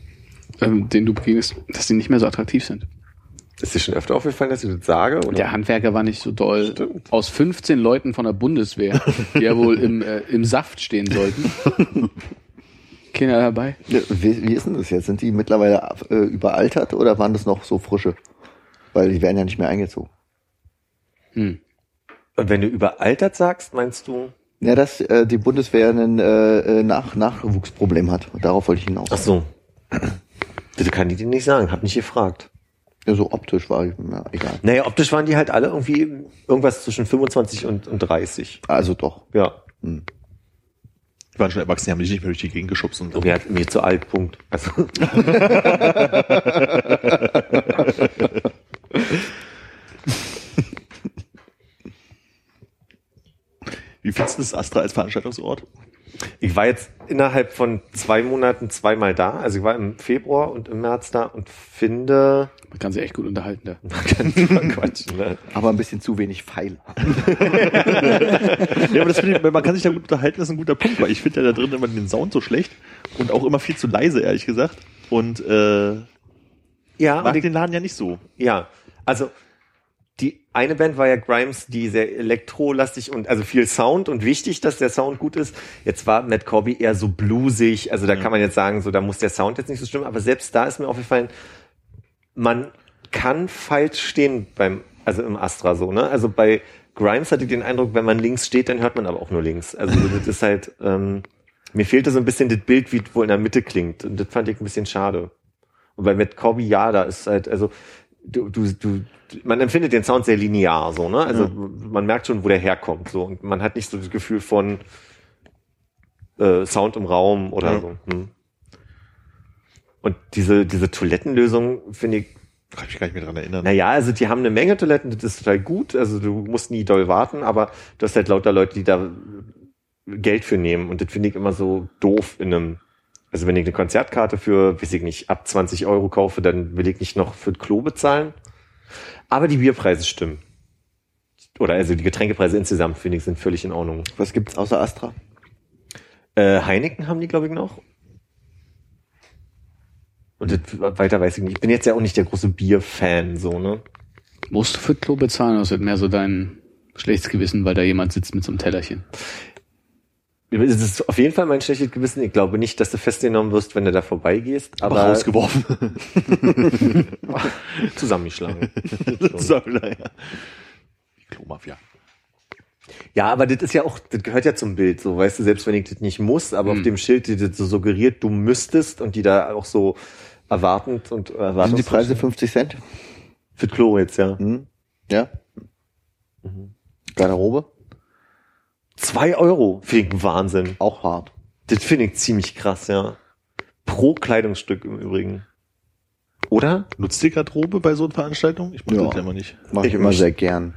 ähm, denen du begegnest, dass die nicht mehr so attraktiv sind. Ist dir schon öfter aufgefallen, dass ich das sage? Oder? Der Handwerker war nicht so doll. Aus 15 Leuten von der Bundeswehr, die ja wohl im, äh, im Saft stehen sollten. Keiner dabei. Ja, Wie, wie ist denn das jetzt? Sind die mittlerweile äh, überaltert oder waren das noch so frische? Weil die werden ja nicht mehr eingezogen. Hm. Und wenn du überaltert sagst, meinst du? Ja, dass äh, die Bundeswehr ein äh, äh, Nach Nachwuchsproblem hat. Und darauf wollte ich hinaus. Ach so. Das kann ich dir nicht sagen, hab nicht gefragt. Ja, so optisch war ich, ja, egal. Naja, optisch waren die halt alle irgendwie irgendwas zwischen 25 und, und 30. Also doch. Ja. Die waren schon erwachsen, die haben dich nicht mehr durch die Gegend geschubst. Und Okay, hat mir zu alt, Punkt. Also, Wie findest du das Astra als Veranstaltungsort? ich war jetzt innerhalb von zwei Monaten zweimal da. Also ich war im Februar und im März da und finde, Man kann sich echt gut unterhalten da. man kann drüber quatschen. Ne? Aber ein bisschen zu wenig Pfeil. Ja, aber das finde ich, man kann sich da gut unterhalten, das ist ein guter Punkt, weil ich finde ja da drin immer den Sound so schlecht und auch immer viel zu leise, ehrlich gesagt. Und äh, Ja, mag und ich, den Laden ja nicht so. ja, also eine Band war ja Grimes, die sehr elektrolastig und also viel Sound und wichtig, dass der Sound gut ist. Jetzt war Matt Corby eher so bluesig, also da kann man jetzt sagen, so da muss der Sound jetzt nicht so stimmen, aber selbst da ist mir aufgefallen, man kann falsch stehen beim, also im Astra so, ne? Also bei Grimes hatte ich den Eindruck, wenn man links steht, dann hört man aber auch nur links. Also das ist halt, ähm, mir fehlte so ein bisschen das Bild, wie es wohl in der Mitte klingt. Und das fand ich ein bisschen schade. Und bei Matt Corby, ja, da ist halt, also du, du, du, man empfindet den Sound sehr linear, so, ne? Also man merkt schon, wo der herkommt, so. Und man hat nicht so das Gefühl von äh, Sound im Raum oder Ja. so. Hm. Und diese, diese Toilettenlösung finde ich Kann ich mich gar nicht mehr dran erinnern. naja, also die haben eine Menge Toiletten, das ist total gut. Also du musst nie doll warten, aber du hast halt lauter Leute, die da Geld für nehmen. Und das finde ich immer so doof in einem. Also wenn ich eine Konzertkarte für, weiß ich nicht, ab 20 Euro kaufe, dann will ich nicht noch für das Klo bezahlen. Aber die Bierpreise stimmen. Oder also die Getränkepreise insgesamt, finde ich, sind völlig in Ordnung. Was gibt's außer Astra? Äh, Heineken haben die, glaube ich, noch. Und das, weiter weiß ich nicht. Ich bin jetzt ja auch nicht der große Bierfan, so, ne? Musst du für Klo bezahlen, oder ist das mehr so dein schlechtes Gewissen, weil da jemand sitzt mit so einem Tellerchen? Es ist auf jeden Fall mein schlechtes Gewissen. Ich glaube nicht, dass du festgenommen wirst, wenn du da vorbeigehst, aber rausgeworfen. zusammengeschlagen. so, ja. Die Klomafia. Ja, aber das ist ja auch, das gehört ja zum Bild, so, weißt du, selbst wenn ich das nicht muss, aber auf dem Schild, die das so suggeriert, du müsstest und die da auch so erwartend und erwartend. Sind die Preise 50 Cent? Für das Klo jetzt, ja. Hm? Ja. Garderobe? Zwei Euro. Finde ich Wahnsinn. Auch hart. Das finde ich ziemlich krass, ja. Pro Kleidungsstück im Übrigen. Oder? Nutzt ihr Garderobe bei so einer Veranstaltung? Ich mach Ja. das ja immer nicht. Mach ich Ich immer sehr gern.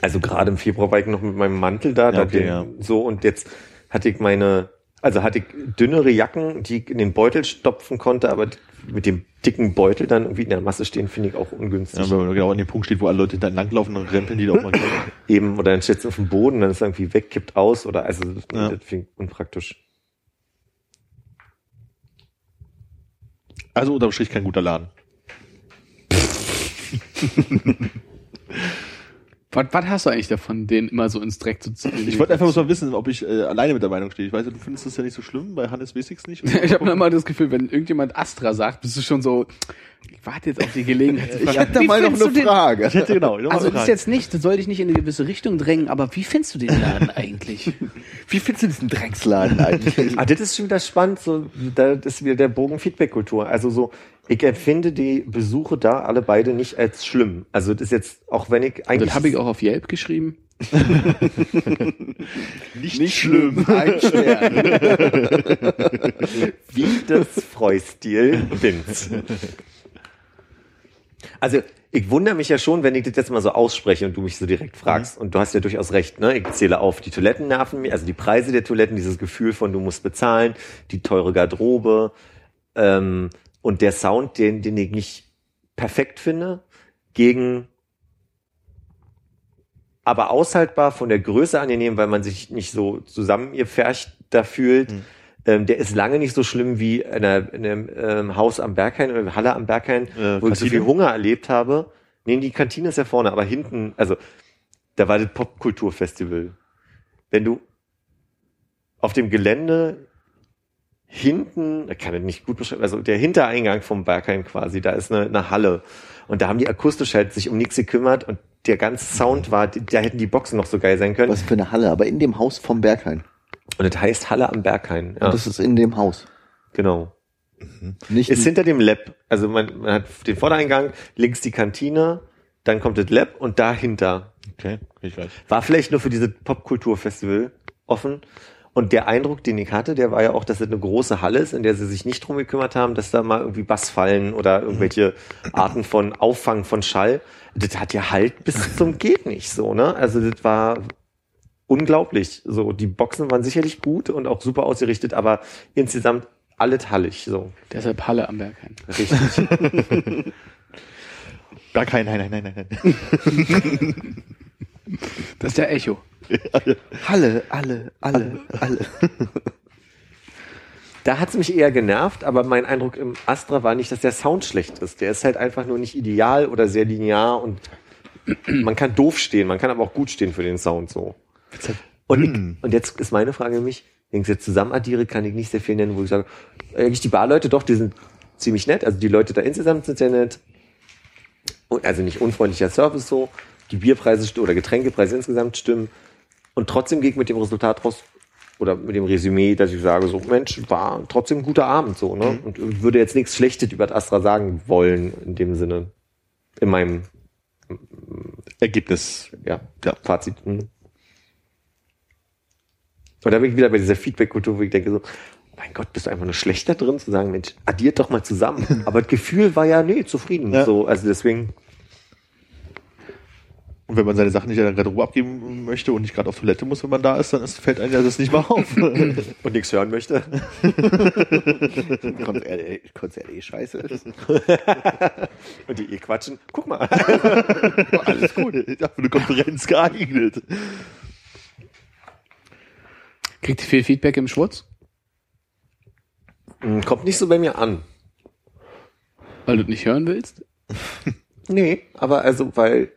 Also gerade im Februar war ich noch mit meinem Mantel da, da okay, den, ja. so und jetzt hatte ich meine, also hatte ich dünnere Jacken, die ich in den Beutel stopfen konnte, aber mit dem dicken Beutel dann irgendwie in der Masse stehen, finde ich auch ungünstig. Ja, wenn man genau an dem Punkt steht, wo alle Leute dann langlaufen und rempeln, die da auch mal Eben, oder dann steht es auf dem Boden, dann ist es irgendwie weg, kippt aus oder also das, Ja. das finde ich unpraktisch. Also unterm Strich kein guter Laden. Was, was hast du eigentlich davon, den immer so ins Dreck zu ziehen? Ich wollte einfach mal wissen, ob ich äh, alleine mit der Meinung stehe. Ich weiß, du findest das ja nicht so schlimm, bei Hannes weiß ich's nicht. Ich habe immer das Gefühl, wenn irgendjemand Astra sagt, bist du schon so, ich warte jetzt auf die Gelegenheit. Ich fragen, hab da wie mal noch findest eine du den- Frage. Ich hätte genau. noch mal Also das ist jetzt nicht, das soll dich nicht in eine gewisse Richtung drängen, aber wie findest du den Laden eigentlich? Wie findest du diesen Drecksladen eigentlich? Ah, das ist schon wieder spannend, so, da ist wieder der Bogen Feedback-Kultur. Also so, ich empfinde die Besuche da alle beide nicht als schlimm. Also das ist jetzt, auch wenn ich eigentlich. Das habe ich auch auf Yelp geschrieben. nicht, schlimm. Ein Stern. wie das Freustil Vince. Also, ich wundere mich ja schon, wenn ich das jetzt mal so ausspreche und du mich so direkt fragst. Und du hast ja durchaus recht, ne? Ich zähle auf, die Toiletten nerven mir, also die Preise der Toiletten, dieses Gefühl von du musst bezahlen, die teure Garderobe, ähm, und der Sound, den, den ich nicht perfekt finde, gegen aber aushaltbar von der Größe angenehm, weil man sich nicht so zusammengepfercht da fühlt. Ähm, der ist lange nicht so schlimm wie in, einer, in einem ähm, Haus am Berghain oder Halle am Berghain, Äh, wo ich so Kantine? viel Hunger erlebt habe. Nee, die Kantine ist ja vorne, aber hinten, also da war das Popkulturfestival. Wenn du auf dem Gelände hinten, ich kann das nicht gut beschreiben, also der Hintereingang vom Berghain quasi, da ist eine, eine Halle. Und da haben die akustisch halt sich um nichts gekümmert und der ganze Sound war, da hätten die Boxen noch so geil sein können. Was für eine Halle, aber in dem Haus vom Berghain. Und das heißt Halle am Berghain. Ja, Und das ist in dem Haus. genau. Nicht Ist hinter dem Lab. Also man, man hat den Vordereingang, links die Kantine, dann kommt das Lab und dahinter Okay, ich gleich. war vielleicht nur für dieses Popkulturfestival offen. Und der Eindruck, den ich hatte, der war ja auch, dass es eine große Halle ist, in der sie sich nicht drum gekümmert haben, dass da mal irgendwie Bassfallen oder irgendwelche Arten von Auffang von Schall. Das hat ja halt bis zum geht nicht so, ne? Also das war unglaublich. So, die Boxen waren sicherlich gut und auch super ausgerichtet, aber insgesamt alles hallig, so. Deshalb Halle am Berghain. Richtig. Nein, nein, nein, nein, nein. Das ist der Echo. Halle, alle, alle, alle. Da hat's mich eher genervt, aber mein Eindruck im Astra war nicht, dass der Sound schlecht ist. Der ist halt einfach nur nicht ideal oder sehr linear und man kann doof stehen, man kann aber auch gut stehen für den Sound so. Und, ich, und jetzt ist meine Frage an mich, wenn ich es jetzt zusammen addiere, kann ich nicht sehr viel nennen, wo ich sage, eigentlich die Barleute, doch, die sind ziemlich nett. Also die Leute da insgesamt sind sehr nett. Und also nicht unfreundlicher Service so. Die Bierpreise oder Getränkepreise insgesamt stimmen. Und trotzdem gehe ich mit dem Resultat raus oder mit dem Resümee, dass ich sage, so Mensch, war trotzdem ein guter Abend so, ne? Und würde jetzt nichts Schlechtes über das Astra sagen wollen in dem Sinne. In meinem Ergebnis. ja, Ja. Fazit. Hm. Und da bin ich wieder bei dieser Feedback-Kultur, wo ich denke so, mein Gott, bist du einfach nur schlechter drin zu sagen, Mensch, addiert doch mal zusammen. Aber das Gefühl war ja, nee, zufrieden. Ja. So, also deswegen, Und wenn man seine Sachen nicht in der Garderobe abgeben möchte und nicht gerade auf Toilette muss, wenn man da ist, dann ist, fällt einem ja das nicht mal auf. und nichts hören möchte. Konzert, Konzert eh scheiße ist. Und die eh quatschen. Guck mal. Alles gut. Ja, für eine Konferenz geeignet. Kriegt ihr viel Feedback im Schwurz? Hm, Kommt nicht so bei mir an. Weil du nicht hören willst? Nee, aber also, weil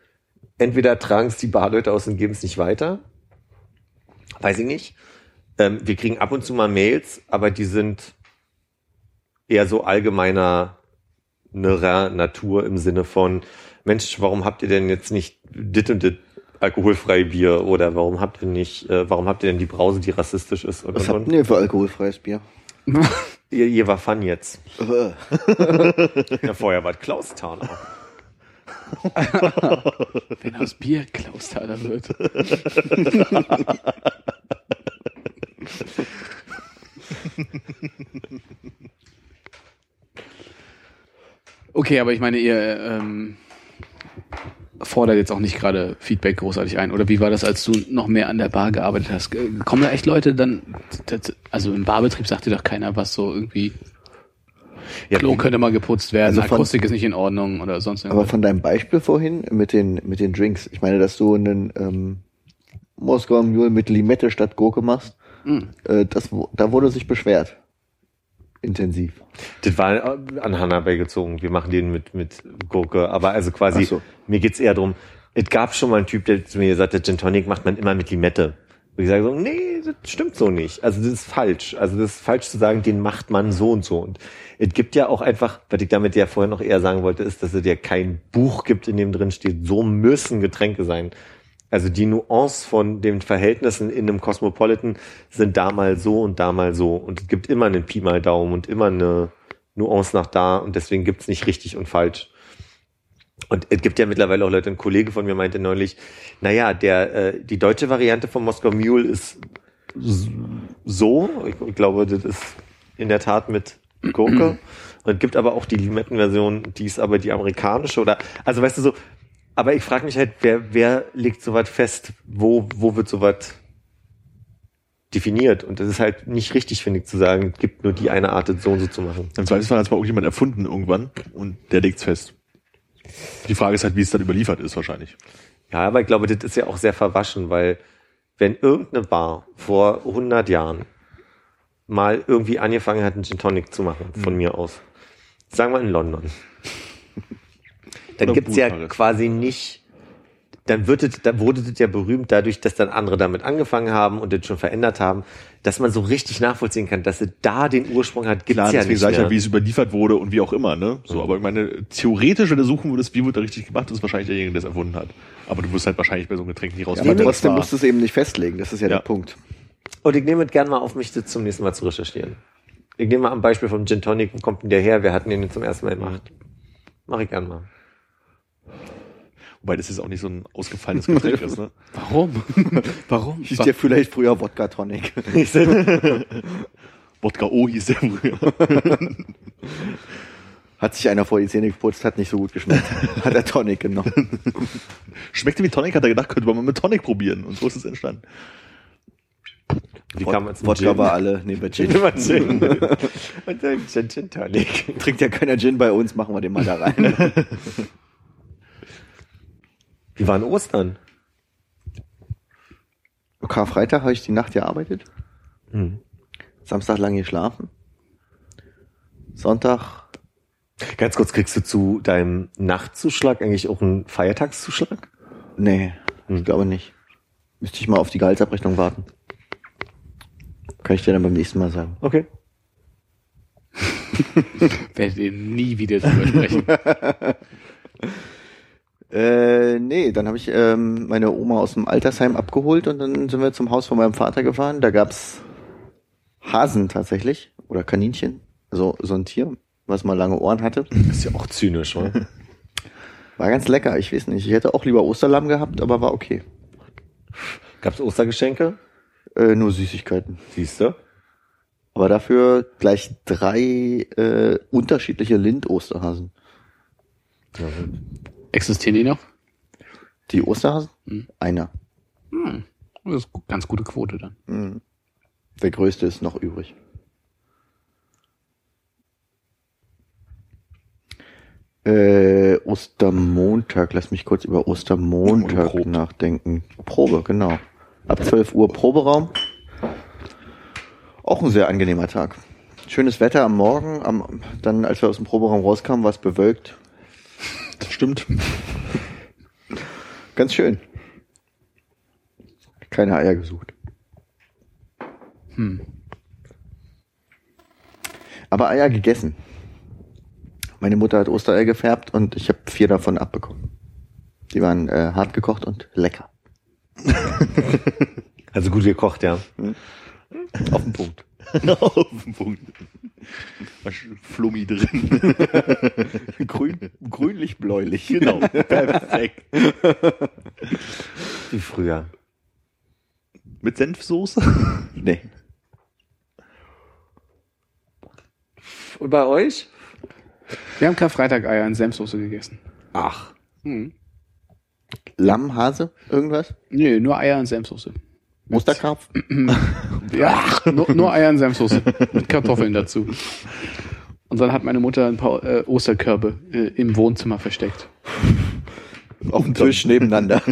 entweder tragen es die Barleute aus und geben es nicht weiter. weiß ich nicht. Ähm, wir kriegen ab und zu mal Mails, aber die sind eher so allgemeiner Natur im Sinne von, Mensch, warum habt ihr denn jetzt nicht dit und dit alkoholfreie Bier oder warum habt ihr nicht, äh, warum habt ihr denn die Brause, die rassistisch ist? Und, Was und, habt und. ihr für alkoholfreies Bier? Ihr, ihr war Fun jetzt. Ja, vorher war Klaus Thaler. Wenn aus Bier Klausthaler wird. okay, aber ich meine, ihr ähm, fordert jetzt auch nicht gerade Feedback großartig ein. Oder wie war das, als du noch mehr an der Bar gearbeitet hast? Kommen da echt Leute dann, also im Barbetrieb sagt dir doch keiner, was so irgendwie, Ja, Klo könnte mal geputzt werden, Also von- Akustik ist nicht in Ordnung oder sonst Aber irgendwas. von deinem Beispiel vorhin mit den, mit den Drinks, ich meine, dass du einen ähm, Moskauer Mule mit Limette statt Gurke machst, Hm. äh, das, da wurde sich beschwert. Intensiv. Das war äh, an Hanna beigezogen. Wir machen den mit, mit Gurke. Aber also quasi, so. mir geht's eher drum. es gab schon mal einen Typ, der zu mir gesagt hat, Gin Tonic macht man immer mit Limette. Und ich sage so, nee, das stimmt so nicht. Also das ist falsch. Also das ist falsch zu sagen, den macht man so und so. Und es gibt ja auch einfach, was ich damit ja vorher noch eher sagen wollte, ist, dass es ja kein Buch gibt, in dem drin steht, so müssen Getränke sein. Also die Nuance von den Verhältnissen in einem Cosmopolitan sind da mal so und da mal so. Und es gibt immer einen Pi mal Daumen und immer eine Nuance nach da. Und deswegen gibt's nicht richtig und falsch. Und es gibt ja mittlerweile auch Leute, ein Kollege von mir meinte neulich, naja, der, äh, die deutsche Variante von Moskau Mule ist so. Ich, ich glaube, das ist in der Tat mit Gurke. Und es gibt aber auch die Limettenversion, die ist aber die amerikanische oder, also weißt du so, aber ich frage mich halt, wer, wer legt sowas fest? Wo, wo wird sowas definiert? Und das ist halt nicht richtig, finde ich, zu sagen, es gibt nur die eine Art, das so und so zu machen. Im Zweifelsfall hat es mal irgendjemand erfunden irgendwann und der legt's fest. Die Frage ist halt, wie es dann überliefert ist wahrscheinlich. Ja, aber ich glaube, das ist ja auch sehr verwaschen, weil wenn irgendeine Bar vor 100 Jahren mal irgendwie angefangen hat, einen Gin Tonic zu machen, von mir aus, sagen wir in London, dann Oder gibt's ja quasi nicht, dann wird es, dann wurde das ja berühmt dadurch, dass dann andere damit angefangen haben und das schon verändert haben, dass man so richtig nachvollziehen kann, dass es da den Ursprung hat, gibt's Klar, ja deswegen nicht sage ich mehr. ja, wie es überliefert wurde und wie auch immer, ne? So, aber ich meine, theoretisch, wenn du suchen würdest, wie wird da richtig gemacht, ist wahrscheinlich derjenige, der es erfunden hat. Aber du wirst halt wahrscheinlich bei so einem Getränk nie Aber rausfinden. was trotzdem musst du es eben nicht festlegen, das ist ja, Ja. der Punkt. Und ich nehme es gerne mal auf mich, das zum nächsten Mal zu recherchieren. Ich nehme mal am Beispiel vom Gin Tonic, wo kommt denn der her? Wir hatten den zum ersten Mal gemacht. Mach ich gern mal. Wobei das jetzt auch nicht so ein ausgefallenes Getränk ist, ne? Warum? Warum? Hieß der vielleicht früher Wodka Tonic. Wodka O hieß der früher. Hat sich einer vor die Zähne geputzt, hat nicht so gut geschmeckt. Hat er Tonic genommen. Schmeckte wie Tonic, hat er gedacht, könnte man mal mit Tonic probieren. Und so ist es entstanden. Wie kam man zum Wodka Gin? war alle, nee, bei Gin. Gin. Und dann Gin, Gin Tonic. Trinkt ja keiner Gin bei uns, machen wir den mal da rein. Wie war an Ostern? Karfreitag habe ich die Nacht gearbeitet. Hm. Samstag lang geschlafen. Sonntag, Ganz kurz, kriegst du zu deinem Nachtzuschlag eigentlich auch einen Feiertagszuschlag? nee, Hm. ich glaube nicht. Müsste ich mal auf die Gehaltsabrechnung warten. Kann ich dir dann beim nächsten Mal sagen. Okay. Werdet ihr nie wieder drüber sprechen. Äh, nee, dann habe ich ähm, meine Oma aus dem Altersheim abgeholt und dann sind wir zum Haus von meinem Vater gefahren. Da gab's Hasen tatsächlich oder Kaninchen, also so ein Tier, was mal lange Ohren hatte. ist ja auch zynisch, oder? War ganz lecker, ich weiß nicht. Ich hätte auch lieber Osterlamm gehabt, aber war okay. Gab's Ostergeschenke? Äh, nur Süßigkeiten. Siehst du? Aber dafür gleich drei äh, unterschiedliche Lind-Osterhasen. Existieren die noch? Die Osterhasen? Mhm. Einer. Hm. Das ist gu- ganz gute Quote dann. Mhm. Der größte ist noch übrig. Äh, Ostermontag, lass mich kurz über Ostermontag Probe. nachdenken. Probe, genau. Ab 12 Uhr Proberaum. Auch ein sehr angenehmer Tag. Schönes Wetter am Morgen, am, dann als wir aus dem Proberaum rauskamen, war es bewölkt. Das stimmt. Ganz schön. Keine Eier gesucht. Aber Eier gegessen. Meine Mutter hat Ostereier gefärbt und ich habe vier davon abbekommen. Die waren äh, hart gekocht und lecker. Also gut gekocht, ja. Auf den Punkt. Auf den Punkt. Was Flummi drin. Grün, grünlich-bläulich. Genau. Perfekt. Wie früher. Mit Senfsoße? Nee. Und bei euch? Wir haben Karfreitag Eier in Senfsoße gegessen. Ach. Hm. Lamm, Hase, irgendwas? Nee, nur Eier in Senfsoße. Osterkarpf? Ja, nur, nur Eier in Senfsoße. Mit Kartoffeln dazu. Und dann hat meine Mutter ein paar äh, Osterkörbe äh, im Wohnzimmer versteckt. Auf dem Tisch nebeneinander.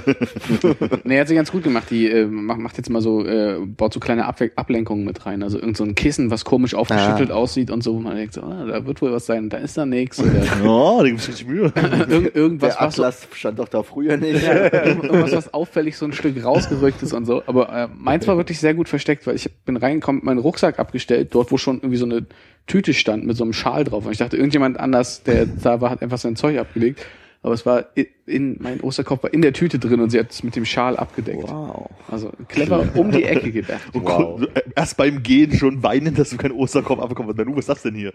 Nee, hat sie ganz gut gemacht. Die äh, macht, macht jetzt mal so, äh, baut so kleine Abwe Ablenkungen mit rein. Also irgend so ein Kissen, was komisch aufgeschüttelt aussieht und so, wo man denkt, so, ah, da wird wohl was sein, da ist da nichts. Ja, da gibt's richtig Mühe. irgend, irgendwas, Der was Atlas stand doch da früher nicht. ja, irgendwas, was auffällig so ein Stück rausgerückt ist und so. Aber äh, meins war wirklich sehr gut versteckt, weil ich bin reingekommen, meinen Rucksack abgestellt, dort wo schon irgendwie so eine Tüte stand mit so einem Schal drauf. Und ich dachte, irgendjemand anders, der da war, hat einfach sein Zeug abgelegt. Aber es war in, in mein Osterkopf war in der Tüte drin und sie hat es mit dem Schal abgedeckt. Wow. Also clever um die Ecke gedacht. Wow. Erst beim Gehen schon weinen, dass du keinen Osterkopf abbekommst. Na, du, was ist das denn hier?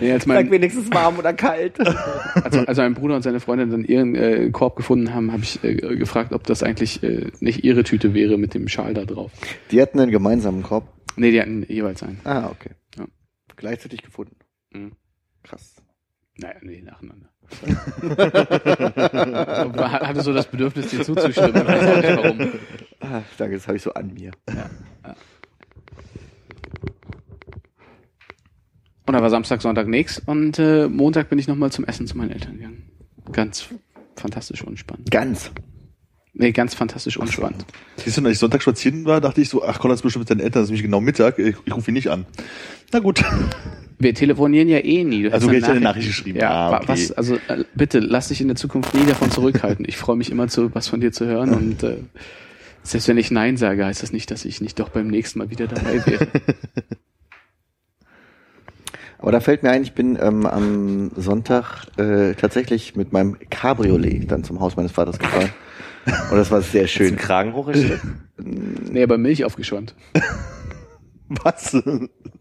Nee, als, Sag mein, wenigstens warm oder kalt. als, als mein Bruder und seine Freundin dann ihren äh, Korb gefunden haben, habe ich äh, gefragt, ob das eigentlich äh, nicht ihre Tüte wäre mit dem Schal da drauf. Die hatten einen gemeinsamen Korb. Nee, die hatten jeweils einen. Ah, okay. Ja. Gleichzeitig gefunden. Mhm. Krass. Naja, nee, nacheinander. Hatte so das Bedürfnis, dir zuzustimmen. Ich weiß auch nicht warum. Ah, danke, das habe ich so an mir. Und da war Samstag, Sonntag nix und äh, Montag bin ich nochmal zum Essen zu meinen Eltern gegangen. Ganz fantastisch unspannend. Ganz. Nee, ganz fantastisch unspannend. Siehst du, als ich Sonntag spazieren war, dachte ich so, ach, Konrad ist bestimmt mit seinen Eltern, das ist nämlich genau Mittag, ich, ich rufe ihn nicht an. Na gut. Wir telefonieren ja eh nie. Du Also, hättest ich hätte eine Nachricht geschrieben. Ja, Ah, okay. was, also äh, bitte lass dich in der Zukunft nie davon zurückhalten. Ich freue mich immer zu was von dir zu hören und äh, selbst wenn ich Nein sage, heißt das nicht, dass ich nicht doch beim nächsten Mal wieder dabei wäre. Aber da fällt mir ein, ich bin ähm, am Sonntag äh, tatsächlich mit meinem Cabriolet dann zum Haus meines Vaters gefahren. Und das war sehr schön. Kragen hochgestellt? nee, aber Milch aufgeschäumt. Was?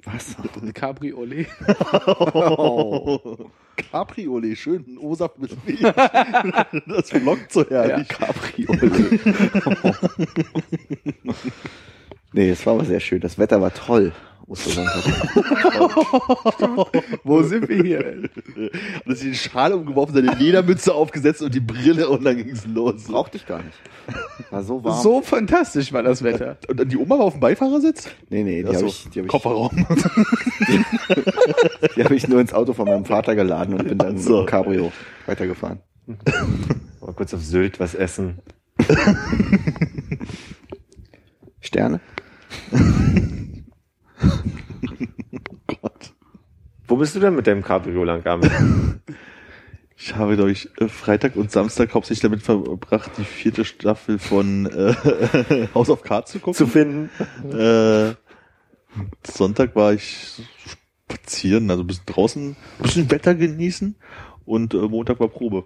Was? Cabriolet. Oh. Cabriolet, schön, O-Saft mit Milch. Das flockt so herrlich. Cabriolet. nee, es war aber sehr schön. Das Wetter war toll. Ostersonntag. Wo sind wir hier? Und ist die Schale umgeworfen, seine Ledermütze aufgesetzt und die Brille und dann ging's los. Brauchte ich gar nicht. War so warm. So fantastisch war das Wetter. Und dann die Oma war auf dem Beifahrersitz? Nee, nee, die habe so, ich, die hab ich, Kofferraum. die hab ich nur ins Auto von meinem Vater geladen und bin dann so. mit dem Cabrio weitergefahren. Mal kurz auf Sylt was essen. Sterne? Gott. Wo bist du denn mit deinem Cabrio lang? Ich habe, glaube ich, äh, Freitag und Samstag hauptsächlich damit verbracht, die vierte Staffel von äh, House of Cards zu gucken. Zu finden. Äh, Sonntag war ich spazieren, also ein bisschen draußen, ein bisschen Wetter genießen und äh, Montag war Probe.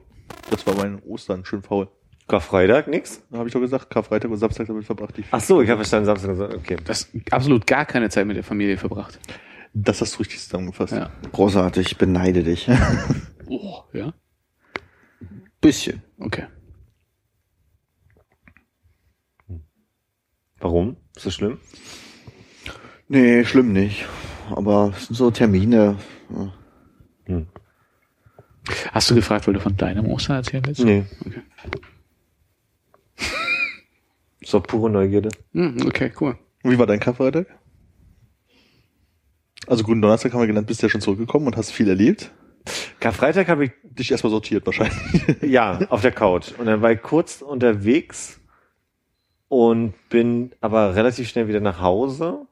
Das war mein Ostern, schön faul. Karfreitag, nix? Da habe ich doch gesagt, Karfreitag und Samstag damit verbracht. Die Ach so, ich habe verstanden, Samstag gesagt, okay. Das absolut gar keine Zeit mit der Familie verbracht. Das hast du richtig zusammengefasst. Ja. Großartig, ich beneide dich. Oh, ja. Bisschen. Okay. Warum? Ist das schlimm? Nee, schlimm nicht. Aber es sind so Termine. Ja. Hast du gefragt, weil du von deinem Ostern erzählen willst? Nee. Okay. Doch pure Neugierde. Hm, okay, cool. Und wie war dein Karfreitag? Also guten Donnerstag haben wir gelernt, bist du ja schon zurückgekommen und hast viel erlebt. Karfreitag habe ich, Dich erstmal sortiert wahrscheinlich. ja, auf der Couch. Und dann war ich kurz unterwegs und bin aber relativ schnell wieder nach Hause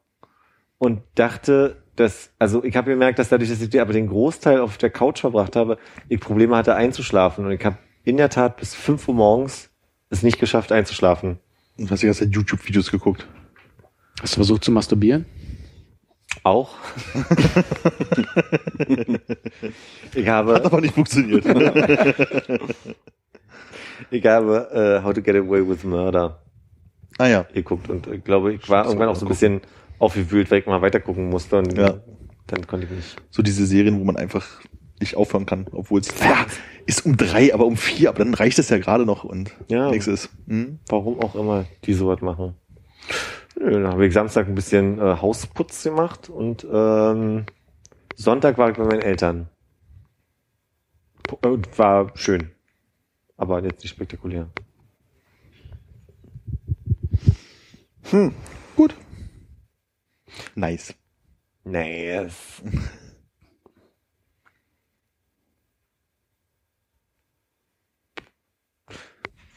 und dachte, dass, also ich habe gemerkt, dass dadurch, dass ich aber den Großteil auf der Couch verbracht habe, ich Probleme hatte einzuschlafen. Und ich habe in der Tat bis 5 Uhr morgens es nicht geschafft einzuschlafen. Und hast die ganze Zeit YouTube-Videos geguckt. Hast du versucht zu masturbieren? Auch. ich habe, Hat aber nicht funktioniert. ich habe uh, How to Get Away with Murder ah ja. geguckt und ich glaube, ich war irgendwann auch so ein bisschen aufgewühlt, weil ich mal weiter gucken musste und Ja. dann konnte ich nicht. So diese Serien, wo man einfach nicht aufhören kann, obwohl es ja, ist um drei, aber um vier, aber dann reicht es ja gerade noch und Ja. nächstes. Hm? Warum auch immer die sowas machen. Nö, Dann habe ich Samstag ein bisschen äh, Hausputz gemacht und ähm, Sonntag war ich bei meinen Eltern. Pu- äh, War schön. Aber jetzt nicht spektakulär. Gut. Nice. Nice.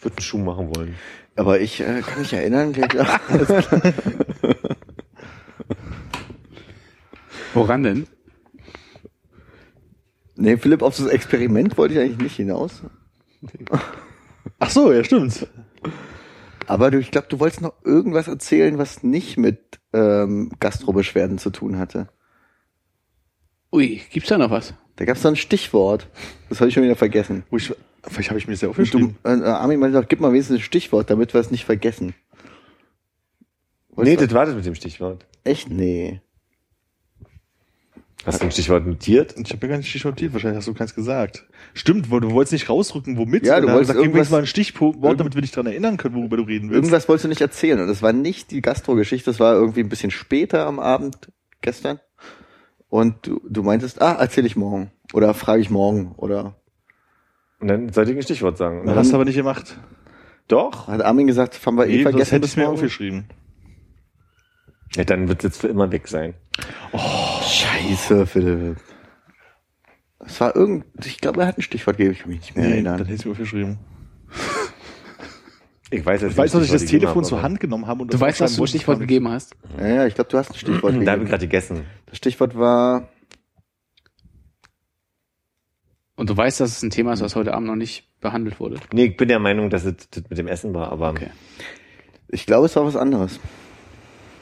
Würde einen Schuh machen wollen. Aber ich äh, kann mich erinnern, wir, Woran denn? nee, Philipp, auf das Experiment wollte ich eigentlich nicht hinaus. Ach so, ja, stimmt. Aber du, ich glaube, du wolltest noch irgendwas erzählen, was nicht mit ähm, Gastrobeschwerden zu tun hatte. Ui, gibt's da noch was? Da gab es so ein Stichwort. Das habe ich schon wieder vergessen. Vielleicht habe ich mir das ja aufgeschrieben. du, äh, Armin meinte doch, gib mal wenigstens ein Stichwort, damit wir es nicht vergessen. Wolltest Nee, du- das war das mit dem Stichwort. echt? Nee. Hast du ein Stichwort notiert? Ich habe mir gar nicht Stichwort wahrscheinlich hast du keins gesagt. Stimmt, du wolltest nicht rausrücken, womit? Ja, du wolltest sag irgendwas irgendwas- mal ein Stichwort, damit wir dich dran erinnern können, worüber du reden willst. Irgendwas wolltest du nicht erzählen. Und das war nicht die Gastro-Geschichte, das war irgendwie ein bisschen später am Abend gestern. Und du, du meintest, ah, erzähl ich morgen. Oder frage ich morgen. Oder Und dann sollte ich ein Stichwort sagen. Und Das dann, hast du aber nicht gemacht. doch. hat Armin gesagt, haben wir eh Nee, das vergessen hätte bis ich mir morgen? aufgeschrieben. Ja, dann wird es jetzt für immer weg sein. Scheiße, Philipp. Es war irgend, ich glaube, er hat ein Stichwort gegeben, ich kann mich nicht mehr Nee, erinnern. dann hätte ich mir aufgeschrieben. Ich weiß, jetzt Ich weiß noch, dass ich das gegeben Telefon habe, zur Hand genommen habe und Du das weißt, was aufschreiben du ein Stichwort gegeben hast? Ja, ja, ich glaube, du hast ein Stichwort Da habe ich gegeben. gerade gegessen. Das Stichwort war, Und du weißt, dass es ein Thema ist, was heute Abend noch nicht behandelt wurde. Nee, ich bin der Meinung, dass es das mit dem Essen war, aber Okay. ich glaube, es war was anderes.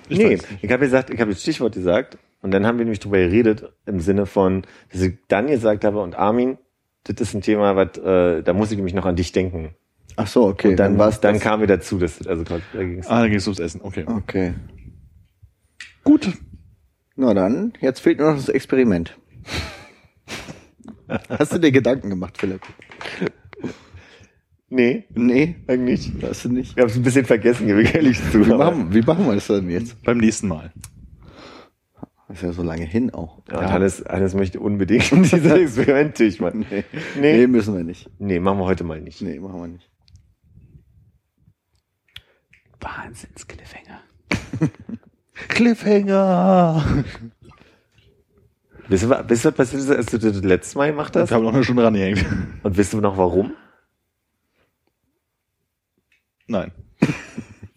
Ich nee, ich habe gesagt, ich habe das Stichwort gesagt und dann haben wir nämlich drüber geredet im Sinne von, dass ich dann gesagt habe und Armin, das ist ein Thema, was äh, da muss ich nämlich noch an dich denken. Ach so, okay. Und dann, dann das. kamen wir dazu, dass das- also da ging's. Ah, dann ging es ums Essen. Okay. Okay. Gut. Na dann, jetzt fehlt nur noch das Experiment. Hast du dir Gedanken gemacht, Philipp? Nee, Nee, eigentlich. hast du nicht. Ich habe es ein bisschen vergessen, gebe ich ehrlich zu. Wie machen, wie machen wir das denn jetzt? Beim nächsten Mal. Das ist ja so lange hin auch. Ja, und Hannes, Hannes möchte unbedingt dieses Experiment durchmachen. Nee. Nee. nee, müssen wir nicht. Nee, machen wir heute mal nicht. Nee, machen wir nicht. Wahnsinns-Cliffhanger. Cliffhanger! Wisst ihr, wa- wisst ihr, was passiert ist, als du das letzte Mal gemacht hast? Wir haben noch eine Stunde rangehängt. Und wisst ihr noch warum? Nein.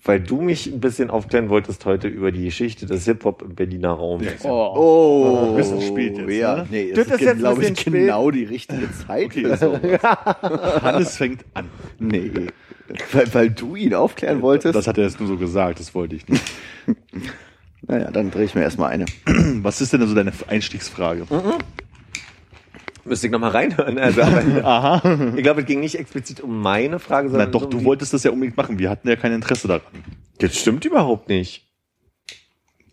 Weil du mich ein bisschen aufklären wolltest heute über die Geschichte des Hip-Hop im Berliner Raum. Oh. Oh, ein bisschen spät jetzt, Ja, ne? nee, Das das, ist ist, jetzt ein glaube ich, bisschen genau die richtige Zeit. Okay, für so. sowas. Hannes fängt an. Nee, weil, weil du ihn aufklären wolltest. Das hat er jetzt nur so gesagt, das wollte ich nicht. naja, dann drehe ich mir erstmal eine. Was ist denn so deine Einstiegsfrage? Müsste ich nochmal reinhören. Also, Aha. ich glaube, es ging nicht explizit um meine Frage, Na sondern doch, um du wolltest das ja unbedingt machen. Wir hatten ja kein Interesse daran. Das stimmt überhaupt nicht.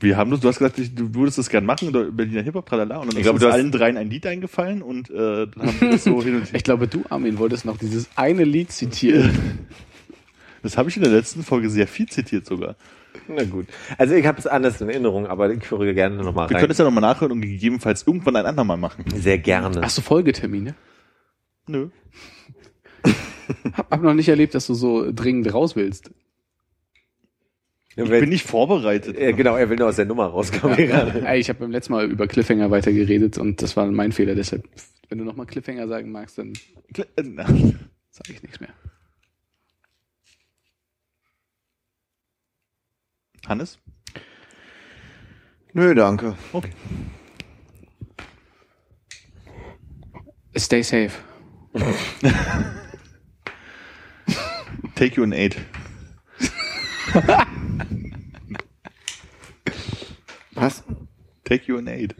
Wir haben das, du hast gesagt, du würdest das gern machen, oder Berliner Hip-Hop, tralala, und dann Ich ist glaube, uns allen dreien ein Lied eingefallen und äh, dann haben wir das so hin und her. Ich glaube, du, Armin, wolltest noch dieses eine Lied zitieren. Das habe ich in der letzten Folge sehr viel zitiert sogar. Na gut. Also ich habe es anders in Erinnerung, aber ich höre gerne nochmal Wir rein. können es ja nochmal nachhören und gegebenenfalls irgendwann ein andermal machen. Sehr gerne. Hast du Folgetermine? Nö. Hab, hab noch nicht erlebt, dass du so dringend raus willst. Ja, Ich bin nicht vorbereitet. Ja, genau, er will nur aus der Nummer rauskommen gerade. Ey, ich habe beim letzten Mal über Cliffhanger weiter geredet und das war mein Fehler. Deshalb, wenn du nochmal Cliffhanger sagen magst, dann Kle- äh, sage ich nichts mehr. Hannes? Nö, danke. Okay. Stay safe. Take you an eight. Was? Take you an aid.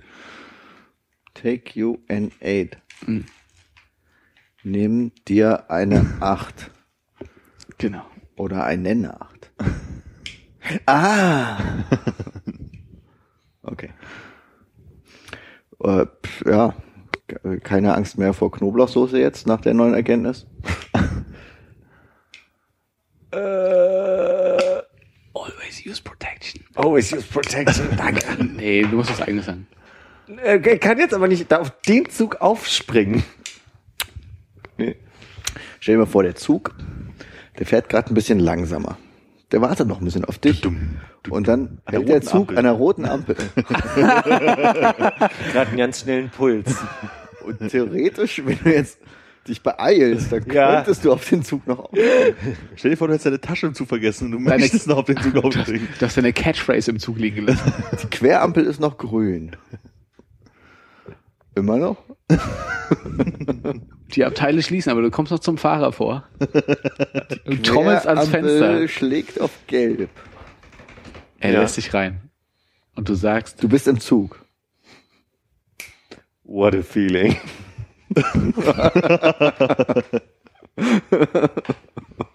Take you an eight. Nimm dir eine acht Genau. oder eine acht. Ah! Okay. Äh, pf, ja, ke- keine Angst mehr vor Knoblauchsoße jetzt nach der neuen Erkenntnis. Always use protection. Always use protection. Danke. Nee, du musst was eigenes sagen. Äh, kann jetzt aber nicht da auf den Zug aufspringen. Nee. Stell dir mal vor, der Zug, der fährt gerade ein bisschen langsamer. Der wartet noch ein bisschen auf dich. Und dann hält der Zug Ampel. an der roten Ampel. Gerade einen ganz schnellen Puls. Und theoretisch, wenn du jetzt dich beeilst, dann Ja. könntest du auf den Zug noch auf. Stell dir vor, du hättest deine Tasche im Zug vergessen und du Deine- möchtest noch auf den Zug aufspringen. Du hast deine Catchphrase im Zug liegen lassen. Die Querampel ist noch grün. Immer noch? Die Abteile schließen, aber du kommst noch zum Fahrer vor. Du trommelst ans Fenster. schlägt auf gelb. Er Ja. lässt dich rein. Und du sagst, Du bist im Zug. What a feeling.